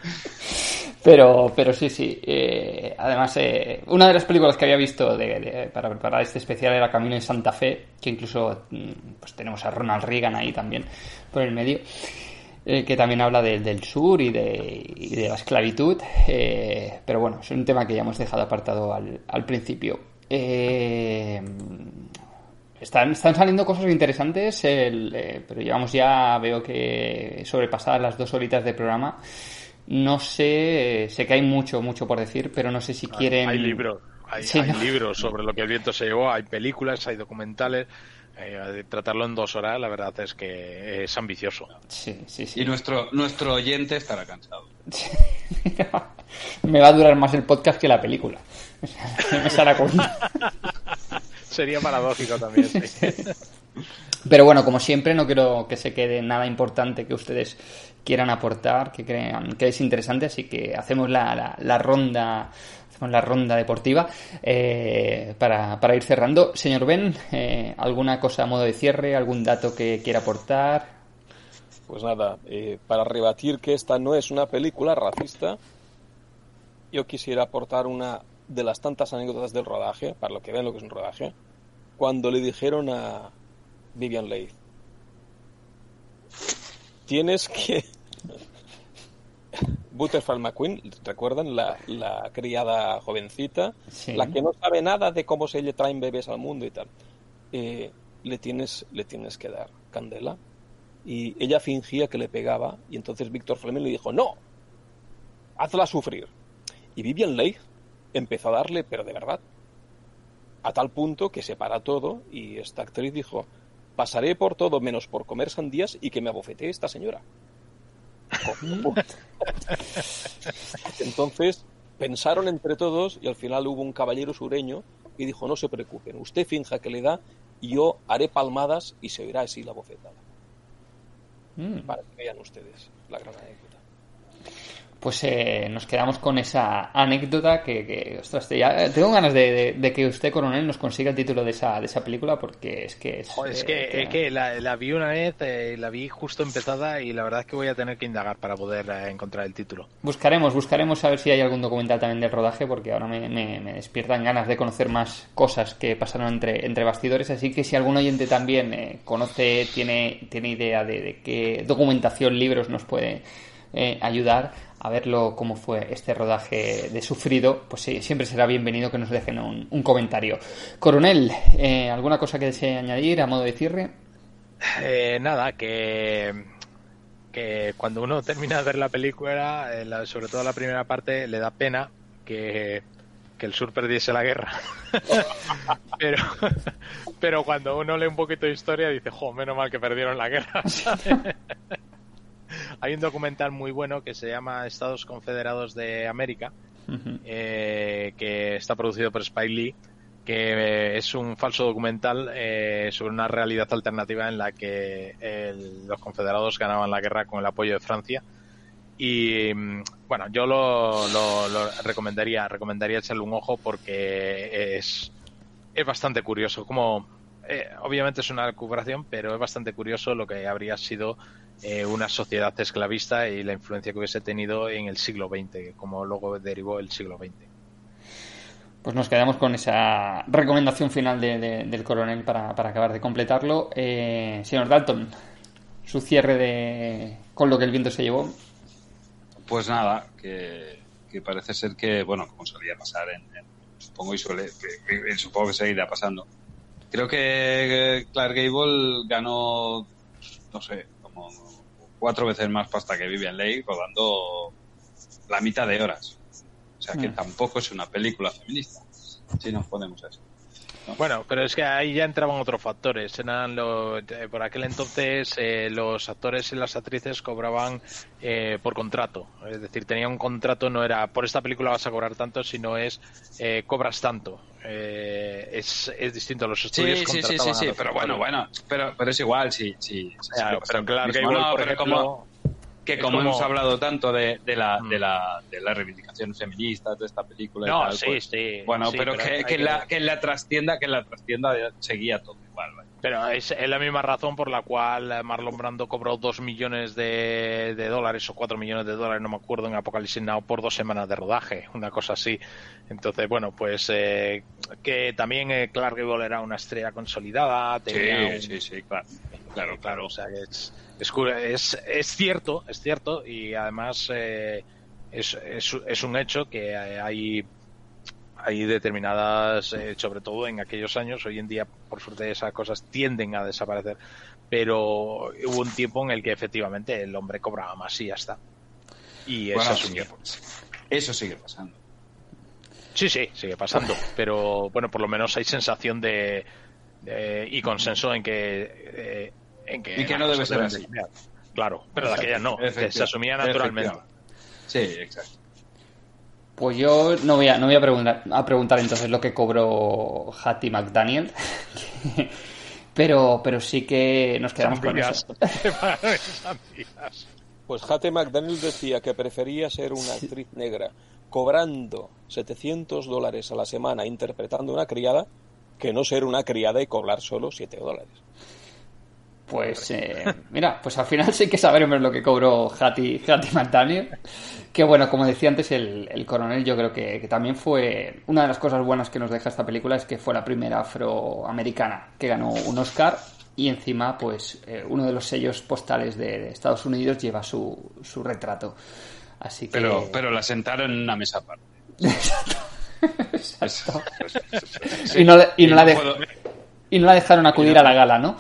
Pero, pero sí, sí. eh, además, eh, una de las películas que había visto de- de- para preparar este especial era Camino en Santa Fe, que incluso mm, pues tenemos a Ronald Reagan ahí también por el medio, eh, que también habla de- del sur y de, y de la esclavitud. eh, pero bueno, es un tema que ya hemos dejado apartado al, al principio. Eh, están, están saliendo cosas interesantes, el, pero llevamos ya, veo que sobrepasadas las dos horitas de programa. No sé, sé que hay mucho, mucho por decir, pero no sé si quieren... Hay libros, hay, Sí, hay ¿no? libros sobre lo que el viento se llevó, hay películas, hay documentales. eh, tratarlo en dos horas, la verdad es que es ambicioso. Sí, sí, sí. Y nuestro, nuestro oyente estará cansado. Me va a durar más el podcast que la película. Sería paradójico también. sí. Pero bueno, como siempre, no quiero que se quede nada importante que ustedes quieran aportar, que crean que es interesante, así que hacemos la, la- la ronda hacemos la ronda deportiva eh, para, para ir cerrando. Señor Ben, eh, ¿alguna cosa a modo de cierre? ¿Algún dato que quiera aportar? Pues nada, eh, para rebatir que esta no es una película racista, yo quisiera aportar una de las tantas anécdotas del rodaje, para lo que vean lo que es un rodaje, cuando le dijeron a Vivian Leigh, tienes que... Butterfly McQueen, ¿recuerdan? La, la criada jovencita, Sí. la que no sabe nada de cómo se le traen bebés al mundo y tal. Eh, le, tienes, le tienes que dar candela. Y ella fingía que le pegaba y entonces Víctor Fleming le dijo, no, hazla sufrir. Y Vivian Leigh empezó a darle, pero de verdad, a tal punto que se para todo y esta actriz dijo, pasaré por todo menos por comer sandías y que me abofetee esta señora. Entonces pensaron entre todos y al final hubo un caballero sureño y dijo, no se preocupen, usted finja que le da y yo haré palmadas y se oirá así la bofetada. Mm. Para que vean ustedes la gran anécdota. Pues eh, nos quedamos con esa anécdota que, que, ostras, ya, tengo ganas de, de- de que usted, coronel, nos consiga el título de esa, de esa película porque es que es... Joder, es eh, que, es que la, la vi una vez, eh, la vi justo empezada y la verdad es que voy a tener que indagar para poder eh, encontrar el título. Buscaremos, buscaremos a ver si hay algún documental también del rodaje, porque ahora me, me- me despiertan ganas de conocer más cosas que pasaron entre, entre bastidores. Así que si algún oyente también eh, conoce, tiene, tiene idea de, de qué documentación, libros nos puede eh, ayudar, a verlo cómo fue este rodaje de sufrido, pues sí, siempre será bienvenido que nos dejen un, un comentario. Coronel, eh, ¿alguna cosa que desee añadir a modo de cierre? Eh, nada, que, que cuando uno termina de ver la película, eh, la- sobre todo la primera parte, le da pena que, que el sur perdiese la guerra. pero, pero cuando uno lee un poquito de historia, dice, jo, menos mal que perdieron la guerra. ¿sabes? Hay un documental muy bueno que se llama Estados Confederados de América, eh, que está producido por Spike Lee, que eh, es un falso documental eh, sobre una realidad alternativa en la que el- los confederados ganaban la guerra con el apoyo de Francia. Y mm, bueno, yo lo, lo- lo recomendaría, recomendaría echarle un ojo porque es, es bastante curioso. Como eh, obviamente es una recuperación, pero es bastante curioso lo que habría sido eh, una sociedad esclavista y la influencia que hubiese tenido en el siglo XX, como luego derivó el siglo XX. Pues nos quedamos con esa recomendación final de- de- del coronel para, para acabar de completarlo. Eh, señor Dalton, su cierre de con lo que el viento se llevó. Pues nada, que, que parece ser que, bueno, como solía pasar, en, en- supongo y suele, que- que- supongo que seguirá pasando. Creo que Clark Gable ganó, no sé, cuatro veces más pasta que Vivian Leigh rodando la mitad de horas. O sea que Mm. tampoco es una película feminista, si nos ponemos eso. Bueno, pero es que ahí ya entraban otros factores. Eran los, eh, por aquel entonces eh, los actores y las actrices cobraban eh, por contrato. Es decir, tenían un contrato, no era por esta película vas a cobrar tanto, sino es eh, cobras tanto. Eh, es, es distinto. Los Sí, estudios sí, sí, sí, a sí, los pero bueno, bueno, pero, pero es igual, sí, sí. sí, sí, pero sí, no, por pero ejemplo, como, que como, como- hemos hablado tanto de, de la Mm. de la de las reivindicaciones feministas de esta película y No, tal, sí, pues, sí. bueno sí, pero, que, la que en la trastienda que en la trastienda seguía todo igual ¿vale? Pero es, es la misma razón por la cual eh, Marlon Brando cobró 2 millones de, de dólares o 4 millones de dólares, no me acuerdo, en Apocalipsis Now por dos semanas de rodaje, una cosa así. Entonces, bueno, pues eh, que también eh, Clark Gable era una estrella consolidada, tenía un- sí sí claro claro claro o sea, que es, es, es, es cierto, es cierto, y además eh, es, es, es un hecho que hay, hay determinadas, eh, sobre todo en aquellos años, hoy en día, por suerte, esas cosas tienden a desaparecer, pero hubo un tiempo en el que efectivamente el hombre cobraba más y ya está. Y es Bueno, sigue- eso sigue pasando Sí, sí, sigue pasando, pero bueno, por lo menos hay sensación de, de- y consenso en que eh, en que Y que no debe ser así. Claro, pero de aquella no, que se asumía naturalmente. sí exacto Pues yo no voy a, no voy a preguntar, a preguntar entonces lo que cobró Hattie McDaniel. pero, pero sí que nos quedamos con eso. Pues Hate McDaniel decía que prefería ser una actriz negra cobrando 700 dólares a la semana interpretando una criada que no ser una criada y cobrar solo 7 dólares. Pues eh, mira, pues al final sí que sabremos lo que cobró Hattie, Hattie McDaniel. Que bueno, como decía antes el, el coronel, yo creo que, que también fue una de las cosas buenas que nos deja esta película es que fue la primera afroamericana que ganó un Oscar y encima pues eh, uno de los sellos postales de, Estados Unidos lleva su, su retrato. Así que... pero pero la sentaron en una mesa aparte Exacto. Y no, le- y no la de- puedo- y no la dejaron acudir a la gala, ¿no?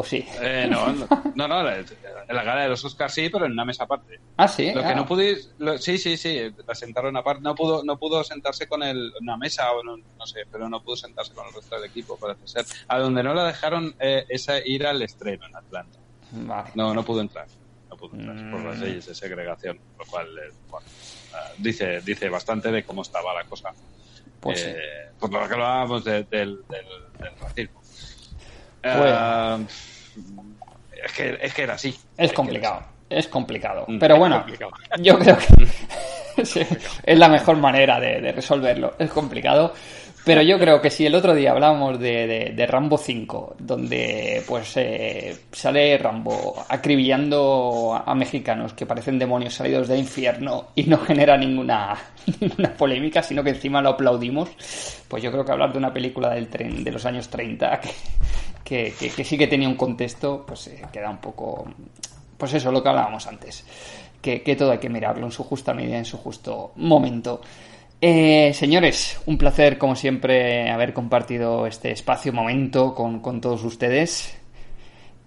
¿O sí? Eh, no, no, no, no, la, la gala de los Oscars sí, pero en una mesa aparte. Ah, sí. Lo que Ah. no pudiste, lo- sí, sí, sí, la sentaron aparte, no pudo, no pudo sentarse con el, una mesa o no, no sé, pero no pudo sentarse con el resto del equipo, parece ser. A donde no la dejaron eh, es a ir al estreno en Atlanta. Vale. No, no pudo entrar, no pudo entrar por las Mm. leyes de segregación, lo cual, eh, bueno, ah, dice, dice bastante de cómo estaba la cosa. Pues sí. Eh, Por lo que hablábamos de- del, del, del racismo. Pues- Ah, es, que, es que era así. Es complicado, es complicado. Mm. Pero bueno, complicado. yo creo que sí, es la mejor manera de, de resolverlo. Es complicado. Pero yo creo que si el otro día hablábamos de, de- de Rambo 5, donde pues eh, sale Rambo acribillando a, mexicanos que parecen demonios salidos del infierno y no genera ninguna, ninguna polémica, sino que encima lo aplaudimos, pues yo creo que hablar de una película del tren de los años 30 que, que, sí que tenía un contexto, pues eh, queda un poco pues eso, lo que hablábamos antes, que, todo hay que mirarlo en su justa medida, en su justo momento. Eh, señores, un placer como siempre haber compartido este espacio, momento con todos ustedes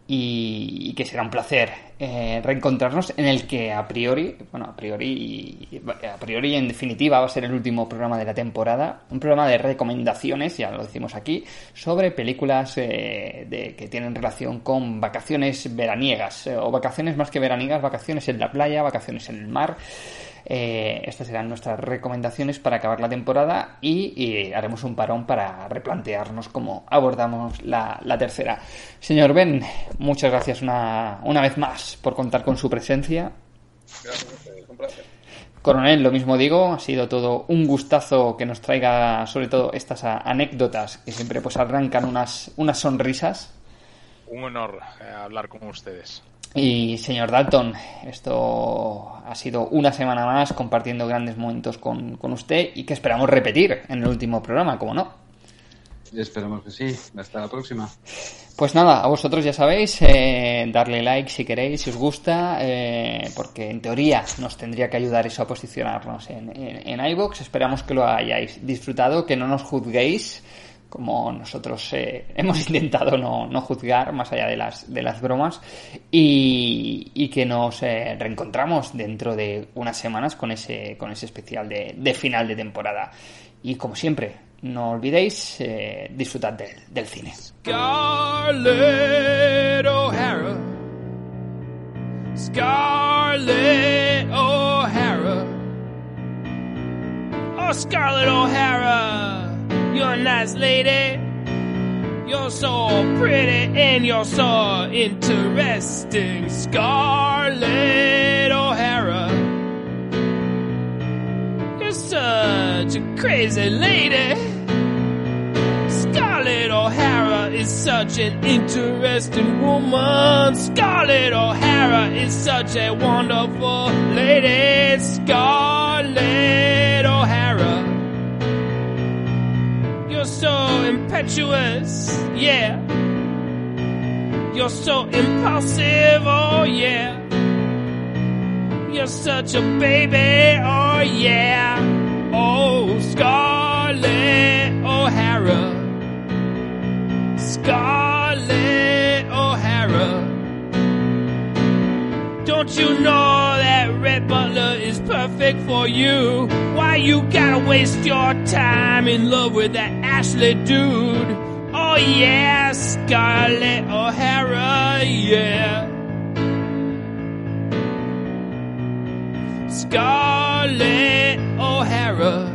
y, que será un placer eh, reencontrarnos en el que a priori, bueno, a priori, a priori en definitiva va a ser el último programa de la temporada, un programa de recomendaciones, ya lo decimos aquí, sobre películas eh, de, que tienen relación con vacaciones veraniegas, eh, o vacaciones más que veraniegas, vacaciones en la playa, vacaciones en el mar. Eh, estas serán nuestras recomendaciones para acabar la temporada y, y haremos un parón para replantearnos cómo abordamos la, la tercera. Señor Ben, muchas gracias una, una vez más por contar con su presencia. Gracias un placer. Coronel, lo mismo digo, ha sido todo un gustazo que nos traiga sobre todo estas anécdotas que siempre pues arrancan unas, unas sonrisas. Un honor eh, hablar con ustedes. Y señor Dalton, esto ha sido una semana más compartiendo grandes momentos con, con usted y que esperamos repetir en el último programa, como no. Esperamos que sí. Hasta la próxima. Pues nada, a vosotros ya sabéis, eh, darle like si queréis, si os gusta, eh, porque en teoría nos tendría que ayudar eso a posicionarnos en, en, en iVoox. Esperamos que lo hayáis disfrutado, que no nos juzguéis, como nosotros eh, hemos intentado no, no juzgar, más allá de las, de las bromas, y, que nos eh, reencontramos dentro de unas semanas con ese, con ese especial de, final de temporada. Y como siempre, no olvidéis eh, disfrutar del, del cine. Oh, you're a nice lady. You're so pretty and you're so interesting. Scarlett O'Hara. You're such a crazy lady. Scarlett O'Hara is such an interesting woman. Scarlett O'Hara is such a wonderful lady. Scarlett O'Hara. So impetuous, yeah. You're so impulsive, oh yeah. You're such a baby, oh yeah. Oh, Scarlett O'Hara. Scarlett O'Hara. Don't you know that Red Butler is perfect for you? Why you gotta waste your time in love with that Ashley dude? Oh yeah, Scarlett O'Hara, yeah. Scarlett O'Hara.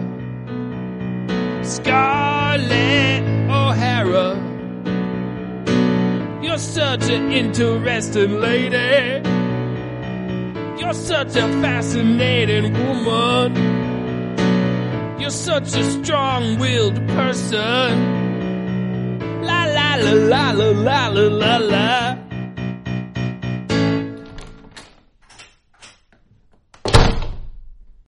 Scarlett O'Hara. You're such an interesting lady. You're such a fascinating woman. You're such a strong willed person. La la la la la la la la.